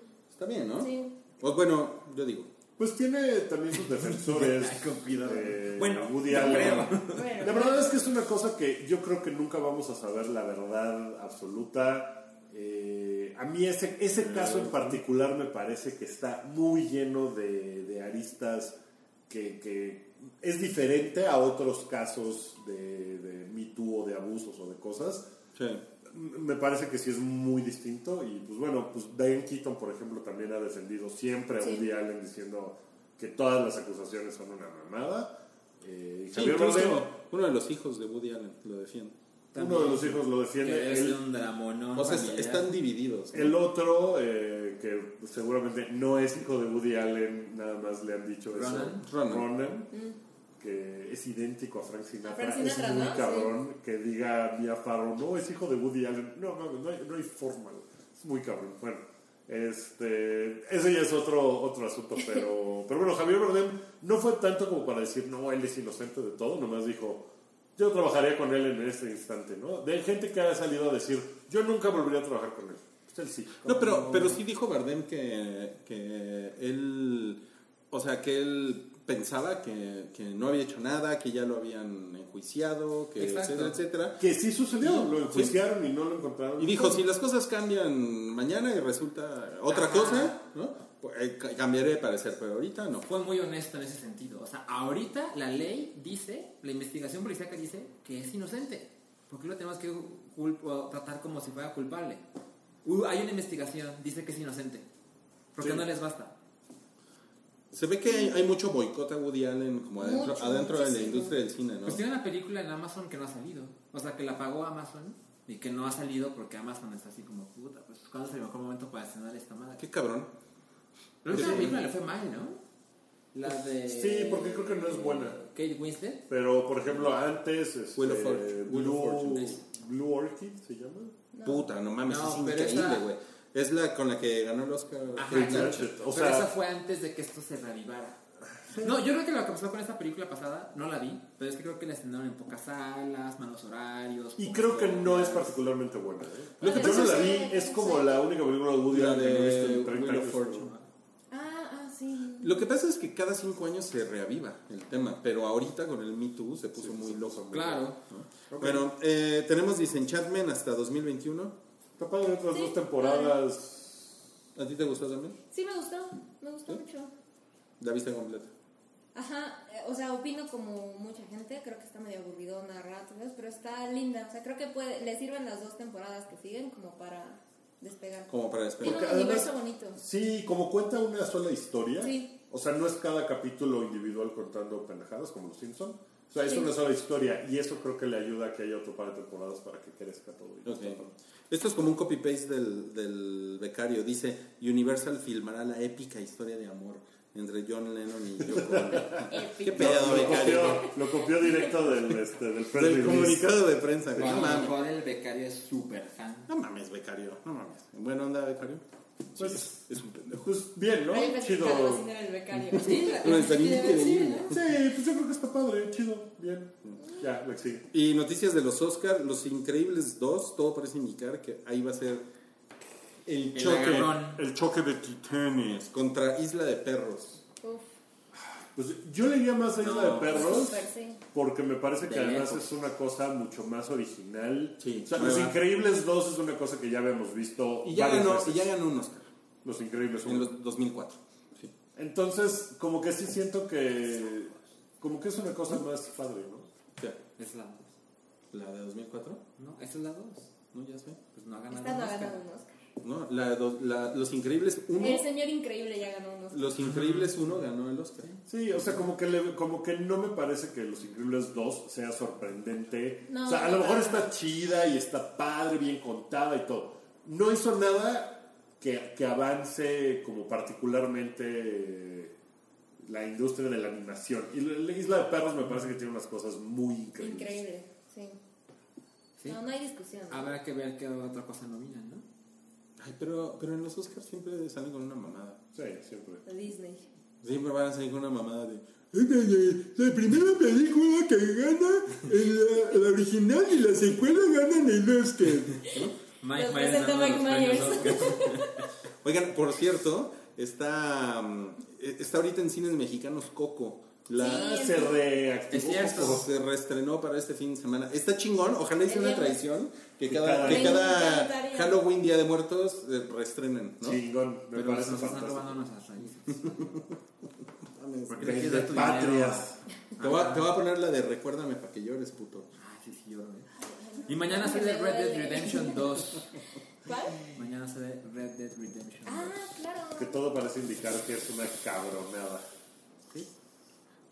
Bien, ¿no? Sí. Pues bueno, yo digo. Pues tiene también sus defensores. *laughs* eh, Bueno, Woody yo Allen. creo. Bueno, La verdad es que es una cosa que yo creo que nunca vamos a saber la verdad absoluta. Eh, a mí ese, ese caso en particular me parece que está muy lleno de, de aristas que, que es diferente a otros casos de, de Me Too o de abusos o de cosas. Sí. Me parece que sí es muy distinto y pues bueno, pues Diane Keaton por ejemplo también ha defendido siempre a Sí. Woody Allen diciendo que todas las acusaciones son una mamada. Eh, y Sí, Javier incluso Bardem, uno de los hijos de Woody Allen lo defiende. uno de los hijos lo Que defiende. es El, un dramón. O sea, están divididos. ¿no? el otro, eh, que seguramente no es hijo de Woody Allen, nada más le han dicho eso. Ronan. Ronan. Ronan, que es idéntico a Frank Sinatra. A Frank Sinatra, es muy ¿no? cabrón que diga Mia Farrow, no, es hijo de Woody Allen. No, no, no hay, no hay forma. Es muy cabrón. Bueno, este, ese ya es otro, otro asunto, *laughs* pero, pero bueno, Javier Bardem no fue tanto como para decir, no, él es inocente de todo, nomás dijo, yo trabajaría con él en este instante, ¿no? De gente que ha salido a decir, yo nunca volvería a trabajar con él. Pues él sí. No, pero, pero sí dijo Bardem que, que él, o sea, que él pensaba que, que no había hecho nada, que ya lo habían enjuiciado, que Exacto. etcétera, etcétera. Que sí sucedió, lo enjuiciaron y no lo encontraron. Y dijo, si las cosas cambian mañana y resulta otra Ajá. cosa, ¿no? Pues, eh, ca- cambiaré de parecer, pero ahorita no. Fue muy honesto en ese sentido. O sea, ahorita la ley dice, la investigación policíaca dice que es inocente. ¿Por qué lo tenemos que tratar como si fuera culpable? Uh, hay una investigación, dice que es inocente. ¿Por qué Sí. no les basta? Se ve que hay, hay mucho boicot a Woody Allen como adentro, Mucho, adentro de la industria del cine, ¿no? Pues tiene una película en Amazon que no ha salido. O sea, que la pagó Amazon y que no ha salido porque Amazon está así como puta. Pues, ¿cuándo es el mejor momento para estrenar esta madre? Qué cabrón. Pero esa película le fue mal, ¿no? La de. Sí, porque creo que no es buena. Kate Winslet. Pero, por ejemplo, antes, este, of Fortune. Of Blue, Fortune. Blue Orchid se llama. Puta, no mames, No, es increíble, esa- güey. Es la con la que ganó el Oscar. Ajá. Blanchett. O pero sea- esa fue antes de que esto se reavivara. No, yo creo que lo que pasó con esta película pasada, no la vi, pero es que creo que la estrenaron en pocas salas, malos horarios. Y creo que no es particularmente buena. ¿eh? Lo que Yo pasa no la vi, es como la única película de Woody Allen que no he visto de en 30 Wheel of años. Fortune. Ah, ah, sí. Lo que pasa es que cada cinco años se reaviva el tema, pero ahorita con el Me Too se puso Sí, muy loco. Claro. ¿no? Bueno, eh, tenemos Disenchantment hasta 2021. Está padre otras Sí. dos temporadas. ¿A ti te gustó también? Sí, me gustó. Me gustó mucho. La vista completa. Ajá, eh, o sea, opino como mucha gente, creo que está medio aburridona ratos, pero está linda, o sea, creo que puede, le sirven las dos temporadas que siguen como para despegar. Como para Tiene despegar. un Porque universo bonito. Sí, como cuenta una sola historia. Sí. O sea, no es cada capítulo individual contando pendejadas como los Simpson. O sea, es Sí. una sola historia y eso creo que le ayuda a que haya otro par de temporadas para que crezca todo. y Ok. está padre. Esto es como un copy-paste del, del becario. Dice, Universal filmará la épica historia de amor entre John Lennon y Yoko. *laughs* ¿Qué pedo, Lo becario? copió, lo copió directo del, este, del Del comunicado de prensa. No lo mames. mejor el becario es súper fan. No mames, becario. No mames. Buena onda, becario. Pues, Es un pendejo. pues bien, ¿no? Chido. *laughs* Sí, No, está sí. Sí, pues yo creo que está padre, chido, bien. Ya, la que sigue. Y noticias de los Oscar, Los Increíbles 2, todo parece indicar que ahí va a ser el choque, el choque de titanes contra Isla de Perros. Pues yo le iría más a Isla No, de Perros sí. porque me parece que De además lejos. es una cosa mucho más original. Sí, o sea. Los Increíbles 2 es una cosa que ya habíamos visto Y ya, ganó, veces. y ya ganó un Oscar Los Increíbles en 1. los 2004. Sí. Entonces, como que sí siento que. Como que es una cosa más padre, ¿no? ¿Qué? Es la 2. ¿La de 2004? No, esa es la 2. No, ya sé. Pues no ha ganado. Esta no ha un Oscar. ganado un Oscar. No, la, la- Los Increíbles 1. El señor increíble ya ganó un Oscar. Los Increíbles 1 ganó el Oscar. Sí, o sea, como que, le- como que no me parece que Los Increíbles 2 sea sorprendente. No, o sea, a lo mejor está chida y está padre, bien contada y todo. No hizo nada que, que avance como particularmente la industria de la animación. Y la la Isla de Perros me parece que tiene unas cosas muy increíbles. Increíble, sí. Sí. No, no hay discusión. Habrá que ver qué otra cosa nominan, ¿no? Ay, pero, pero en los Oscars siempre salen con una mamada. Sí, siempre. Disney. Siempre van a salir con una mamada de. La primera película que gana, la, la original y la secuela ganan el Oscar. Mike Myers dando Mike Myers. Oigan, por cierto, está, mm, está ahorita en cines mexicanos Coco. La, Ah, Sí, se reactivó. Poco. se reestrenó para este fin de semana. Está chingón, ojalá hice una tradición que cada, que cada. Halloween, Día de Muertos, eh, reestrenen, ¿no? Chingón, me Pero parece nos están robando nuestras raíces. *laughs* Porque De- te de patrias. Voy, a, te voy a poner la de Recuérdame para que llores, puto. Ah, sí, sí, lloro, ¿eh? Y mañana sale Red Dead Redemption 2. *laughs* ¿Cuál? Mañana sale Red Dead Redemption 2. Ah, claro. Que todo parece indicar que es una cabronada.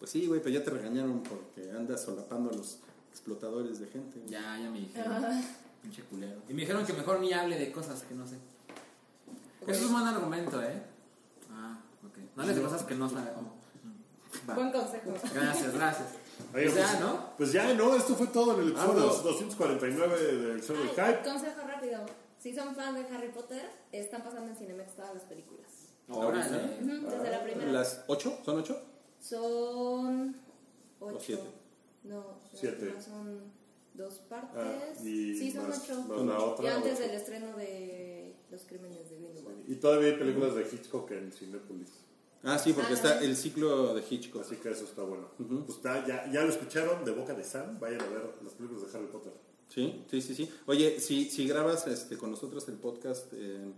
Pues sí, güey, pero ya te regañaron porque andas solapando a los explotadores de gente. güey. Ya, ya me dijeron. Pinche culero. Y me dijeron que mejor ni hable de cosas que no sé. Eso es un buen argumento, ¿eh? Ah, ok. No hables de cosas que no sabe. Va. Buen consejo. Gracias, gracias. Oye, Pues ya, pues, ¿no? Pues ya, ¿no? Esto fue todo en el episodio Vámonos. 249 del show del hype. consejo rápido. Si son fans de Harry Potter, están pasando en Cinemex todas las películas. Órale. Ujú, Desde la primera. ¿Las ocho? ¿Son ocho? Son ocho. siete. No, Siete. son dos partes. Ah, y sí, son más- ocho. más la otra, y antes ocho. del estreno de Los Crímenes de Grindelwald. Y todavía hay películas de Hitchcock en Cinepolis. Ah, sí, porque Ah, está el ciclo de Hitchcock. Así que eso está bueno. Pues está, ya, ya lo escucharon de boca de Sam. Vayan a ver las películas de Harry Potter. Sí, sí, sí, sí. Oye, si, si grabas este, con nosotros el podcast en,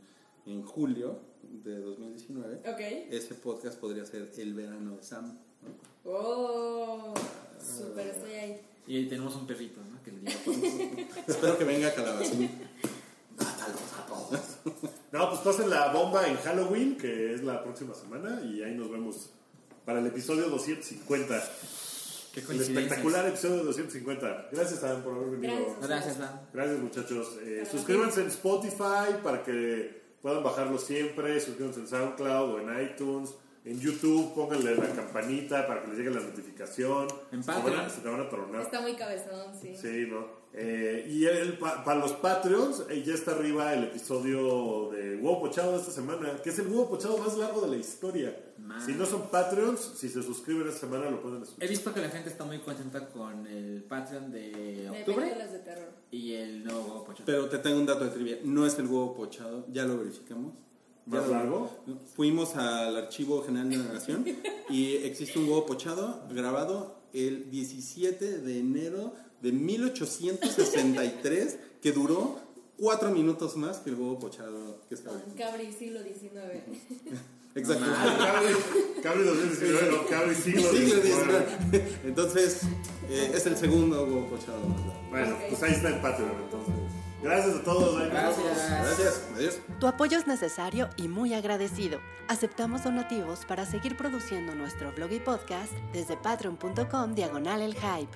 en julio de 2019, Ok. ese podcast podría ser El verano de Sam. ¿no? Oh, super, estoy ahí. Y ahí tenemos un perrito, ¿no? Que le diga. *laughs* Espero que venga Calabacín. No, pues pasen la bomba en Halloween, que es la próxima semana. Y ahí nos vemos para el episodio 250. Qué El espectacular episodio 250. Gracias, Sam, por haber venido. Gracias. Gracias, Dan. Gracias muchachos. Eh, suscríbanse en Spotify para que puedan bajarlo siempre. Suscríbanse en SoundCloud o en iTunes. En YouTube pónganle la campanita para que les llegue la notificación. En se, te van a, Patreon. se te van a tronar. Está muy cabezón, sí. Sí, ¿no? Eh, y el, pa- para los Patreons, eh, ya está arriba el episodio de Huevo Pochado de esta semana, que es el huevo pochado más largo de la historia. Man. Si no son Patreons, si se suscriben esta semana lo pueden He escuchar. visto que la gente está muy contenta con el Patreon de octubre películas de terror. y el nuevo Huevo Pochado. Pero te tengo un dato de trivia. No es el huevo pochado, ya lo verificamos. ¿Más largo? Fuimos al Archivo General de la Nación *laughs* y existe un huevo pochado grabado el 17 de enero de 1863 que duró cuatro minutos más que el huevo pochado que está ahorita. Cabri, siglo XIX. *laughs* Exacto. Cabri, Cabri 2019, no, Cabri siglo Siglo XIX. Entonces, eh, es el segundo huevo pochado. Bueno, pues ahí está en Patreon entonces. Gracias a todos. Gracias. Gracias. Adiós. Tu apoyo es necesario y muy agradecido. Aceptamos donativos para seguir produciendo nuestro blog y podcast desde patreon.com diagonal el hype.